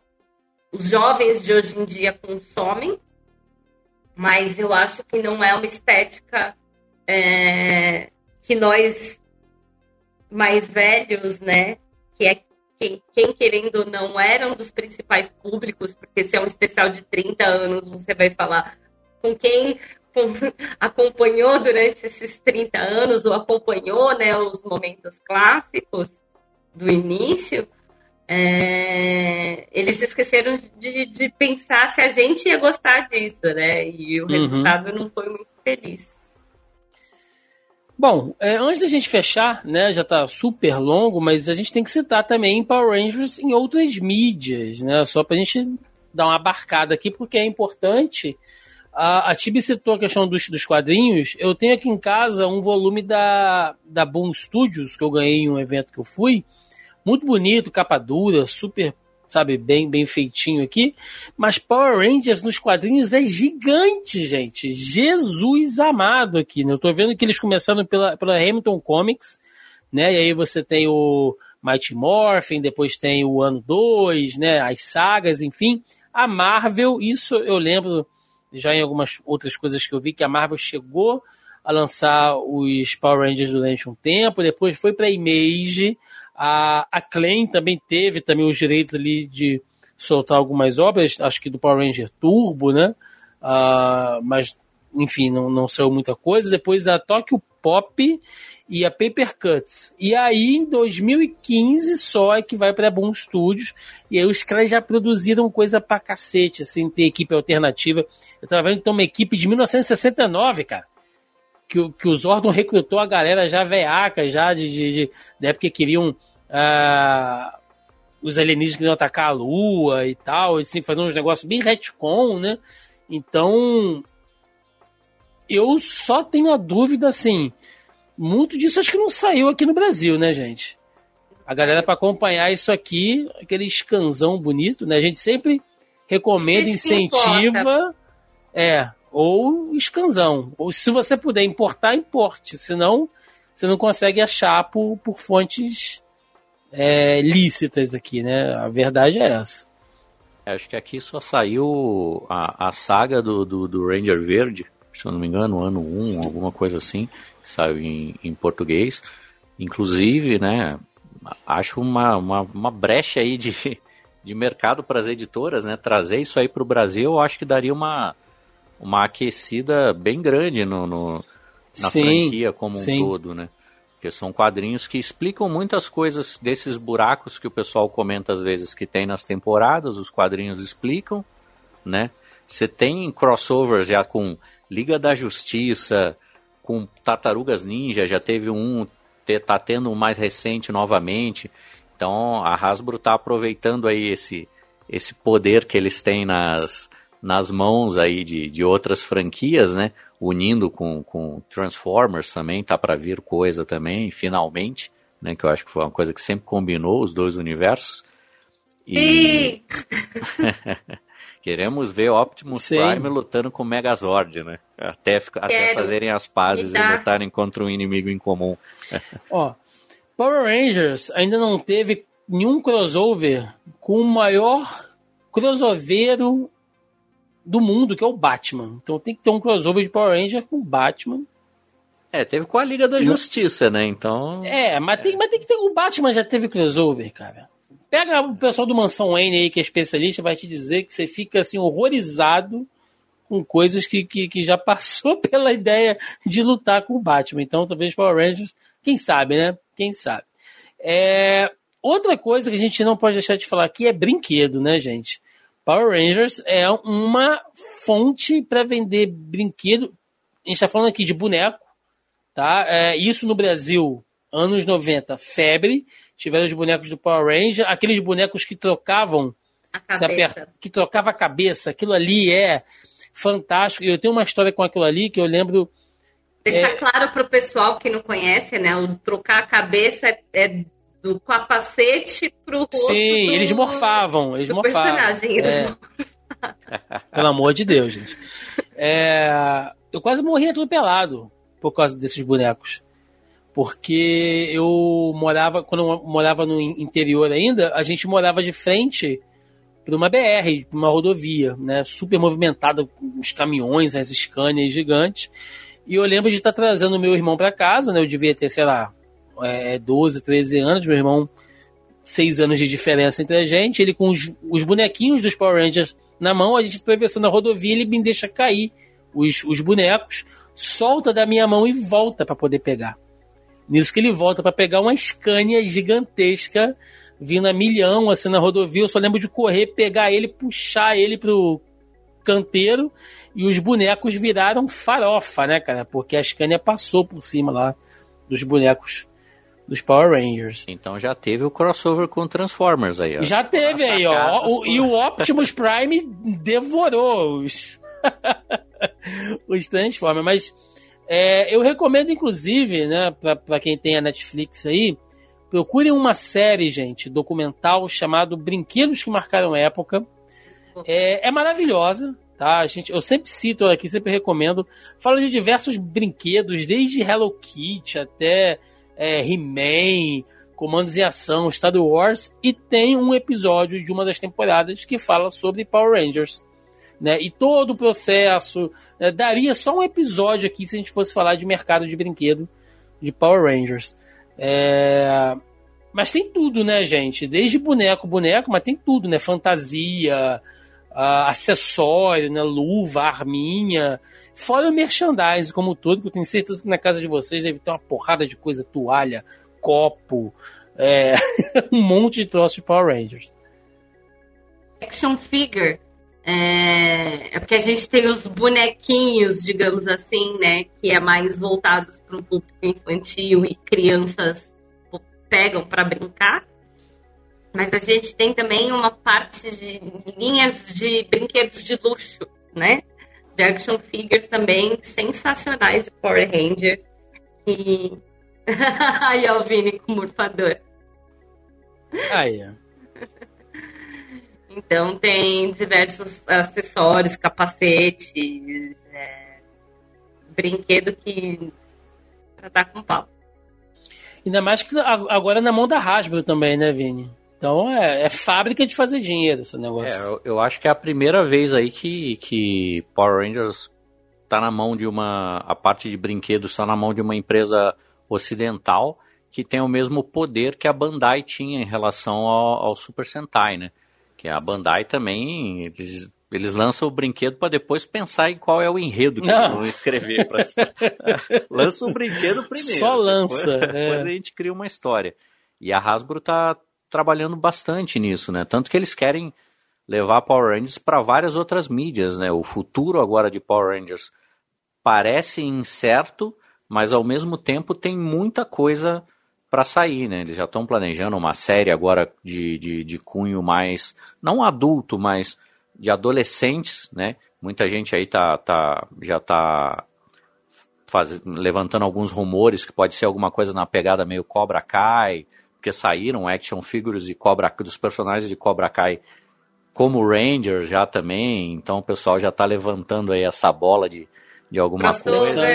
os jovens de hoje em dia consomem, mas eu acho que não é uma estética é, que nós mais velhos, né, que é quem, quem, querendo ou não era um dos principais públicos, porque se é um especial de 30 anos, você vai falar com quem acompanhou durante esses 30 anos, ou acompanhou né, os momentos clássicos do início, é, eles esqueceram de, de, pensar se a gente ia gostar disso, né? E o uhum. resultado não foi muito feliz. Bom, é, antes da gente fechar, né, já está super longo, mas a gente tem que citar também Power Rangers em outras mídias, né? Só para a gente dar uma abarcada aqui, porque é importante. A, a Tibi citou a questão dos, dos quadrinhos. Eu tenho aqui em casa um volume da, da Boom Studios, que eu ganhei em um evento que eu fui, muito bonito, capa dura, super, sabe, bem, bem feitinho aqui. Mas Power Rangers nos quadrinhos é gigante, gente. Jesus amado aqui, né? Eu tô vendo que eles começaram pela, pela Hamilton Comics, né? E aí você tem o Mighty Morphin, depois tem o ano 2, né? As sagas, enfim. A Marvel, isso eu lembro já em algumas outras coisas que eu vi, que a Marvel chegou a lançar os Power Rangers durante um tempo, depois foi para Image, a, a Klein também teve também os direitos ali de soltar algumas obras, acho que do Power Ranger Turbo, né? Uh, mas, enfim, não, não saiu muita coisa. Depois a Tokyo Pop e a Paper Cuts. E aí, em 2015, só é que vai para Boom Studios. E aí os caras já produziram coisa pra cacete, assim, ter equipe alternativa. Eu tava vendo que tem uma equipe de 1969, cara que, que o Zordon recrutou a galera já veaca, já de, de, de, da época que queriam uh, os alienígenas atacar a Lua e tal, assim, fazer uns negócios bem retcon, né? Então, eu só tenho a dúvida, assim, muito disso acho que não saiu aqui no Brasil, né, gente? A galera para acompanhar isso aqui, aquele escanzão bonito, né? A gente sempre recomenda, incentiva, é, ou escanzão. Ou se você puder importar, importe, senão você não consegue achar por, por fontes é, lícitas aqui, né? A verdade é essa. É, acho que aqui só saiu a, a saga do, do, do, Ranger Verde, se eu não me engano, ano 1, alguma coisa assim, saiu em, em português. Inclusive, né, acho uma, uma, uma brecha aí de, de mercado para as editoras, né? Trazer isso aí para o Brasil, eu acho que daria uma, uma aquecida bem grande no, no na sim, franquia como sim. um todo, né? Porque são quadrinhos que explicam muitas coisas desses buracos que o pessoal comenta às vezes que tem nas temporadas, os quadrinhos explicam, né? Você tem crossovers já com Liga da Justiça, com Tartarugas Ninja, já teve um, tá tendo um mais recente novamente. Então a Hasbro tá aproveitando aí esse, esse poder que eles têm nas, nas mãos aí de, de outras franquias, né? unindo com, com Transformers também, tá para vir coisa também, finalmente, né? Que eu acho que foi uma coisa que sempre combinou os dois universos. E *laughs* queremos ver Optimus Sim. Prime lutando com o Megazord, né? Até, até fazerem as pazes e lutarem contra um inimigo em comum. *laughs* Ó, Power Rangers ainda não teve nenhum crossover com o maior crossoveiro do mundo, que é o Batman. Então tem que ter um crossover de Power Ranger com o Batman. É, teve com a Liga da Justiça, né? Então. É, mas, Tem, mas tem que ter. O Batman já teve crossover, cara. Pega o pessoal do Mansão Wayne aí, que é especialista, vai te dizer que você fica assim, horrorizado com coisas que, que, que já *laughs* passou pela ideia de lutar com o Batman. Então, talvez Power Rangers, quem sabe, né? Quem sabe. É, outra coisa que a gente não pode deixar de falar aqui é brinquedo, né, gente? Power Rangers é uma fonte para vender brinquedo. A gente está falando aqui de boneco, tá? É, isso no Brasil, anos 90, febre. Tiveram os bonecos do Power Ranger, aqueles bonecos que trocavam a cabeça. que trocava a cabeça. Aquilo ali é fantástico. Eu tenho uma história com aquilo ali que eu lembro. Deixar é... claro para o pessoal que não conhece, né? O trocar a cabeça é do capacete pro rosto. Sim, do, eles morfavam. Eles morfavam. personagem. Eles é. Pelo amor de Deus, gente. É, eu quase morri atropelado por causa desses bonecos. Porque eu morava, quando eu morava no interior ainda, a gente morava de frente para uma BR, uma rodovia, né? Super movimentada, os caminhões, as Scanias gigantes. E eu lembro de estar trazendo meu irmão para casa, né? Eu devia ter, sei lá, é, 12, 13 anos, meu irmão, 6 anos de diferença entre a gente. Ele com os, os bonequinhos dos Power Rangers na mão, a gente atravessando a rodovia, ele me deixa cair os, os bonecos, solta da minha mão e volta para poder pegar. Nisso que ele volta para pegar uma Scania gigantesca vindo a milhão assim na rodovia. Eu só lembro de correr, pegar ele, puxar ele pro canteiro e os bonecos viraram farofa, né, cara? Porque a Scania passou por cima lá dos bonecos dos Power Rangers. Então já teve o crossover com Transformers aí, ó. Já teve aí, ó. O, e o Optimus *laughs* Prime devorou os, *laughs* os Transformers. Mas é, eu recomendo, inclusive, né, pra quem tem a Netflix aí, procurem uma série, gente, documental chamado Brinquedos que Marcaram Época. É, é maravilhosa, tá? A gente, eu sempre cito aqui, sempre recomendo. Fala de diversos brinquedos, desde Hello Kitty até é, He-Man, Comandos em Ação, Star Wars, e tem um episódio de uma das temporadas que fala sobre Power Rangers. Né? E todo o processo. Né? Daria só um episódio aqui se a gente fosse falar de mercado de brinquedo de Power Rangers. É... Mas tem tudo, né, gente? Desde boneco, boneco, mas tem tudo, né? Fantasia, uh, acessório, né? luva, arminha. Fora o merchandising como todo, que eu tenho certeza que na casa de vocês deve ter uma porrada de coisa, toalha, copo, é, *laughs* um monte de troço de Power Rangers. Action figure. É, é porque a gente tem os bonequinhos, digamos assim, né? Que é mais voltados para o público infantil e crianças pegam para brincar. Mas a gente tem também uma parte de linhas de brinquedos de luxo, né? de action figures também sensacionais de Power Rangers. E. *laughs* Aí, Alvine com o morfador. Aí, Então tem diversos acessórios, capacetes, é, brinquedo que pra dar com pau. Ainda mais que agora na mão da Hasbro também, né, Vini? Então é, é, fábrica de fazer dinheiro esse negócio. É, eu, eu, acho que é a primeira vez aí que, que Power Rangers tá na mão de uma. A parte de brinquedos está na mão de uma empresa ocidental que tem o mesmo poder que a Bandai tinha em relação ao, ao Super Sentai, né? Que a Bandai também. Eles, eles lançam o brinquedo para depois pensar em qual é o enredo que Não. eles vão escrever. Pra... *laughs* lança o brinquedo primeiro. Só lança. Depois, é. depois a gente cria uma história. E a Hasbro tá, trabalhando bastante nisso, né? Tanto que eles querem levar Power Rangers para várias outras mídias, né? O futuro agora de Power Rangers parece incerto, mas ao mesmo tempo tem muita coisa para sair, né? Eles já estão planejando uma série agora de, de, de, cunho mais, não adulto, mas de adolescentes, né? Muita gente aí tá, tá, já tá faz, levantando alguns rumores que pode ser alguma coisa na pegada meio Cobra Kai, porque saíram action figures de Cobra, dos personagens de Cobra Kai como Ranger já também, então o pessoal já está levantando aí essa bola de, de alguma coisa.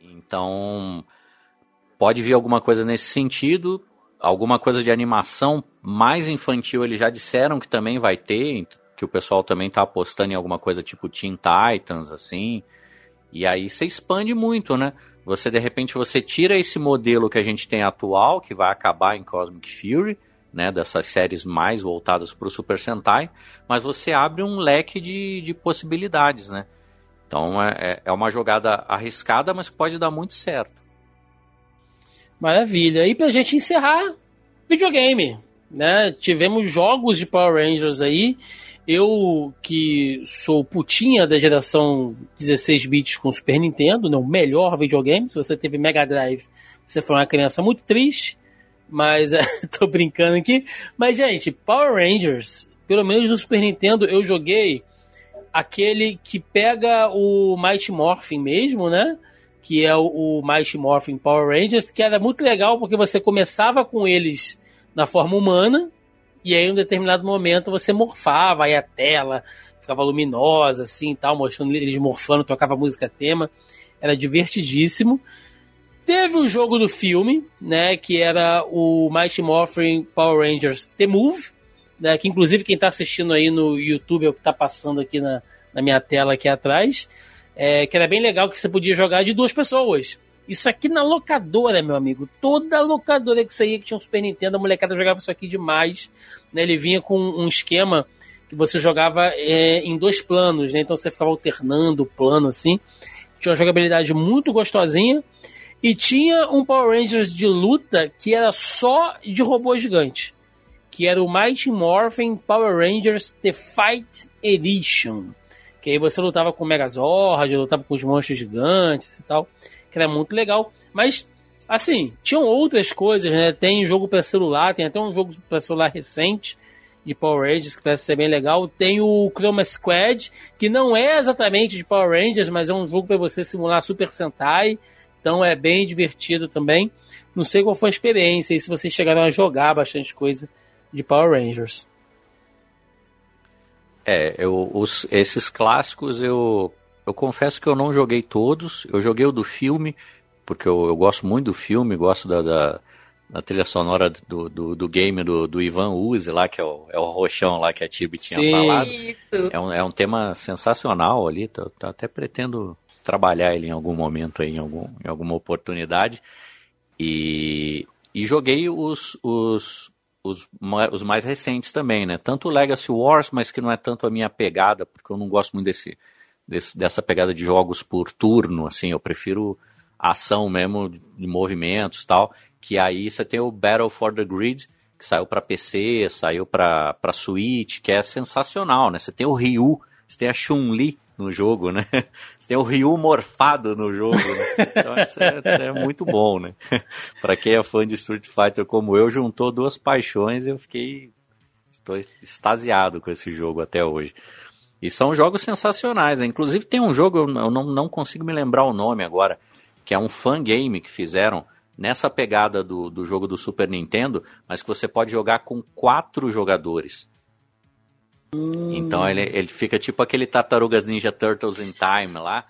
Então, pode vir alguma coisa nesse sentido, alguma coisa de animação mais infantil, eles já disseram que também vai ter, que o pessoal também está apostando em alguma coisa tipo Teen Titans, assim, e aí você expande muito, né? Você de repente você tira esse modelo que a gente tem atual, que vai acabar em Cosmic Fury, né, dessas séries mais voltadas para o Super Sentai, mas você abre um leque de, de possibilidades, né? Então é, é, é uma jogada arriscada, mas pode dar muito certo. Maravilha. E pra gente encerrar, videogame. Né? Tivemos jogos de Power Rangers aí eu que sou putinha da geração 16 bits com Super Nintendo, né, o melhor videogame. Se você teve Mega Drive, você foi uma criança muito triste. Mas é, *laughs* tô brincando aqui. Mas, gente, Power Rangers, pelo menos no Super Nintendo, eu joguei aquele que pega o Mighty Morphin mesmo, né? Que é o, o Mighty Morphin Power Rangers, que era muito legal porque você começava com eles na forma humana, e aí, em um determinado momento, você morfava, aí a tela ficava luminosa, assim tal, mostrando eles morfando, tocava música tema. Era divertidíssimo. Teve o jogo do filme, né? Que era o Mighty Morphin Power Rangers The Move, né, que inclusive quem está assistindo aí no YouTube é o que está passando aqui na, na minha tela aqui atrás, é, que era bem legal que você podia jogar de duas pessoas. Isso aqui na locadora, meu amigo. Toda locadora que saía que tinha um Super Nintendo, a molecada jogava isso aqui demais. Né? Ele vinha com um esquema que você jogava é, em dois planos, né? Então você ficava alternando o plano assim. Tinha uma jogabilidade muito gostosinha. E tinha um Power Rangers de luta que era só de robô gigante. Que era o Mighty Morphin Power Rangers The Fight Edition. Que aí você lutava com o Megazord, lutava com os monstros gigantes e tal que era muito legal. Mas, assim, tinham outras coisas, né? Tem jogo para celular, tem até um jogo para celular recente de Power Rangers que parece ser bem legal. Tem o Chroma Squad, que não é exatamente de Power Rangers, mas é um jogo para você simular Super Sentai. Então é bem divertido também. Não sei qual foi a experiência e se vocês chegaram a jogar bastante coisa de Power Rangers. É, eu, os, esses clássicos eu eu confesso que eu não joguei todos. Eu joguei o do filme, porque eu, eu gosto muito do filme, gosto da, da, da trilha sonora do, do, do, game do, do Ivan Uzi lá, que é o, é o roxão lá que a Tibi tinha Sim. falado. É um, é um tema sensacional ali, tô, até pretendo trabalhar ele em algum momento aí, em, algum, em alguma oportunidade. E, e joguei os, os, os, os mais recentes também, né? Tanto o Legacy Wars, mas que não é tanto a minha pegada, porque eu não gosto muito desse, desse, dessa pegada de jogos por turno, assim, eu prefiro ação mesmo, de movimentos tal, que aí você tem o Battle for the Grid, que saiu para PC, saiu para Switch, que é sensacional, né? Você tem o Ryu, você tem a Chun-Li no jogo, né? *laughs* Tem o Ryu morfado no jogo, né? Então isso é, isso é muito bom, né? *laughs* para quem é fã de Street Fighter como eu, juntou duas paixões e eu fiquei estou extasiado com esse jogo até hoje. E são jogos sensacionais. Né? Inclusive tem um jogo, eu não, não consigo me lembrar o nome agora, que é um fan game que fizeram nessa pegada do, do jogo do Super Nintendo, mas que você pode jogar com quatro jogadores. Hum. Então ele, ele fica tipo aquele Tartarugas Ninja Turtles in Time lá,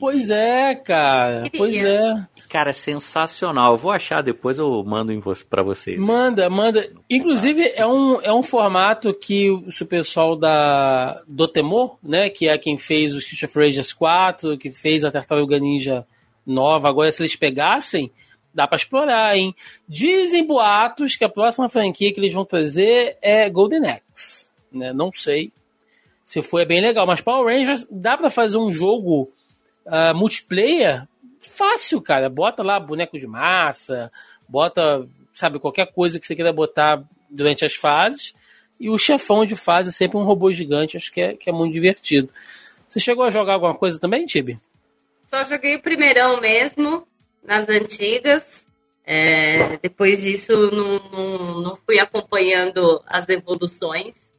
Pois é, cara. Pois é. Cara, é sensacional. Eu vou achar depois, eu mando para vocês. Manda, manda. Inclusive, é um, é um formato que o pessoal da Dotemo, né, que é quem fez o Street of Rage 4, que fez a Tartaruga Ninja nova, agora se eles pegassem, dá para explorar, hein? Dizem boatos que a próxima franquia que eles vão trazer é Golden Axe, né? Não sei se foi bem legal, mas Power Rangers dá para fazer um jogo uh, multiplayer, fácil, cara. Bota lá boneco de massa, bota, sabe, qualquer coisa que você queira botar durante as fases. E o chefão de fase é sempre um robô gigante, acho que é, que é muito divertido. Você chegou a jogar alguma coisa também, Tibi? Só joguei o primeirão mesmo, nas antigas. É, depois disso, não, não, não fui acompanhando as evoluções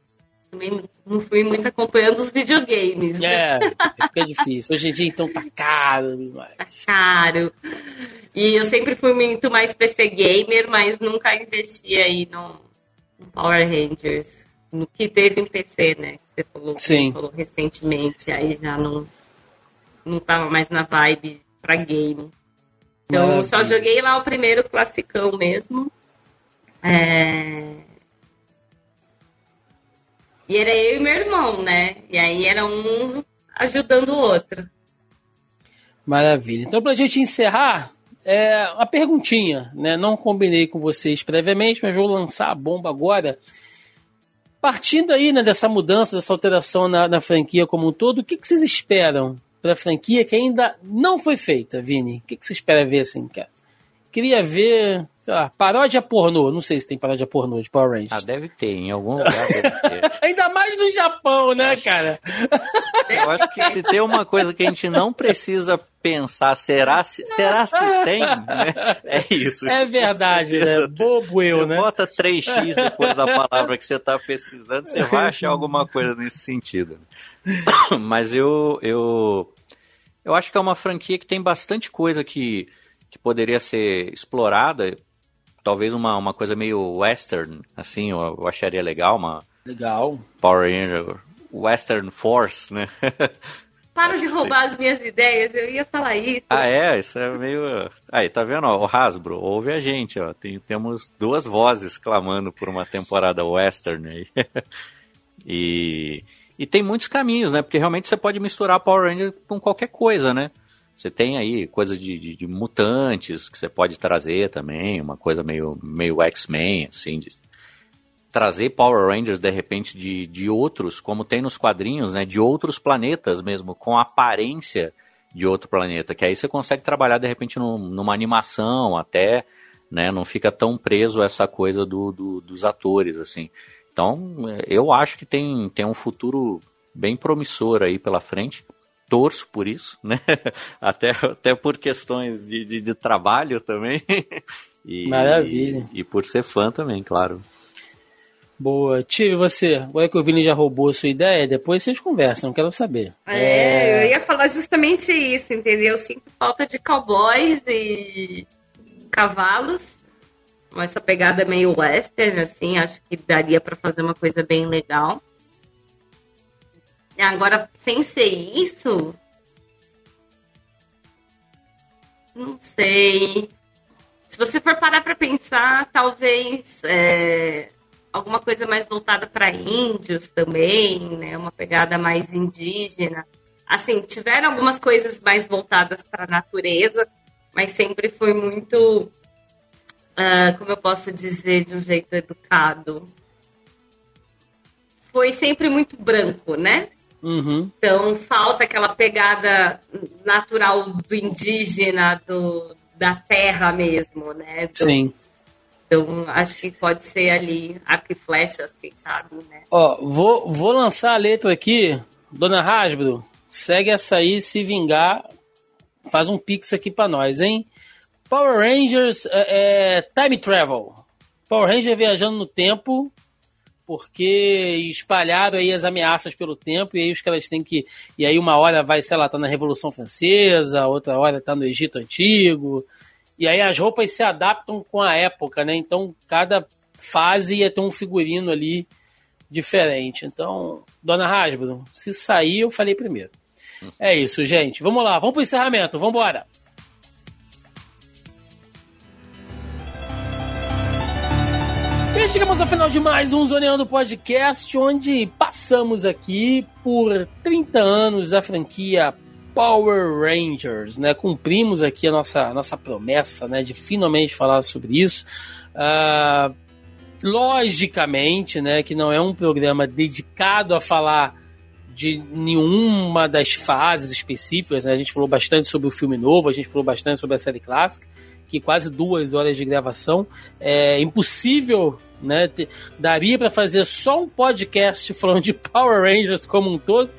também não fui muito acompanhando os videogames. É, fica difícil. Hoje em dia, então, tá caro demais. Tá caro. E eu sempre fui muito mais PC gamer, mas nunca investi aí no, no Power Rangers. No que teve em PC, né? Você falou, Sim. falou recentemente, aí já não, não tava mais na vibe pra game. Então, só joguei lá o primeiro classicão mesmo. É... E era eu e meu irmão, né? E aí era um ajudando o outro. Maravilha. Então, pra gente encerrar, é uma perguntinha, né? Não combinei com vocês previamente, mas vou lançar a bomba agora. Partindo aí né, dessa mudança, dessa alteração na, na franquia como um todo, o que, que vocês esperam para a franquia que ainda não foi feita, Vini? O que, que você espera ver assim, cara? Queria ver, sei lá, paródia pornô. Não sei se tem paródia pornô de Power Rangers. Ah, deve ter, em algum lugar deve ter. *laughs* Ainda mais no Japão, né, cara? Eu acho que se tem uma coisa que a gente não precisa pensar, será se, será se tem? Né? É isso. É verdade, né? Bobo eu, você né? bota 3x depois da palavra que você está pesquisando, você vai achar alguma coisa nesse sentido. *coughs* Mas eu, eu, eu acho que é uma franquia que tem bastante coisa que que poderia ser explorada, talvez uma, uma coisa meio western, assim, eu, eu acharia legal, uma legal Power Ranger Western Force, né? *laughs* Para de roubar as minhas ideias, eu ia falar isso. Ah, é? Isso é meio. Aí, tá vendo? Ó, o Hasbro, ouve a gente, ó. Tem, temos duas vozes clamando por uma temporada western aí. *laughs* e, e tem muitos caminhos, né? Porque realmente você pode misturar Power Ranger com qualquer coisa, né? Você tem aí coisas de, de, de, mutantes que você pode trazer também, uma coisa meio, meio X-Men, assim, de trazer Power Rangers de repente de, de outros, como tem nos quadrinhos, né, de outros planetas mesmo, com aparência de outro planeta, que aí você consegue trabalhar de repente num, numa animação até, né, não fica tão preso essa coisa do, do, dos atores, assim. Então, eu acho que tem, tem um futuro bem promissor aí pela frente torço por isso, né? *laughs* Até, até por questões de, de, de trabalho também. *laughs* E, Maravilha. E, e, por ser fã também, claro. Boa. Tive você. Agora que o Vini já roubou a sua ideia, depois vocês conversam, quero saber. É, é, eu ia falar justamente isso, entendeu? Eu sinto falta de cowboys e cavalos. Essa pegada meio western, assim, acho que daria para fazer uma coisa bem legal. Agora, sem ser isso. Não sei. Se você for parar para pensar, talvez é, alguma coisa mais voltada para índios também, né? Uma pegada mais indígena. Assim, tiveram algumas coisas mais voltadas para a natureza, mas sempre foi muito, uh, como eu posso dizer de um jeito educado, foi sempre muito branco, né? Uhum. Então falta aquela pegada natural do indígena, do, da terra mesmo, né? Do, Sim. Então acho que pode ser ali arco e flechas, quem sabe, né? Ó, vou, vou lançar a letra aqui, Dona Rasbro, segue essa aí, se vingar, faz um pix aqui para nós, hein? Power Rangers é, é, Time Travel. Power Ranger viajando no tempo porque espalharam aí as ameaças pelo tempo e aí os caras têm que e aí uma hora vai, sei lá, tá na Revolução Francesa, outra hora tá no Egito Antigo. E aí as roupas se adaptam com a época, né? Então cada fase ia ter um figurino ali diferente. Então, Dona Hasbro, se sair eu falei primeiro. É isso, gente. Vamos lá, vamos pro encerramento. Vamos embora. E chegamos ao final de mais um Zoneando Podcast, onde passamos aqui por 30 anos a franquia Power Rangers, né? Cumprimos aqui a nossa, nossa promessa, né? De finalmente falar sobre isso. Uh, logicamente, né? Que não é um programa dedicado a falar de nenhuma das fases específicas. Né? A gente falou bastante sobre o filme novo, a gente falou bastante sobre a série clássica, que quase duas horas de gravação. É impossível né? Daria para fazer só um podcast *laughs* falando de Power Rangers como um todo.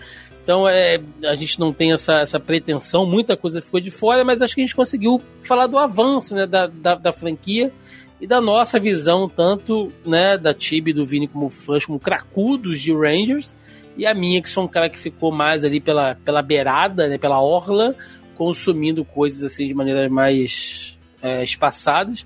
Então é, a gente não tem essa, essa pretensão, muita coisa ficou de fora, mas acho que a gente conseguiu falar do avanço né, da, da, da franquia e da nossa visão, tanto né, da Tibi do Vini como fãs, como cracudos de Rangers, e a minha, que sou um cara que ficou mais ali pela, pela beirada, né, pela orla, consumindo coisas assim de maneiras mais é, espaçadas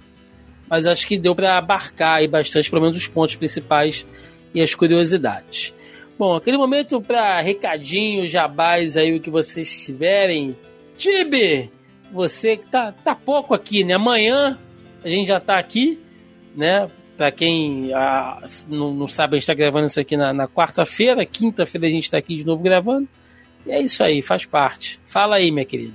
mas acho que deu para abarcar aí bastante, pelo menos, os pontos principais e as curiosidades. Bom, aquele momento para recadinho, jabás aí, o que vocês tiverem. Tibe, você que tá, tá pouco aqui, né? Amanhã a gente já tá aqui, né? Para quem ah, não, não, sabe, a gente tá gravando isso aqui na, na quarta-feira, quinta-feira a gente tá aqui de novo gravando. E é isso aí, faz parte. Fala aí, minha querida.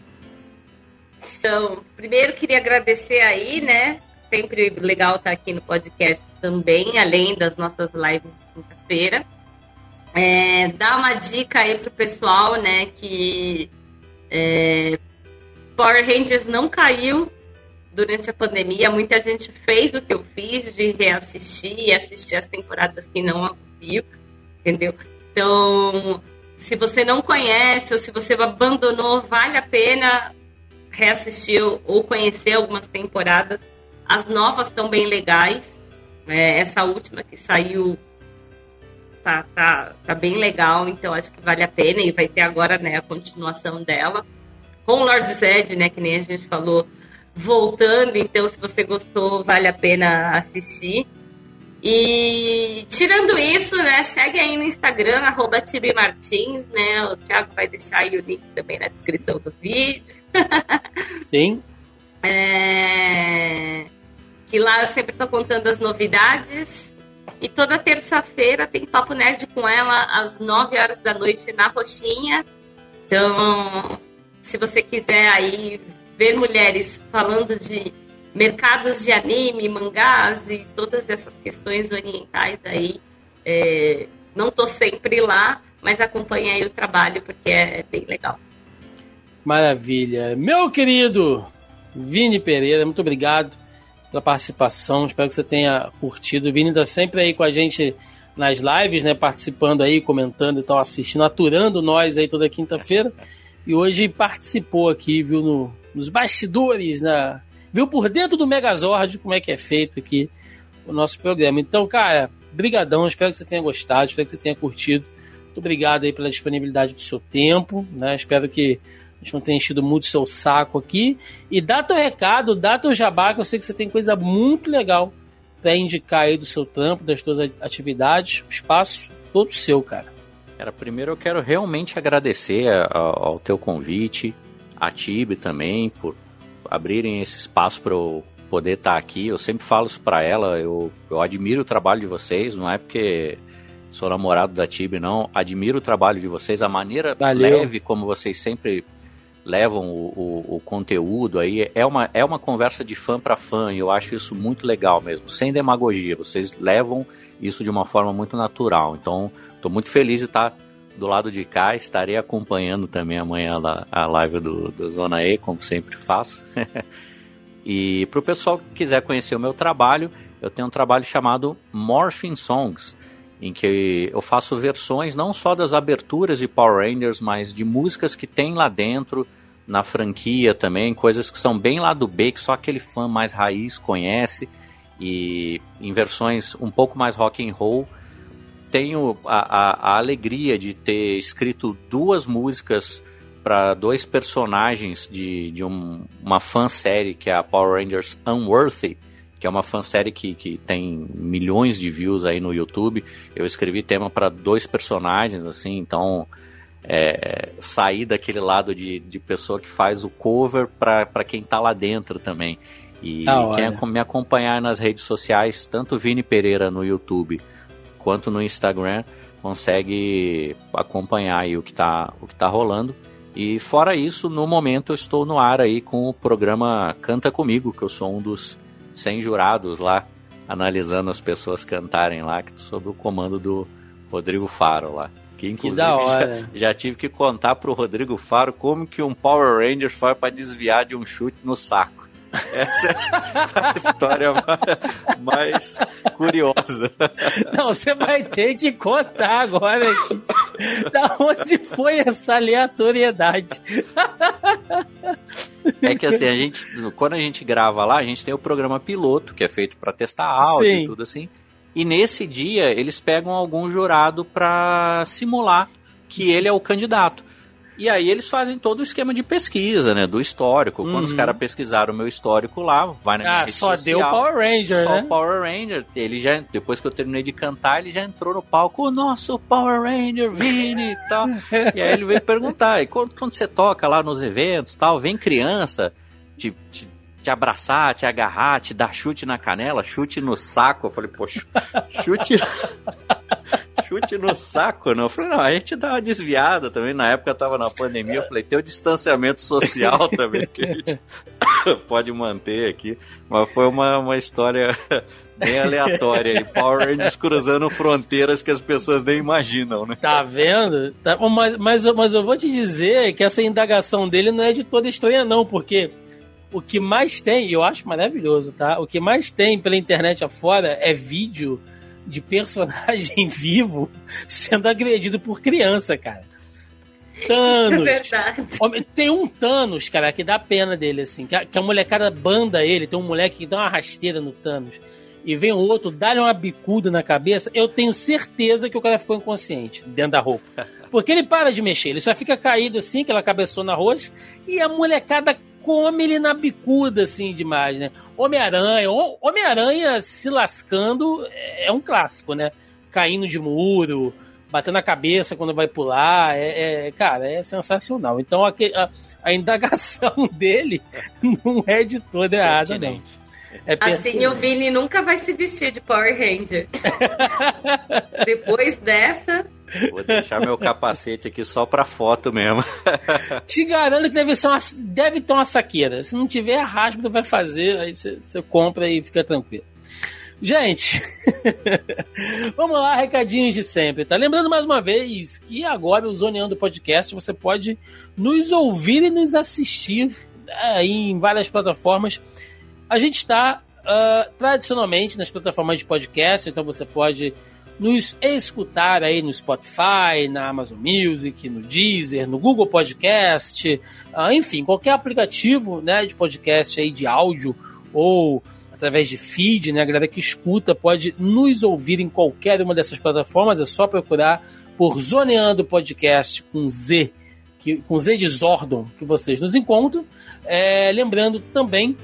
Então, primeiro queria agradecer aí, né, sempre legal estar aqui no podcast também, além das nossas lives de quinta-feira. É, dar uma dica aí pro pessoal, né, que é, Power Rangers não caiu durante a pandemia. Muita gente fez o que eu fiz de reassistir e assistir as temporadas que não viu, entendeu? Então, se você não conhece ou se você abandonou, vale a pena reassistir ou conhecer algumas temporadas as novas estão bem legais. É, essa última que saiu tá, tá, tá bem legal, então acho que vale a pena. E vai ter agora né, a continuação dela. Com o Lord Zed, né, que nem a gente falou, voltando. Então, se você gostou, vale a pena assistir. E tirando isso, né, segue aí no Instagram, arroba Martins, né? O Thiago vai deixar aí o link também na descrição do vídeo. *laughs* Sim. É... Que lá eu sempre tô contando as novidades. E toda terça-feira tem Papo Nerd com ela às 9 horas da noite na Roxinha. Então, se você quiser aí ver mulheres falando de mercados de anime, mangás e todas essas questões orientais aí. É, não tô sempre lá, mas acompanhe aí o trabalho porque é bem legal. Maravilha. Meu querido Vini Pereira, muito obrigado pela participação. Espero que você tenha curtido. O Vini está sempre aí com a gente nas lives, né? Participando aí, comentando e tal, assistindo, aturando nós aí toda quinta-feira. E hoje participou aqui, viu, no, nos bastidores, na, viu por dentro do Megazord como é que é feito aqui o nosso programa. Então, cara, brigadão, espero que você tenha gostado, espero que você tenha curtido. Muito obrigado aí pela disponibilidade do seu tempo, né? Espero que a gente não tenha enchido muito seu saco aqui. E dá teu recado, dá teu jabá, que eu sei que você tem coisa muito legal para indicar aí do seu trampo, das suas atividades. O espaço todo seu, cara. Cara, primeiro eu quero realmente agradecer ao, ao teu convite, a Tibe também, por abrirem esse espaço para eu poder estar tá aqui. Eu sempre falo isso para ela, eu, eu admiro o trabalho de vocês, não é porque sou namorado da Tibi, não. Admiro o trabalho de vocês, a maneira Valeu. leve como vocês sempre levam o, o, o, conteúdo aí. É uma, é uma conversa de fã para fã e eu acho isso muito legal mesmo, sem demagogia. Vocês levam isso de uma forma muito natural. Então, estou muito feliz de estar. Do lado de cá. Estarei acompanhando também amanhã a live do, do Zona E, como sempre faço. *laughs* e para o pessoal que quiser conhecer o meu trabalho, eu tenho um trabalho chamado Morphing Songs, em que eu faço versões não só das aberturas de Power Rangers, mas de músicas que tem lá dentro, na franquia também, coisas que são bem lá do B, que só aquele fã mais raiz conhece, e em versões um pouco mais rock and roll, tenho a, a, a alegria de ter escrito duas músicas para dois personagens de, de um, uma fansérie que é a Power Rangers Unworthy, que é uma fansérie que, que tem milhões de views aí no YouTube. Eu escrevi tema para dois personagens, assim, então é, sair daquele lado de, de pessoa que faz o cover para quem tá lá dentro também. E quem me acompanhar nas redes sociais, tanto Vini Pereira no YouTube quanto no Instagram, consegue acompanhar aí o que está o que tá rolando. E fora isso, no momento eu estou no ar aí com o programa Canta Comigo, que eu sou um dos 100 jurados lá, analisando as pessoas cantarem lá, sob o comando do Rodrigo Faro lá. Que inclusive que *laughs* já, já, tive que contar pro Rodrigo Faro como que um Power Ranger faz para desviar de um chute no saco. Essa é a história mais curiosa. Não, você vai ter que contar agora aqui. Da onde foi essa aleatoriedade? É que assim, a gente, quando a gente grava lá, a gente tem o programa piloto, que é feito para testar áudio Sim. e tudo assim. E nesse dia, eles pegam algum jurado para simular que ele é o candidato. E aí eles fazem todo o esquema de pesquisa, né? Do histórico. Uhum. Quando os uhum. caras pesquisaram o meu histórico lá, vai na minha ah, rede só social, deu Power Ranger, só né? Só Power Ranger. Ele já, depois que eu terminei de cantar, ele já entrou no palco, o nosso Power Ranger, Vini e tal. e aí ele veio perguntar, e quando, quando você toca lá nos eventos tal, vem criança, te, te, te abraçar, te agarrar, te dar chute na canela, chute no saco. Eu falei, poxa, chute *laughs* chute no saco, não. Eu falei, não, a gente dá uma desviada também. Na época tava na pandemia, eu falei, tem o distanciamento social *laughs* também que a gente *coughs* pode manter aqui. Mas foi uma, uma história *laughs* bem aleatória aí. Power Rangers cruzando fronteiras que as pessoas nem imaginam, né? Tá vendo? Tá, mas, mas, mas eu vou te dizer que essa indagação dele não é de toda estranha, não, porque o que mais tem, e eu acho maravilhoso, tá? O que mais tem pela internet afora é vídeo de personagem *laughs* vivo sendo agredido por criança, cara. Thanos. *laughs* É. Tem um Thanos, cara, que dá pena dele, assim. Que a, que a molecada banda ele. Tem um moleque que dá uma rasteira no Thanos. E vem o outro, dá-lhe uma bicuda na cabeça. Eu tenho certeza que o cara ficou inconsciente dentro da roupa. *laughs* Porque ele para de mexer, ele só fica caído assim, aquela cabeçona roxa. E a molecada come ele na bicuda, assim, demais, né? Homem-Aranha, Homem-Aranha se lascando é um clássico, né? Caindo de muro, batendo a cabeça quando vai pular, é, é cara, é sensacional. Então a, a, a, indagação *laughs* dele não é de toda errada, não. É assim o Vini nunca vai se vestir de Power Ranger. *laughs* Depois dessa. Vou deixar meu capacete aqui só pra foto mesmo. *laughs* Te garanto que deve, ser uma, deve ter uma saqueira. Se não tiver, a Hasbro vai fazer, aí você compra e fica tranquilo. Gente, *laughs* vamos lá, recadinhos de sempre, tá? Lembrando mais uma vez que agora o Zoneando Podcast você pode nos ouvir e nos assistir aí em várias plataformas. A gente está uh, tradicionalmente nas plataformas de podcast, então você pode nos escutar aí no Spotify, na Amazon Music, no Deezer, no Google Podcast, uh, enfim, qualquer aplicativo né, de podcast aí de áudio ou através de feed, né? A galera que escuta pode nos ouvir em qualquer uma dessas plataformas, é só procurar por Zoneando Podcast com Z, que, com Z de Zordon, que vocês nos encontram. É, lembrando também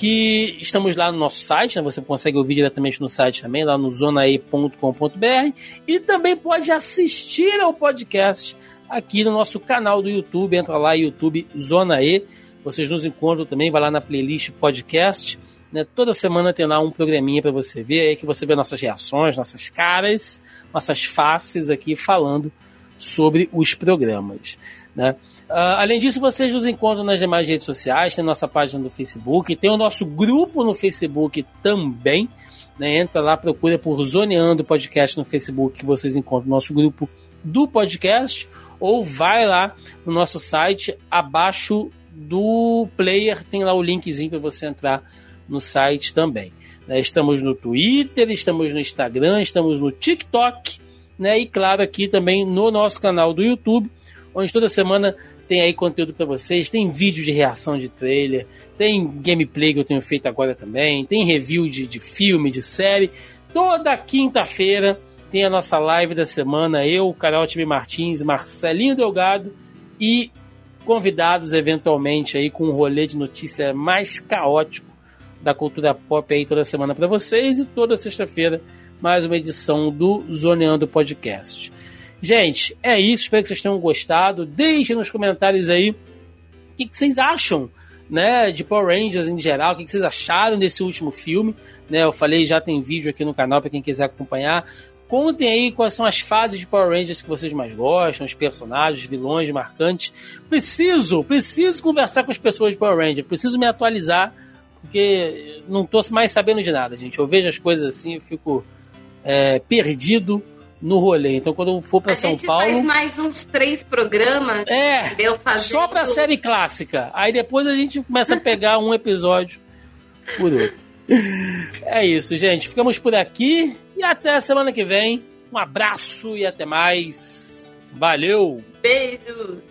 que estamos lá no nosso site, né? você consegue ouvir diretamente no site também, lá no zonae.com.br e também pode assistir ao podcast aqui no nosso canal do YouTube, entra lá, YouTube Zona E, vocês nos encontram também, vai lá na playlist podcast, né? Toda semana tem lá um programinha para você ver, aí que você vê nossas reações, nossas caras, nossas faces aqui falando sobre os programas. Né? Uh, além disso, vocês nos encontram nas demais redes sociais, tem nossa página do Facebook, tem o nosso grupo no Facebook também. Né? Entra lá, procura por Zoneando Podcast no Facebook, que vocês encontram o nosso grupo do podcast, ou vai lá no nosso site, abaixo do player, tem lá o linkzinho para você entrar no site também. Né? Estamos no Twitter, estamos no Instagram, estamos no TikTok, né? E claro, aqui também no nosso canal do YouTube, onde toda semana tem aí conteúdo para vocês, tem vídeo de reação de trailer, tem gameplay que eu tenho feito agora também, tem review de, de filme, de série. Toda quinta-feira tem a nossa live da semana, eu, Carol Time Martins, Marcelinho Delgado e convidados eventualmente aí com um rolê de notícia mais caótico da cultura pop aí toda semana para vocês e toda sexta-feira mais uma edição do Zoneando Podcast. Gente, é isso. Espero que vocês tenham gostado. Deixem nos comentários aí o que, que vocês acham né, de Power Rangers em geral, o que, vocês acharam desse último filme. Né, eu falei, já tem vídeo aqui no canal para quem quiser acompanhar. Contem aí quais são as fases de Power Rangers que vocês mais gostam, os personagens, vilões marcantes. Preciso, preciso conversar com as pessoas de Power Rangers, preciso me atualizar porque não tô mais sabendo de nada, gente. Eu vejo as coisas assim, eu fico é, perdido no rolê. Então, quando eu for para São Paulo. faz mais uns três programas. É, só pra série clássica. Aí depois a gente começa a pegar um episódio por outro. *laughs* É isso, gente. Ficamos por aqui e até a semana que vem. Um abraço e até mais. Valeu! Beijos!